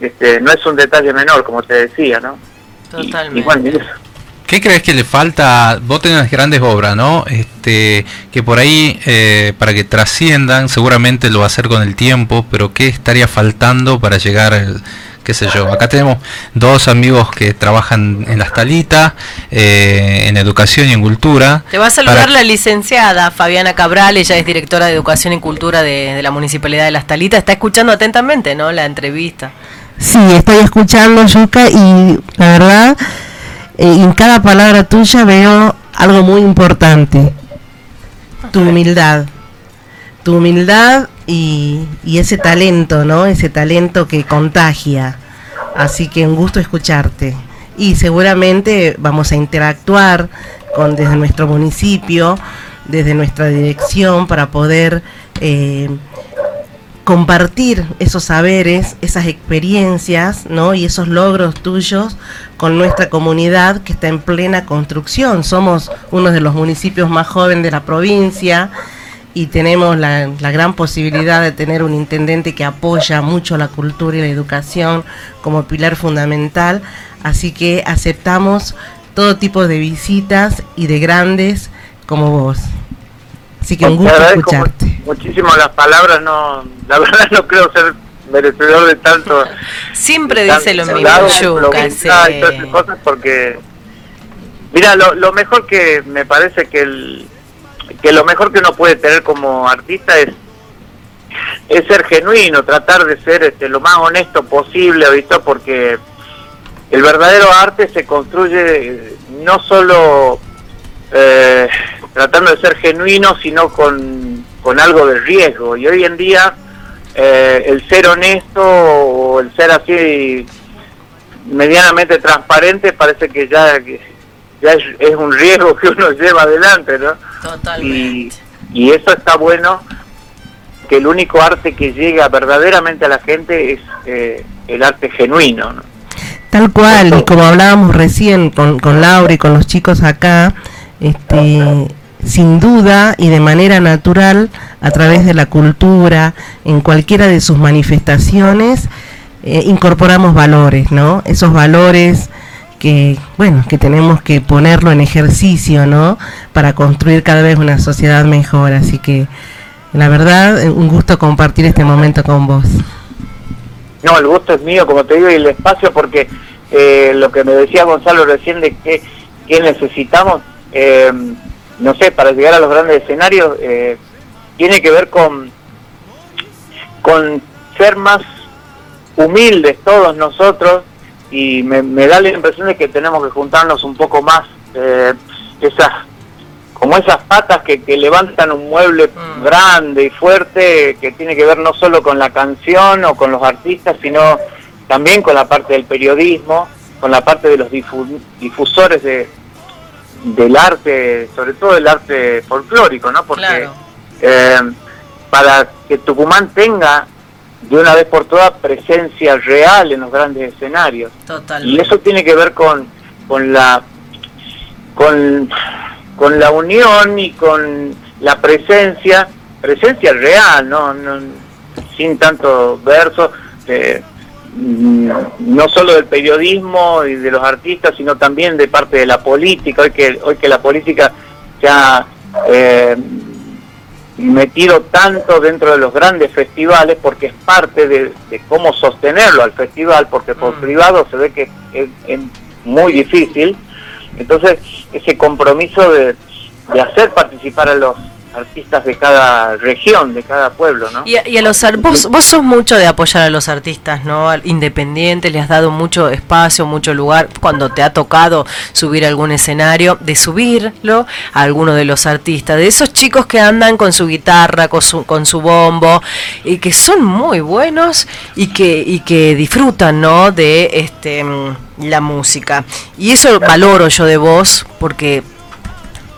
este, no es un detalle menor, como te decía, ¿no? Totalmente. Y bueno, y eso. ¿Qué crees que le falta? Vos tenés grandes obras, ¿no? Este, que por ahí, eh, para que trasciendan, seguramente lo va a hacer con el tiempo, pero ¿qué estaría faltando para llegar, qué sé yo? Acá tenemos dos amigos que trabajan en las talitas, eh, en educación y en cultura. Te va a saludar Para- la licenciada Fabiana Cabral, ella es directora de Educación y Cultura de, de la Municipalidad de Las Talitas. Está escuchando atentamente, ¿no? La entrevista. Sí, estoy escuchando, Yuka, y la verdad, en cada palabra tuya veo algo muy importante. Tu humildad. Tu humildad y, y ese talento, ¿no? Ese talento que contagia. Así que un gusto escucharte. Y seguramente vamos a interactuar con desde nuestro municipio, desde nuestra dirección, para poder eh, compartir esos saberes, esas experiencias, ¿no? Y esos logros tuyos con nuestra comunidad que está en plena construcción. Somos uno de los municipios más jóvenes de la provincia y tenemos la, la gran posibilidad de tener un intendente que apoya mucho la cultura y la educación como pilar fundamental. Así que aceptamos todo tipo de visitas y de grandes como vos. Así que un gusto escucharte. mu- muchísimo las palabras, no, la verdad no creo ser merecedor de tanto. Siempre de dice lo mismo, Yuka, sí. y todas esas cosas porque, mira, lo, lo mejor que me parece que el que lo mejor que uno puede tener como artista es es ser genuino, tratar de ser este, lo más honesto posible, ¿visto? Porque el verdadero arte se construye no solo eh, tratando de ser genuino, sino con, con algo de riesgo. Y hoy en día eh, el ser honesto o el ser así medianamente transparente parece que ya, ya es, es un riesgo que uno lleva adelante, ¿no? Y, y eso está bueno, que el único arte que llega verdaderamente a la gente es eh, el arte genuino, ¿no? Tal cual, y como hablábamos recién con, con Laura y con los chicos acá, este, sin duda y de manera natural, a través de la cultura, en cualquiera de sus manifestaciones, eh, incorporamos valores, ¿no? Esos valores que, bueno, que tenemos que ponerlo en ejercicio, ¿no? Para construir cada vez una sociedad mejor. Así que, la verdad, eh, un gusto compartir este momento con vos. No, el gusto es mío, como te digo, y el espacio, porque eh, lo que me decía Gonzalo recién de que, que necesitamos, eh, no sé, para llegar a los grandes escenarios, eh, tiene que ver con, con ser más humildes todos nosotros, y me, me da la impresión de que tenemos que juntarnos un poco más, eh, esas como esas patas que, que levantan un mueble grande y fuerte que tiene que ver no solo con la canción o con los artistas, sino también con la parte del periodismo, con la parte de los difu- difusores de, del arte, sobre todo del arte folclórico, ¿no? Porque eh, para que Tucumán tenga de una vez por todas presencia real en los grandes escenarios. Totalmente. Y eso tiene que ver con, con la con, con la unión y con la presencia, presencia real, no, no sin tanto verso, eh, no solo del periodismo y de los artistas, sino también de parte de la política, hoy que, hoy que la política se ha eh, metido tanto dentro de los grandes festivales porque es parte de, de cómo sostenerlo al festival, porque por privado se ve que es, es muy difícil. Entonces, ese compromiso de, de hacer participar a los artistas de cada región, de cada pueblo, ¿no? Y a, y a los vos, vos sos mucho de apoyar a los artistas, ¿no? Al- Independientes, le has dado mucho espacio, mucho lugar cuando te ha tocado subir a algún escenario, de subirlo a alguno de los artistas, de esos chicos que andan con su guitarra, con su, con su bombo, y que son muy buenos y que, y que disfrutan, ¿no? De este mm, la música. Y eso valoro yo de vos, porque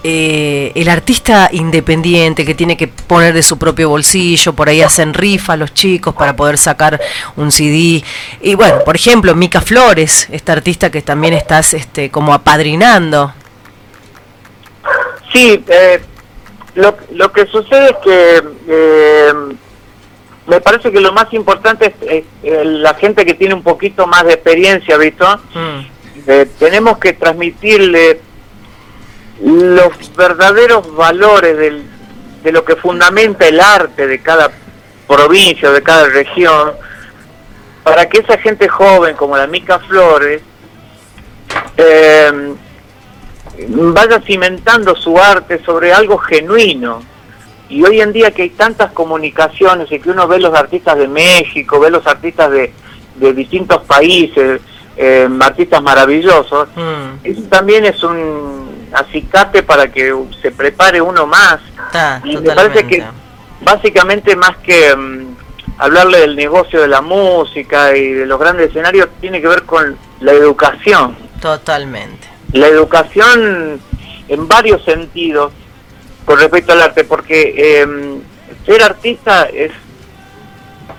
eh, el artista independiente que tiene que poner de su propio bolsillo, por ahí hacen rifa los chicos para poder sacar un CD. Y bueno, por ejemplo, Mica Flores, esta artista que también estás este, como apadrinando. Sí, eh, lo, lo que sucede es que eh, me parece que lo más importante es, eh, la gente que tiene un poquito más de experiencia, ¿visto? Eh, tenemos que transmitirle los verdaderos valores del, de lo que fundamenta el arte de cada provincia, de cada región, para que esa gente joven como la Mica Flores eh, vaya cimentando su arte sobre algo genuino. Y hoy en día que hay tantas comunicaciones y que uno ve los artistas de México, ve los artistas de, de distintos países, eh, artistas maravillosos, eso también es un acicate para que se prepare uno más. Y me parece que básicamente más que mm, hablarle del negocio de la música y de los grandes escenarios, tiene que ver con la educación. Totalmente. La educación en varios sentidos con respecto al arte, porque eh, ser artista es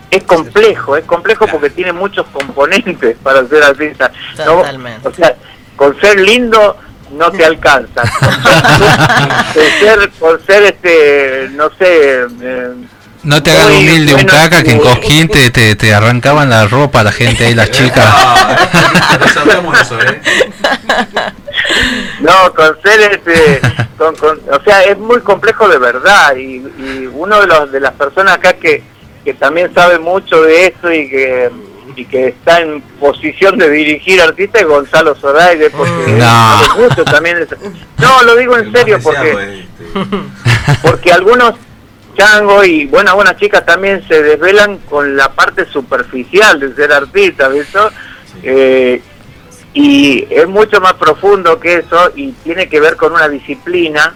es complejo, es complejo porque tiene muchos componentes para ser artista. No, Totalmente. o sea, con ser lindo no te alcanza. Con ser, con ser este, no sé, eh, No te hagas humilde un bueno, caca que en. Cosquín te, te, te arrancaban la ropa la gente ahí, las chicas. No, con ser este, con, con- o sea, es muy complejo de verdad y, y uno de los de las personas acá que, que también sabe mucho de eso y que y que está en posición de dirigir artistas es Gonzalo Zoraide porque Mm. No. mucho también eso. No, lo digo en serio porque porque algunos changos y buenas buenas chicas también se desvelan con la parte superficial de ser artista, ¿viste? Eh, y es mucho más profundo que eso y tiene que ver con una disciplina,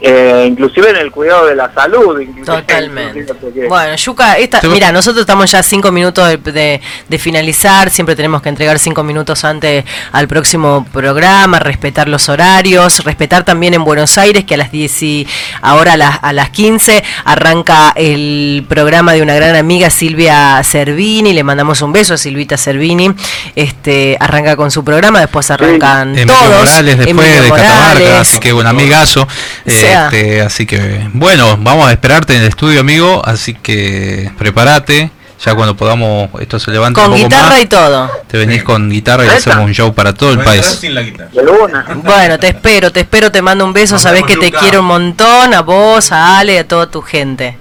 eh, inclusive en el cuidado de la salud. inclusive, Totalmente. Bueno, Yuka, esta, mira, nosotros estamos ya cinco minutos de, de- de finalizar, siempre tenemos que entregar cinco minutos antes al próximo programa, respetar los horarios, respetar también en Buenos Aires que a las 10 y ahora a las, a las 15 arranca el programa de una gran amiga Silvia Cervini, le mandamos un beso a Silvita Cervini, este arranca con su programa, después arrancan Emilio todos. Morales después Emilio de Catamarca, así que un amigazo. Este, así que bueno, vamos a esperarte en el estudio, amigo. Así que prepárate. Ya cuando podamos, esto se levanta Con un poco guitarra más, y todo. te venís con guitarra y hacemos un show para todo el país. Bueno, te espero, te espero, te mando un beso, Nos sabés que te Luca. quiero un montón, a vos, a Ale, a toda tu gente.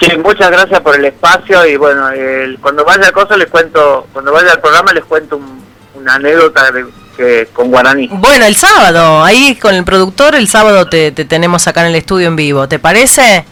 Sí, muchas gracias por el espacio y bueno, el- cuando vaya a cosa les cuento, cuando vaya al programa les cuento un- una anécdota de- que, con guaraní. Bueno, el sábado, ahí con el productor, el sábado te, te tenemos acá en el estudio en vivo, ¿te parece?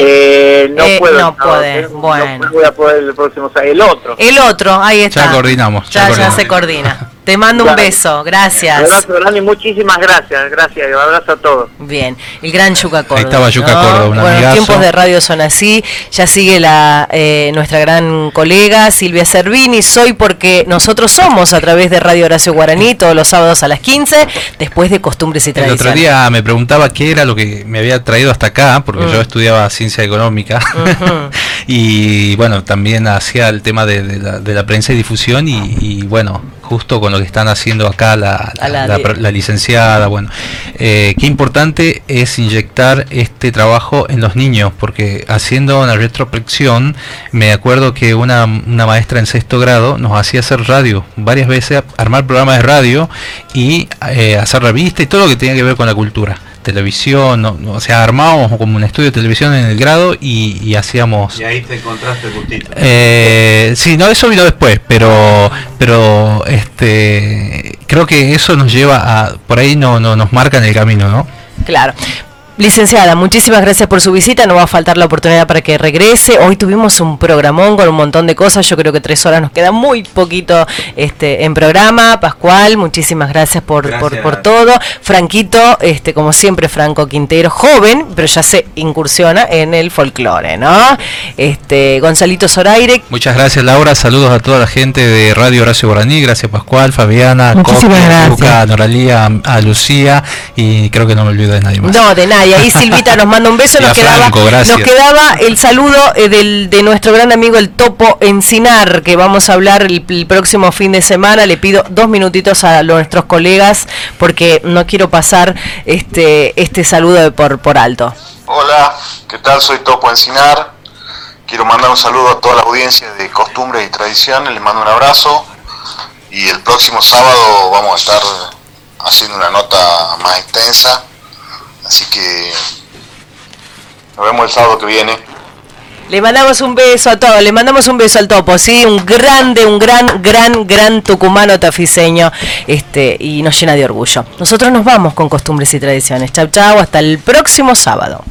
Eh, no Eh, puedo. no podés, no, bueno. no voy a poder el próximo, sábado, el otro. El otro, ahí está. Ya coordinamos. Ya, Ya, ya coordinamos. se coordina. Te mando un beso, gracias. Abrazo grande y muchísimas gracias, gracias, y un abrazo a todos. Bien, el gran Yuca Córdoba. estaba Yuca ¿no? Córdoba, un Bueno, los amigazo. tiempos de radio son así. Ya sigue la eh, nuestra gran colega Silvia Cervini. Soy porque nosotros somos a través de Radio Horacio Guaraní todos los sábados a las 15, después de Costumbres y El Tradiciones. otro día me preguntaba qué era lo que me había traído hasta acá, porque Mm. yo estudiaba ciencia económica y bueno, también hacía el tema de, de la, de la prensa y difusión y, y, bueno, justo con lo que están haciendo acá la, la licenciada, bueno, eh, qué importante es inyectar este trabajo en los niños, porque haciendo una retrospección, me acuerdo que una, una maestra en sexto grado nos hacía hacer radio varias veces, armar programas de radio y eh, hacer revistas y todo lo que tenía que ver con la cultura. Televisión, no- o sea, armábamos como un estudio de televisión en el grado y, y hacíamos Y ahí te encontraste gustito. eh, sí, no, eso vino después, pero, pero, este, creo que eso nos lleva a, por ahí no, no nos marca en el camino, ¿no? Claro. Licenciada, muchísimas gracias por su visita. No va a faltar la oportunidad para que regrese. Hoy tuvimos un programón con un montón de cosas. Yo creo que tres horas nos queda muy poquito este, en programa. Pascual, muchísimas gracias por, por, Gracias. por todo. Franquito, este, como siempre, Franco Quintero, joven, pero ya se incursiona en el folclore, ¿no? Este, Gonzalito Zoraire, Muchas gracias Laura, saludos a toda la gente de Radio Horacio Guaraní, gracias Pascual, Fabiana, Coqui, a Lucía y creo que no me olvido de nadie más. No, de nada. Y ahí Silvita nos manda un beso. Nos quedaba, gracias. nos quedaba el saludo eh, del, de nuestro gran amigo el Topo Encinar, que vamos a hablar el, el próximo fin de semana. Le pido dos minutitos a nuestros colegas porque no quiero pasar este, este saludo de por, por alto. Hola, ¿qué tal? Soy Topo Encinar. Quiero mandar un saludo a toda la audiencia de Costumbres y Tradiciones. Les mando un abrazo. Y el próximo sábado vamos a estar haciendo una nota más extensa. Así que nos vemos el sábado que viene. Le mandamos un beso a todos, le mandamos un beso al Topo, sí, un grande, un gran, gran, gran tucumano tafiseño, este, y nos llena de orgullo. Nosotros nos vamos con costumbres y tradiciones. Chau, chau, hasta el próximo sábado.